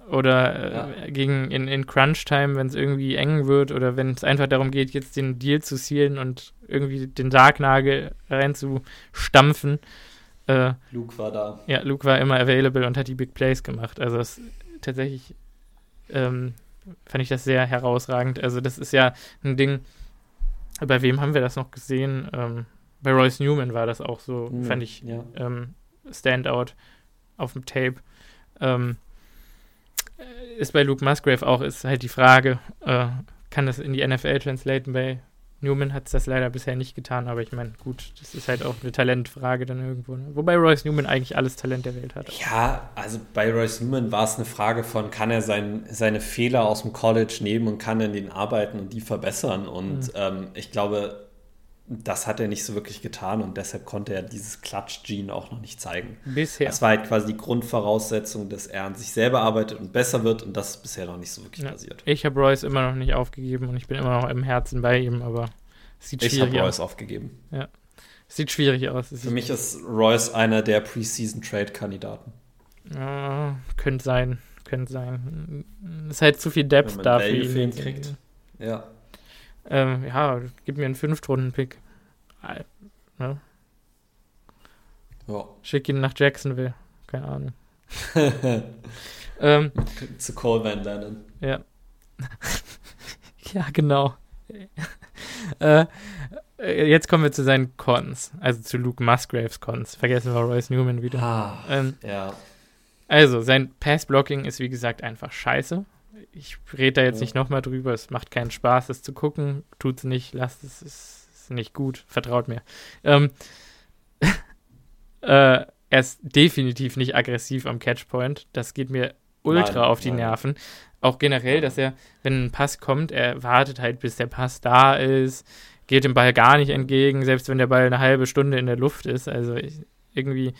oder ja. äh, gegen in, in Crunch-Time, wenn es irgendwie eng wird oder wenn es einfach darum geht, jetzt den Deal zu sealen und irgendwie den Sargnagel reinzustampfen. Äh, Luke war da. Ja, Luke war immer available und hat die Big Plays gemacht. Also das, tatsächlich ähm, fand ich das sehr herausragend. Also das ist ja ein Ding, bei wem haben wir das noch gesehen? Ähm, bei Royce Newman war das auch so, mhm, fand ich, ja. ähm, Standout auf dem Tape. Ähm, ist bei Luke Musgrave auch, ist halt die Frage, äh, kann das in die NFL translaten? Bei Newman hat es das leider bisher nicht getan, aber ich meine, gut, das ist halt auch eine Talentfrage dann irgendwo. Ne? Wobei Royce Newman eigentlich alles Talent der Welt hat. Ja, also bei Royce Newman war es eine Frage von, kann er sein, seine Fehler aus dem College nehmen und kann er in den arbeiten und die verbessern? Und mhm. ähm, ich glaube, das hat er nicht so wirklich getan und deshalb konnte er dieses Klatsch-Gene auch noch nicht zeigen. Bisher. Das war halt quasi die Grundvoraussetzung, dass er an sich selber arbeitet und besser wird und das ist bisher noch nicht so wirklich ja. passiert. Ich habe Royce immer noch nicht aufgegeben und ich bin immer noch im Herzen bei ihm, aber es sieht ich schwierig aus. Ich habe Royce aufgegeben. Ja. Es sieht schwierig aus. Für mich ist Royce einer der Preseason-Trade-Kandidaten. Ja, könnte sein, könnte sein. Es ist halt zu viel Depth da für ihn. Kriegt. Ja. Ähm, ja, gib mir einen Fünftrunden-Pick. Ne? Ja. Schick ihn nach Jacksonville. Keine Ahnung. ähm, Zu Cole Van Lennon. Ja. ja, genau. äh, äh, jetzt kommen wir zu seinen Cons, also zu Luke Musgraves Cons. Vergessen wir Royce Newman wieder. Ah, ähm, ja. Also, sein Pass-Blocking ist wie gesagt einfach scheiße. Ich rede da jetzt ja. nicht nochmal drüber. Es macht keinen Spaß, es zu gucken. Tut's nicht, lasst es, es ist nicht gut. Vertraut mir. Ähm, äh, er ist definitiv nicht aggressiv am Catchpoint. Das geht mir ultra nein, auf die nein. Nerven. Auch generell, dass er, wenn ein Pass kommt, er wartet halt, bis der Pass da ist, geht dem Ball gar nicht entgegen, selbst wenn der Ball eine halbe Stunde in der Luft ist. Also ich, irgendwie,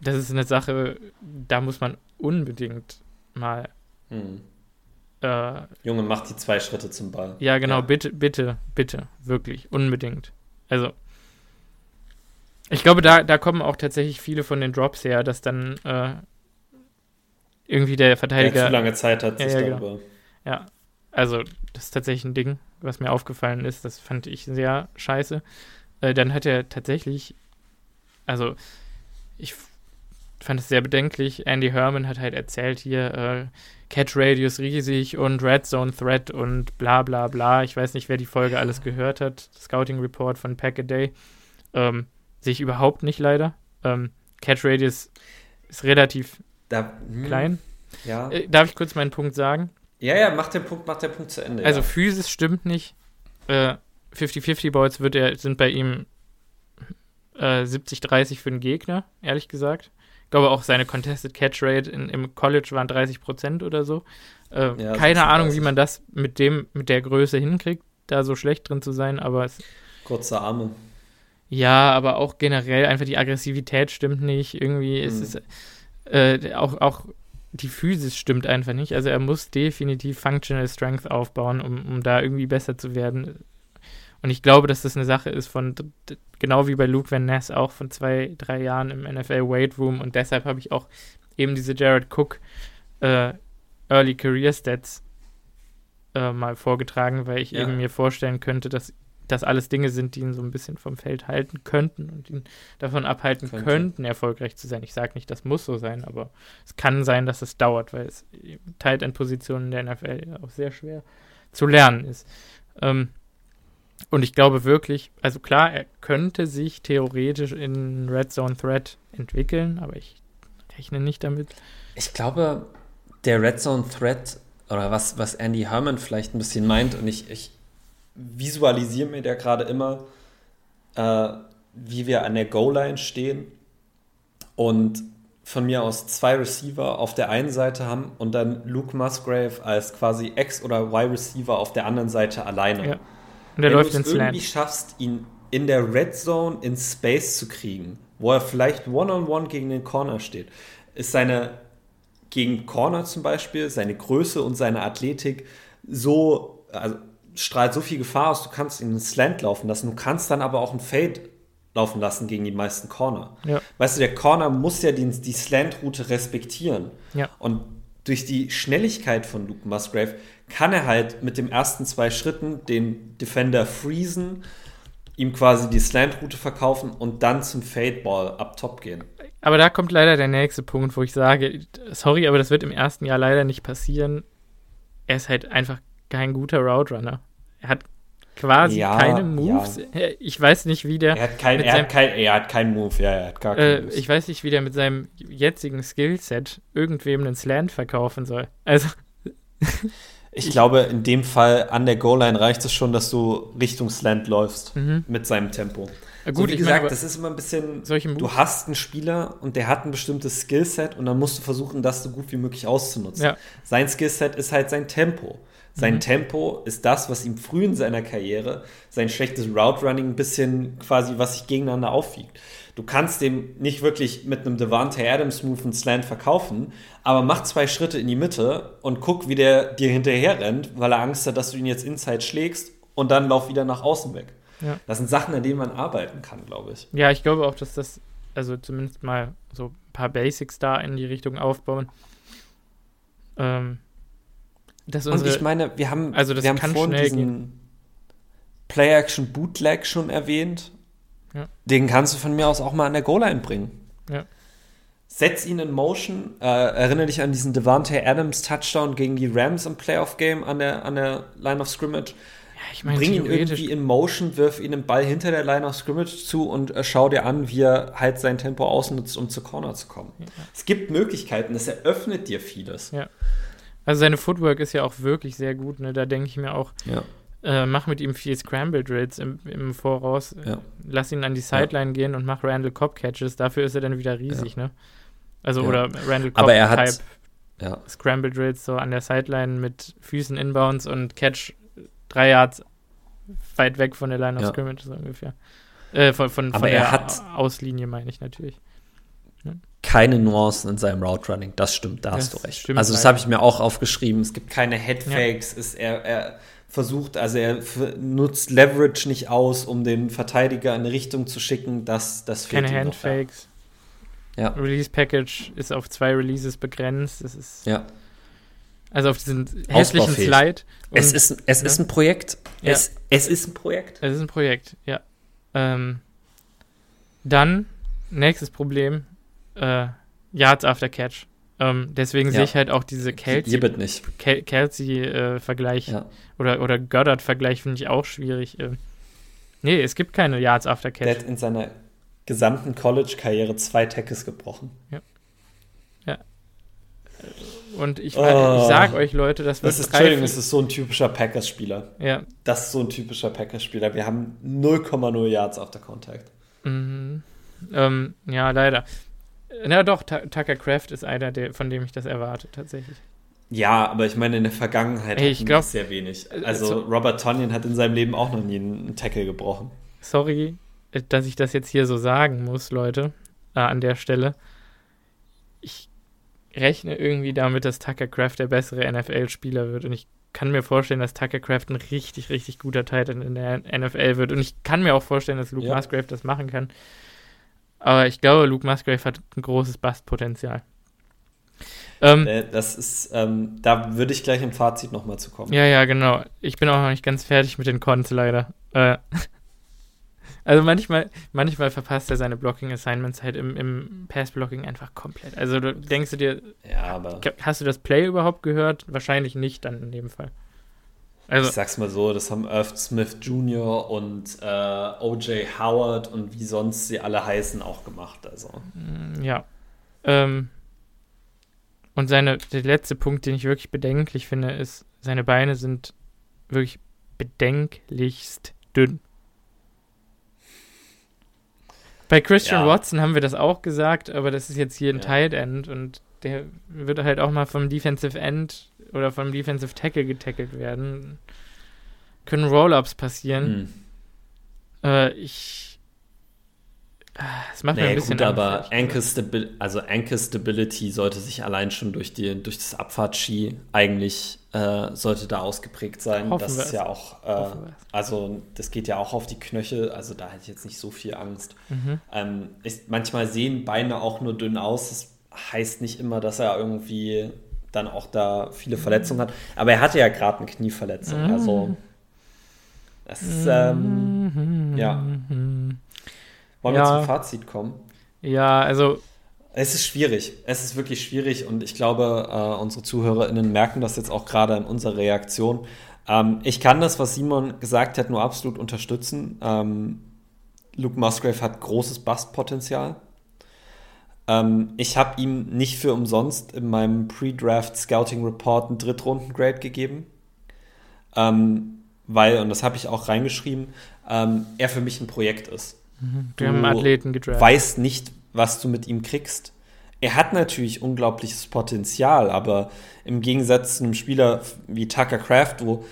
das ist eine Sache, da muss man unbedingt mal. Hm. Äh, Junge, mach die zwei Schritte zum Ball. Ja, genau, ja. bitte, bitte, bitte, wirklich, unbedingt. Also, ich glaube, da, da kommen auch tatsächlich viele von den Drops her, dass dann äh, irgendwie der Verteidiger. Ja, zu lange Zeit hat, sich ja, ja, darüber. Genau. Ja, also, das ist tatsächlich ein Ding, was mir aufgefallen ist. Das fand ich sehr scheiße. Äh, dann hat er tatsächlich, also, ich fand es sehr bedenklich. Andy Herman hat halt erzählt hier, äh, Catch Radius riesig und Red Zone Threat und bla bla bla. Ich weiß nicht, wer die Folge alles gehört hat. Scouting Report von Pack a Day. Ähm, Sehe ich überhaupt nicht leider. Ähm, Catch Radius ist relativ da, hm, klein. Ja. Äh, darf ich kurz meinen Punkt sagen? Ja, ja, mach den Punkt, mach den Punkt zu Ende. Also ja. Physis stimmt nicht. 50-50 äh, Balls wird er, sind bei ihm äh, 70-30 für den Gegner, ehrlich gesagt. Ich glaube auch seine Contested Catch Rate in, im College waren 30% oder so. Äh, ja, keine Ahnung, wie man das mit dem, mit der Größe hinkriegt, da so schlecht drin zu sein, aber es. Kurze Arme. Ja, aber auch generell einfach die Aggressivität stimmt nicht. Irgendwie ist mhm. es äh, auch, auch die Physis stimmt einfach nicht. Also er muss definitiv Functional Strength aufbauen, um, um da irgendwie besser zu werden. Und ich glaube, dass das eine Sache ist von, genau wie bei Luke Van Ness, auch von zwei, drei Jahren im NFL Weight Room. Und deshalb habe ich auch eben diese Jared Cook äh, Early Career Stats äh, mal vorgetragen, weil ich ja. eben mir vorstellen könnte, dass das alles Dinge sind, die ihn so ein bisschen vom Feld halten könnten und ihn davon abhalten Könnte. könnten, erfolgreich zu sein. Ich sage nicht, das muss so sein, aber es kann sein, dass es dauert, weil es Tight End Positionen der NFL auch sehr schwer zu lernen ist. Ähm, und ich glaube wirklich, also klar, er könnte sich theoretisch in Red Zone Threat entwickeln, aber ich rechne nicht damit. Ich glaube, der Red Zone Threat oder was, was Andy Herman vielleicht ein bisschen meint, und ich, ich visualisiere mir da gerade immer, äh, wie wir an der Goal-Line stehen und von mir aus zwei Receiver auf der einen Seite haben und dann Luke Musgrave als quasi X- oder Y-Receiver auf der anderen Seite alleine. Ja. Und der Wenn läuft du es irgendwie schaffst, ihn in der Red Zone in Space zu kriegen, wo er vielleicht One-on-One -on -one gegen den Corner steht, ist seine gegen Corner zum Beispiel, seine Größe und seine Athletik so, also strahlt so viel Gefahr aus, du kannst ihn einen Slant laufen lassen, du kannst dann aber auch einen Fade laufen lassen gegen die meisten Corner. Ja. Weißt du, der Corner muss ja die, die Slant-Route respektieren. Ja. Und durch die Schnelligkeit von Luke Musgrave kann er halt mit den ersten zwei Schritten den Defender freezen, ihm quasi die Slant-Route verkaufen und dann zum Fade-Ball up top gehen. Aber da kommt leider der nächste Punkt, wo ich sage, sorry, aber das wird im ersten Jahr leider nicht passieren. Er ist halt einfach kein guter Route Runner. Er hat quasi ja, keine Moves. Ja. Ich weiß nicht, wie der. Er hat, kein, er, kein, er hat keinen Move, ja, er hat gar keinen äh, Moves. Ich weiß nicht, wie der mit seinem jetzigen Skillset irgendwem einen Slant verkaufen soll. Also. ich glaube, in dem Fall an der Goal-Line reicht es schon, dass du Richtung Slant läufst mhm. mit seinem Tempo. Ja, gut, so, wie gesagt, meine, das ist immer ein bisschen. Du hast einen Spieler und der hat ein bestimmtes Skillset und dann musst du versuchen, das so gut wie möglich auszunutzen. Ja. Sein Skillset ist halt sein Tempo. Sein mhm. Tempo ist das, was ihm früh in seiner Karriere sein schlechtes Route Running ein bisschen quasi, was sich gegeneinander aufwiegt. Du kannst dem nicht wirklich mit einem Devante Adams Move einen Slant verkaufen, aber mach zwei Schritte in die Mitte und guck, wie der dir hinterher rennt, weil er Angst hat, dass du ihn jetzt inside schlägst und dann lauf wieder nach außen weg. Ja. Das sind Sachen, an denen man arbeiten kann, glaube ich. Ja, ich glaube auch, dass das, also zumindest mal so ein paar Basics da in die Richtung aufbauen. Ähm, unsere, und ich meine, wir haben, also wir haben vorhin diesen Play-Action-Bootleg schon erwähnt. Ja. Den kannst du von mir aus auch mal an der Goal-Line bringen. Ja. Setz ihn in Motion. Äh, erinnere dich an diesen Devante Adams Touchdown gegen die Rams im Playoff-Game an der, an der Line of Scrimmage. ich mein, bring ihn irgendwie in Motion, wirf ihn den Ball hinter der Line of Scrimmage zu und äh, schau dir an, wie er halt sein Tempo ausnutzt, um zur Corner zu kommen. Ja. Es gibt Möglichkeiten, es eröffnet dir vieles. Ja. Also seine Footwork ist ja auch wirklich sehr gut. Ne? Da denke ich mir auch, ja. äh, mach mit ihm viel Scramble Drills im, im Voraus. Ja. Lass ihn an die Sideline gehen und mach Randall Cobb Catches. Dafür ist er dann wieder riesig. Ne? Also oder Randall Cobb Aber er hat, Type ja. Scramble Drills so an der Sideline mit Füßen inbounds und Catch drei Yards weit weg von der Line of. Scrimmage so ungefähr. Äh, von, von, von der hat Auslinie meine ich natürlich. Keine Nuancen in seinem Route Running, das stimmt, da das hast du recht. Also das habe ich mir auch aufgeschrieben. Es gibt keine Headfakes, ja. ist er, er versucht, also er nutzt Leverage nicht aus, um den Verteidiger in eine Richtung zu schicken. Das, das fehlt Keine Handfakes. Ja. Release Package ist auf zwei Releases begrenzt. Das ist ja. Also auf diesen hässlichen Slide. Es ist, es ja. ist ein Projekt. Ja. Es, es ist ein Projekt. Es ist ein Projekt, ja. Ähm, dann, nächstes Problem, äh, Yards after Catch. Ähm, deswegen ja. sehe ich halt auch diese Kelsey-Vergleich ja. oder, oder Goddard-Vergleich finde ich auch schwierig. Ähm, nee, es gibt keine Yards after Catch. Der hat in seiner gesamten College-Karriere zwei Tackles gebrochen. Ja. Ja. Und ich, oh. ich sag euch, Leute, das wird. Das ist, Entschuldigung, das ist so ein typischer Packers-Spieler. Ja. Das ist so ein typischer Packers-Spieler. Wir haben 0,0 Yards auf der Contact. Mhm. Ähm, ja, leider. Na doch, Tucker Craft ist einer, der, von dem ich das erwarte, tatsächlich. Ja, aber ich meine, in der Vergangenheit hey, ich glaub, sehr wenig. Also, also Robert Tonyan hat in seinem Leben auch noch nie einen Tackle gebrochen. Sorry, dass ich das jetzt hier so sagen muss, Leute, äh, an der Stelle. Ich rechne irgendwie damit, dass Tucker Craft der bessere NFL-Spieler wird und ich kann mir vorstellen, dass Tucker Craft ein richtig, richtig guter Titan in der NFL wird und ich kann mir auch vorstellen, dass Luke ja. Musgrave das machen kann. Aber ich glaube, Luke Musgrave hat ein großes Bastpotenzial. Ähm, äh, das ist, ähm, da würde ich gleich im Fazit nochmal zu kommen. Ja, ja, genau. Ich bin auch noch nicht ganz fertig mit den Cons leider. Äh, also manchmal, manchmal verpasst er seine Blocking-Assignments halt im, im Pass-Blocking einfach komplett. Also du, denkst du dir, ja, hast du das Play überhaupt gehört? Wahrscheinlich nicht dann in dem Fall. Also, ich sag's mal so, das haben Irv Smith Jr. und äh, O.J. Howard und wie sonst sie alle heißen auch gemacht. Also. Mm, ja. Ähm, und seine, der letzte Punkt, den ich wirklich bedenklich finde, ist, seine Beine sind wirklich bedenklichst dünn. Bei Christian ja. Watson haben wir das auch gesagt, aber das ist jetzt hier ein ja. Tight End und der wird halt auch mal vom Defensive End oder vom Defensive Tackle getackelt werden. Können Roll-Ups passieren. Hm. Äh, ich. Es macht nee, mir ein bisschen gut, aber Ankle, Stabi also Ankle Stability sollte sich allein schon durch, die, durch das Abfahrtski eigentlich äh, sollte da ausgeprägt sein. Hoffen das ist ja auch, äh, also das geht ja auch auf die Knöchel, also da hätte ich jetzt nicht so viel Angst. Mhm. Ähm, ist, manchmal sehen Beine auch nur dünn aus. Das heißt nicht immer, dass er irgendwie dann auch da viele Verletzungen hat. Aber er hatte ja gerade eine Knieverletzung. Mhm. Also das ist, ähm, ja. Wollen ja. wir zum Fazit kommen? Ja, also. Es ist schwierig. Es ist wirklich schwierig und ich glaube, äh, unsere ZuhörerInnen merken das jetzt auch gerade in unserer Reaktion. Ähm, ich kann das, was Simon gesagt hat, nur absolut unterstützen. Ähm, Luke Musgrave hat großes Bastpotenzial. Ähm, ich habe ihm nicht für umsonst in meinem Pre-Draft Scouting Report einen Drittrunden-Grade gegeben. Ähm, weil, und das habe ich auch reingeschrieben, ähm, er für mich ein Projekt ist. Mhm. Wir haben Athleten gedraft. weißt nicht, was du mit ihm kriegst. Er hat natürlich unglaubliches Potenzial, aber im Gegensatz zu einem Spieler wie Tucker Craft, wo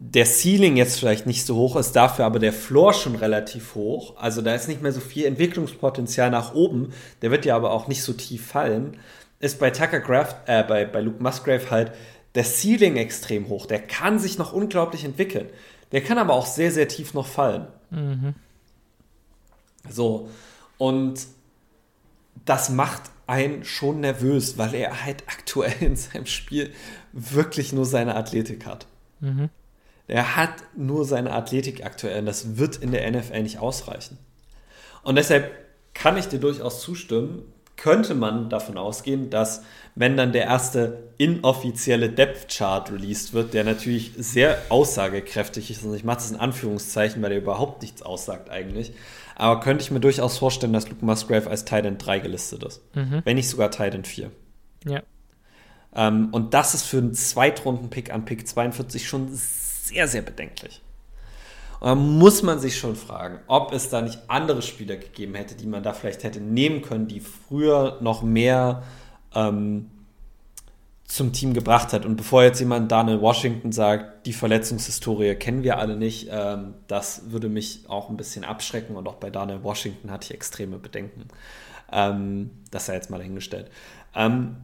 der Ceiling jetzt vielleicht nicht so hoch ist, dafür aber der Floor schon relativ hoch. Also da ist nicht mehr so viel Entwicklungspotenzial nach oben. Der wird ja aber auch nicht so tief fallen. Ist bei Tucker Craft, äh, bei, bei Luke Musgrave halt der Ceiling extrem hoch. Der kann sich noch unglaublich entwickeln. Der kann aber auch sehr, sehr tief noch fallen. Mhm. So. Und das macht einen schon nervös, weil er halt aktuell in seinem Spiel wirklich nur seine Athletik hat. Mhm. Er hat nur seine Athletik aktuell. Und das wird in der NFL nicht ausreichen. Und deshalb kann ich dir durchaus zustimmen. könnte man davon ausgehen, dass wenn dann der erste inoffizielle Depth Chart released wird, der natürlich sehr aussagekräftig ist, und ich mache das in Anführungszeichen, weil der überhaupt nichts aussagt eigentlich, aber könnte ich mir durchaus vorstellen, dass Luke Musgrave als Titan 3 gelistet ist. Mhm. Wenn nicht sogar Titan 4. Ja. Ähm, und das ist für einen Zweitrunden-Pick an Pick 42 schon sehr, sehr bedenklich. Und da muss man sich schon fragen, ob es da nicht andere Spieler gegeben hätte, die man da vielleicht hätte nehmen können, die früher noch mehr ähm, zum Team gebracht hat. Und bevor jetzt jemand Daniel Washington sagt, die Verletzungshistorie kennen wir alle nicht, ähm, das würde mich auch ein bisschen abschrecken. Und auch bei Daniel Washington hatte ich extreme Bedenken. Ähm, das sei jetzt mal dahingestellt. Ähm,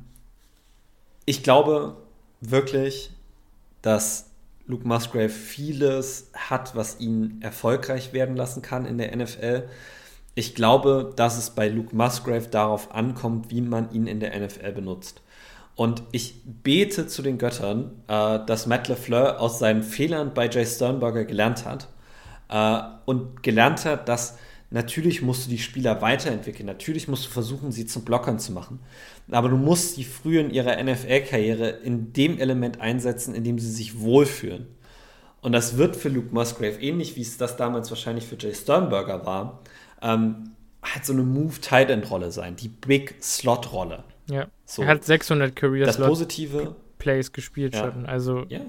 ich glaube wirklich, dass Luke Musgrave vieles hat, was ihn erfolgreich werden lassen kann in der NFL. Ich glaube, dass es bei Luke Musgrave darauf ankommt, wie man ihn in der NFL benutzt. Und ich bete zu den Göttern, äh, dass Matt LeFleur aus seinen Fehlern bei Jay Sternberger gelernt hat. Äh, und gelernt hat, dass natürlich musst du die Spieler weiterentwickeln. Natürlich musst du versuchen, sie zum Blockern zu machen. Aber du musst sie früh in ihrer NFL-Karriere in dem Element einsetzen, in dem sie sich wohlfühlen. Und das wird für Luke Musgrave ähnlich, wie es das damals wahrscheinlich für Jay Sternberger war, ähm, halt so eine Move-Tight-End-Rolle sein, die Big-Slot-Rolle. Ja. So. Er hat 600 Career das Positive Plays gespielt ja. schon. Also ja.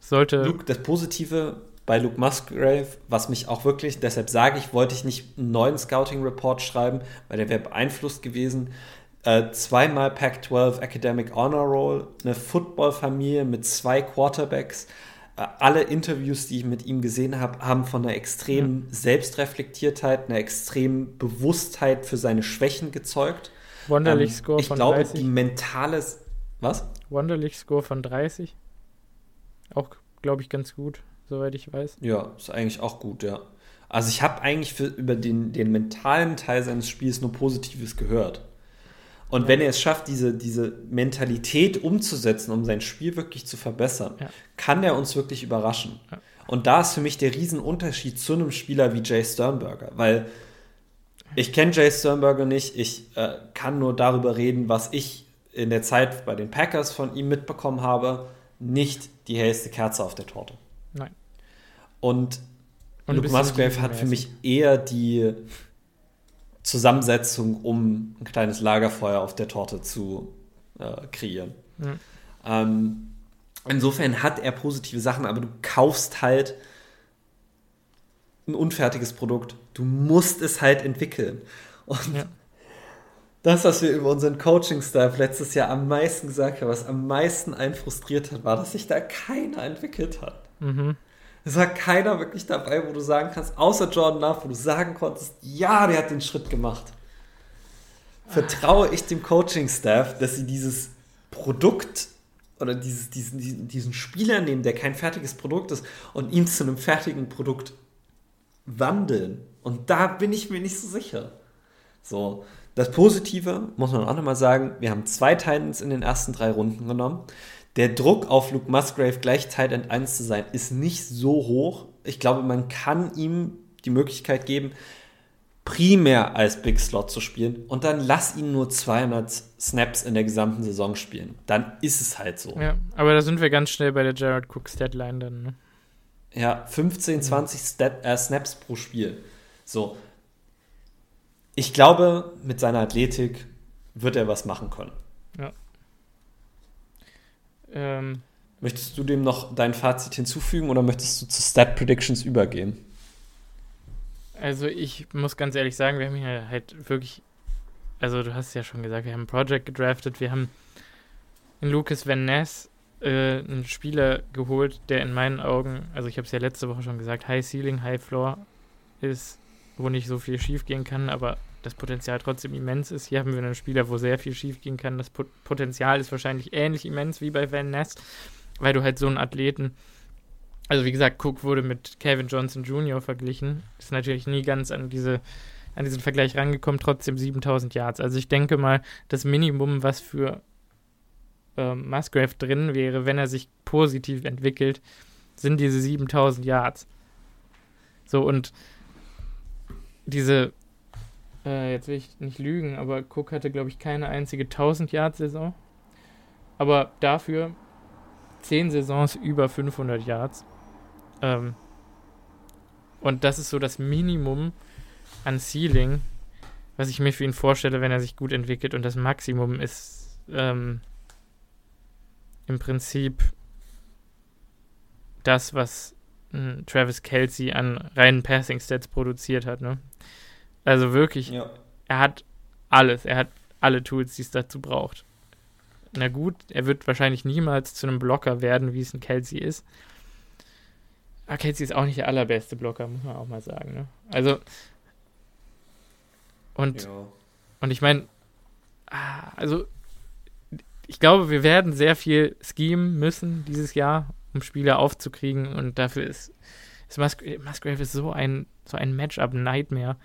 sollte. Luke, das Positive bei Luke Musgrave, was mich auch wirklich, deshalb sage ich, wollte ich nicht einen neuen Scouting-Report schreiben, weil der wäre beeinflusst gewesen. Äh, zweimal Pac-12 Academic Honor Roll, eine Football-Familie mit zwei Quarterbacks. Äh, alle Interviews, die ich mit ihm gesehen habe, haben von einer extremen. Selbstreflektiertheit, einer extremen Bewusstheit für seine Schwächen gezeugt. Wunderlich ähm, Score von ich glaube, 30. die mentale. Was? Wunderlich Score von 30. Auch, glaube ich, ganz gut, soweit ich weiß. Ja, ist eigentlich auch gut, ja. Also ich habe eigentlich für, über den, den mentalen Teil seines Spiels nur Positives gehört. Und ja. wenn er es schafft, diese, diese Mentalität umzusetzen, um sein Spiel wirklich zu verbessern, ja. kann er uns wirklich überraschen. Ja. Und da ist für mich der Riesenunterschied zu einem Spieler wie Jay Sternberger, weil ich kenne Jay Sternberger nicht. Ich äh, kann nur darüber reden, was ich in der Zeit bei den Packers von ihm mitbekommen habe. Nicht die hellste Kerze auf der Torte. Nein. Und, Und Luke Musgrave hat für mich eher die Zusammensetzung, um ein kleines Lagerfeuer auf der Torte zu äh, kreieren. Mhm. Ähm, insofern hat er positive Sachen, aber du kaufst halt ein unfertiges Produkt. Du musst es halt entwickeln. Und ja. das, was wir über unseren Coaching-Staff letztes Jahr am meisten gesagt haben, was am meisten einen frustriert hat, war, dass sich da keiner entwickelt hat. Mhm. Es war keiner wirklich dabei, wo du sagen kannst, außer Jordan Love, wo du sagen konntest, ja, der hat den Schritt gemacht. Vertraue ich dem Coaching-Staff, dass sie dieses Produkt oder dieses, diesen, diesen Spieler nehmen, der kein fertiges Produkt ist, und ihn zu einem fertigen Produkt wandeln. Und da bin ich mir nicht so sicher. So, das Positive muss man auch nochmal sagen, wir haben zwei Titans in den ersten drei Runden genommen. Der Druck auf Luke Musgrave gleich Titan 1 zu sein, ist nicht so hoch. Ich glaube, man kann ihm die Möglichkeit geben, primär als Big Slot zu spielen und dann lass ihn nur 200 Snaps in der gesamten Saison spielen. Dann ist es halt so. Ja, aber da sind wir ganz schnell bei der Jared Cooks Deadline dann. Ne? Ja, 15, 20 Stat, äh, Snaps pro Spiel. So. Ich glaube, mit seiner Athletik wird er was machen können. Ähm. Möchtest du dem noch dein Fazit hinzufügen oder möchtest du zu Stat Predictions übergehen? Also ich muss ganz ehrlich sagen, wir haben hier halt wirklich, also du hast es ja schon gesagt, wir haben ein Project gedraftet, wir haben in Lucas Van Ness äh, einen Spieler geholt, der in meinen Augen, also ich habe es ja letzte Woche schon gesagt, High Ceiling, High Floor ist, wo nicht so viel schief gehen kann, aber das Potenzial trotzdem immens ist. Hier haben wir einen Spieler, wo sehr viel schief gehen kann. Das Potenzial ist wahrscheinlich ähnlich immens wie bei Van Ness, weil du halt so einen Athleten, also wie gesagt, Cook wurde mit Kevin Johnson Jr. verglichen, ist natürlich nie ganz an diese an diesen Vergleich rangekommen, trotzdem 7000 Yards. Also ich denke mal, das Minimum, was für äh, Musgrave drin wäre, wenn er sich positiv entwickelt, sind diese 7000 Yards. So, und diese äh, jetzt will ich nicht lügen, aber Cook hatte, glaube ich, keine einzige 1000-Yard-Saison. Aber dafür 10 Saisons über 500 Yards. Ähm, und das ist so das Minimum an Ceiling, was ich mir für ihn vorstelle, wenn er sich gut entwickelt. Und das Maximum ist ähm, im Prinzip das, was äh, Travis Kelsey an reinen Passing Stats produziert hat. Ne? Also wirklich, ja. er hat alles. Er hat alle Tools, die es dazu braucht. Na gut, er wird wahrscheinlich niemals zu einem Blocker werden, wie es ein Kelsey ist. Aber Kelsey ist auch nicht der allerbeste Blocker, muss man auch mal sagen. Ne? Also, und, ja. und ich meine, ah, also, ich glaube, wir werden sehr viel schemen müssen dieses Jahr, um Spieler aufzukriegen. Und dafür ist, ist Musgrave, Musgrave ist so ein, so ein Matchup-Nightmare.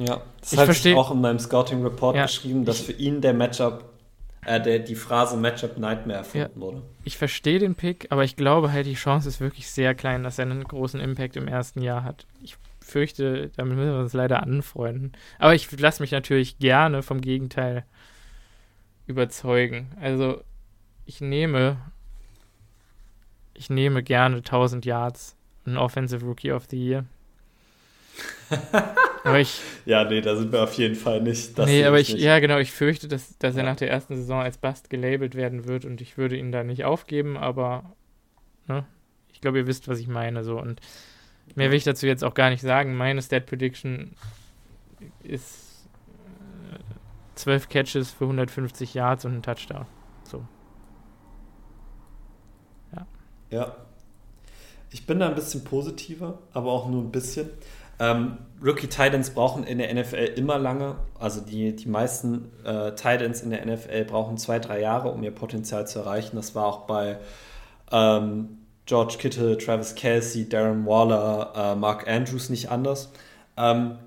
Ja, das habe ich auch in meinem Scouting-Report ja, geschrieben, dass ich, für ihn der Matchup, äh, der, die Phrase Matchup Nightmare erfunden ja, wurde. Ich verstehe den Pick, aber ich glaube halt, die Chance ist wirklich sehr klein, dass er einen großen Impact im ersten Jahr hat. Ich fürchte, damit müssen wir uns leider anfreunden. Aber ich lasse mich natürlich gerne vom Gegenteil überzeugen. Also, ich nehme ich nehme gerne 1000 Yards, ein Offensive Rookie of the Year. aber ich, ja, nee, da sind wir auf jeden Fall nicht. Das nee, aber ich, nicht. ja, genau, ich fürchte, dass, dass ja. er nach der ersten Saison als Bust gelabelt werden wird und ich würde ihn da nicht aufgeben, aber ne, ich glaube, ihr wisst, was ich meine. So. Und mehr will ich dazu jetzt auch gar nicht sagen. Meine Stat Prediction ist äh, 12 Catches für 150 Yards und ein Touchdown. So. Ja. Ich bin da ein bisschen positiver, aber auch nur ein bisschen. Ähm, Rookie Titans brauchen in der NFL immer lange. Also die, die meisten äh, Titans in der NFL brauchen zwei, drei Jahre, um ihr Potenzial zu erreichen. Das war auch bei ähm, George Kittle, Travis Kelsey, Darren Waller, äh, Mark Andrews nicht anders. Ähm,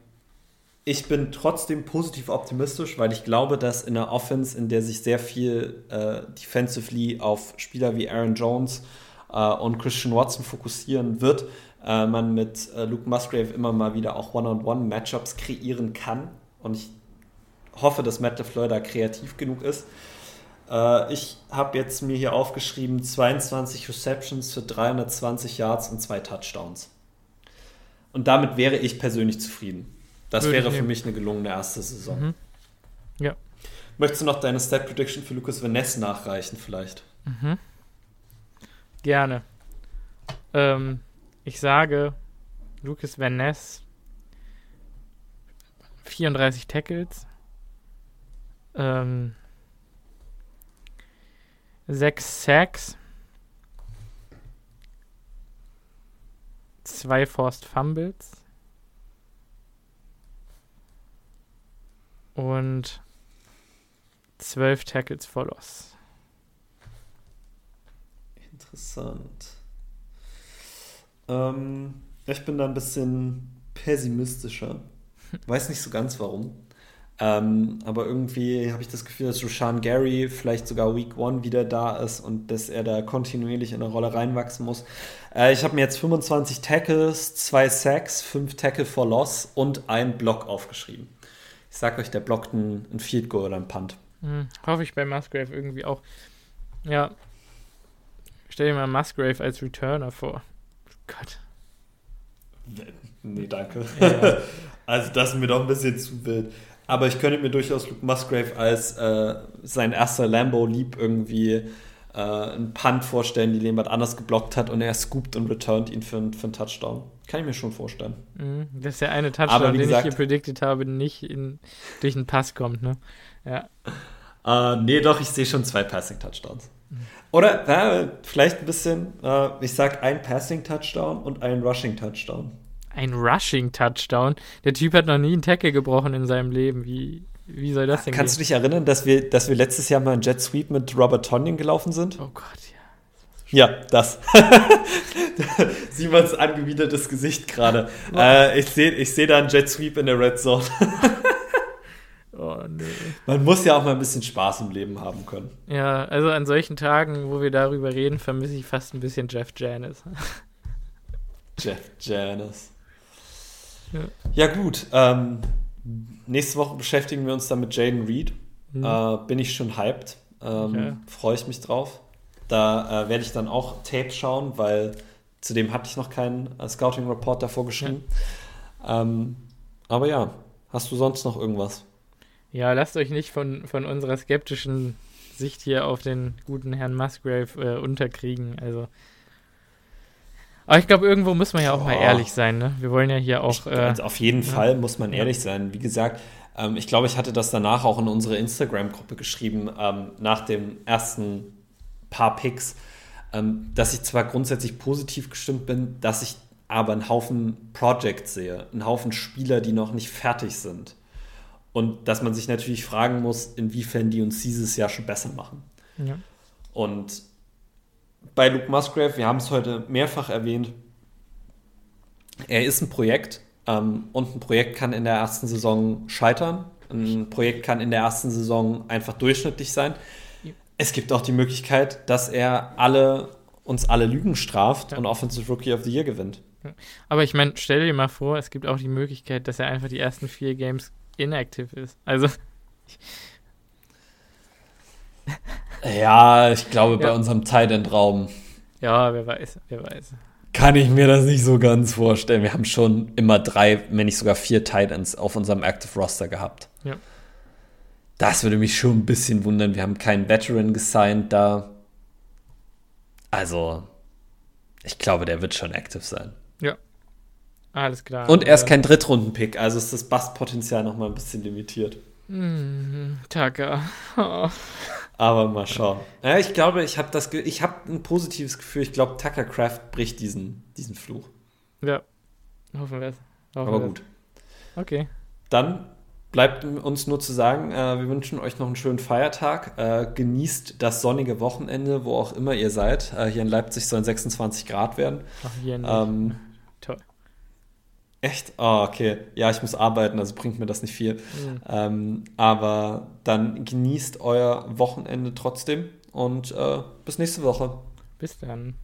ich bin trotzdem positiv optimistisch, weil ich glaube, dass in der Offense, in der sich sehr viel äh, defensively auf Spieler wie Aaron Jones äh, und Christian Watson fokussieren wird, äh, man mit äh, Luke Musgrave immer mal wieder auch One-on-One-Matchups kreieren kann. Und ich hoffe, dass Matt LeFleur da kreativ genug ist. Äh, ich habe jetzt mir hier aufgeschrieben 22 Receptions für 320 Yards und zwei Touchdowns. Und damit wäre ich persönlich zufrieden. Das Würde wäre für mich eine gelungene erste Saison. Mhm. Ja. Möchtest du noch deine Stat Prediction für Lucas Vaness nachreichen, vielleicht? Mhm. Gerne. Ähm, ich sage, Lucas Van Ness 34 Tackles, ähm, 6 Sacks, 2 Forced Fumbles und 12 Tackles for Loss. Interessant. Ähm, ich bin da ein bisschen pessimistischer. Weiß nicht so ganz warum. Ähm, aber irgendwie habe ich das Gefühl, dass Roshan Gary vielleicht sogar Week One wieder da ist und dass er da kontinuierlich in eine Rolle reinwachsen muss. Äh, ich habe mir jetzt 25 Tackles, 2 Sacks, 5 Tackle for Loss und ein Block aufgeschrieben. Ich sag euch, der blockt ein, ein Field Goal oder ein Punt. Hm, hoffe ich bei Musgrave irgendwie auch. Ja, Stell dir mal Musgrave als Returner vor. Gott. Nee, danke. Ja. also das ist mir doch ein bisschen zu wild. Aber ich könnte mir durchaus Luke Musgrave als äh, sein erster Lambo-Lieb irgendwie äh, einen Punt vorstellen, den jemand anders geblockt hat und er scoopt und returnt ihn für, für einen Touchdown. Kann ich mir schon vorstellen. Mhm, dass der eine Touchdown, den gesagt, ich hier predicted habe, nicht in, durch einen Pass kommt, ne? Ja. Äh, nee, doch, ich sehe schon zwei Passing-Touchdowns. Oder äh, vielleicht ein bisschen, äh, ich sag ein Passing-Touchdown und ein Rushing-Touchdown. Ein Rushing-Touchdown? Der Typ hat noch nie einen Tackle gebrochen in seinem Leben. Wie, wie soll das denn Kannst gehen? du dich erinnern, dass wir, dass wir letztes Jahr mal einen Jet Sweep mit Robert Tonyan gelaufen sind? Oh Gott, ja. Ja, das. Simons angewidertes Gesicht gerade. Äh, ich sehe ich seh da einen Jet Sweep in der Red Zone. Oh, nee. Man muss ja auch mal ein bisschen Spaß im Leben haben können. Ja, also an solchen Tagen, wo wir darüber reden, vermisse ich fast ein bisschen Jeff Janis. Jeff Janis. Ja, ja gut. Ähm, nächste Woche beschäftigen wir uns dann mit Jaden Reed. Mhm. Äh, bin ich schon hyped. Ähm, okay. Freue ich mich drauf. Da äh, werde ich dann auch Tape schauen, weil zudem hatte ich noch keinen äh, Scouting Report davor geschrieben. Ja. Ähm, aber ja, hast du sonst noch irgendwas? Ja, lasst euch nicht von, von unserer skeptischen Sicht hier auf den guten Herrn Musgrave äh, unterkriegen. Also. Aber ich glaube, irgendwo muss man ja auch oh. mal ehrlich sein. Ne? Wir wollen ja hier auch. Ich, also auf jeden ja. Fall muss man ehrlich sein. Wie gesagt, ähm, ich glaube, ich hatte das danach auch in unsere Instagram-Gruppe geschrieben, ähm, nach dem ersten paar Picks, ähm, dass ich zwar grundsätzlich positiv gestimmt bin, dass ich aber einen Haufen Projects sehe, einen Haufen Spieler, die noch nicht fertig sind. Und dass man sich natürlich fragen muss, inwiefern die uns dieses Jahr schon besser machen. Ja. Und bei Luke Musgrave, wir haben es heute mehrfach erwähnt, er ist ein Projekt ähm, und ein Projekt kann in der ersten Saison scheitern. Ein Projekt kann in der ersten Saison einfach durchschnittlich sein. Es gibt auch die Möglichkeit, dass er alle, uns alle Lügen straft ja. und Offensive Rookie of the Year gewinnt. Aber ich meine, stell dir mal vor, es gibt auch die Möglichkeit, dass er einfach die ersten vier Games inactive ist. Also. ja, ich glaube, bei unserem Tight-End-Raum. Ja, wer weiß, wer weiß. Kann ich mir das nicht so ganz vorstellen. Wir haben schon immer drei, wenn nicht sogar vier Titans auf unserem Active Roster gehabt. Ja. Das würde mich schon ein bisschen wundern. Wir haben keinen Veteran gesigned da. Also, ich glaube, der wird schon active sein. Ja. Alles klar. Und er ist kein Drittrunden-Pick, also ist das Bastpotenzial noch mal ein bisschen limitiert. Mm, Taka. Oh. Aber mal schauen. Ja, ich glaube, ich habe das, ich habe ein positives Gefühl. Ich glaube, Tucker Craft bricht diesen, diesen Fluch. Ja, hoffen wir es. Aber gut. Okay. Dann bleibt uns nur zu sagen, äh, wir wünschen euch noch einen schönen Feiertag. Äh, genießt das sonnige Wochenende, wo auch immer ihr seid. Äh, hier in Leipzig sollen 26 Grad werden. Ach, hier nicht. Ähm. Echt? Oh, okay. Ja, ich muss arbeiten, also bringt mir das nicht viel. Mhm. Ähm, aber dann genießt euer Wochenende trotzdem und äh, bis nächste Woche. Bis dann.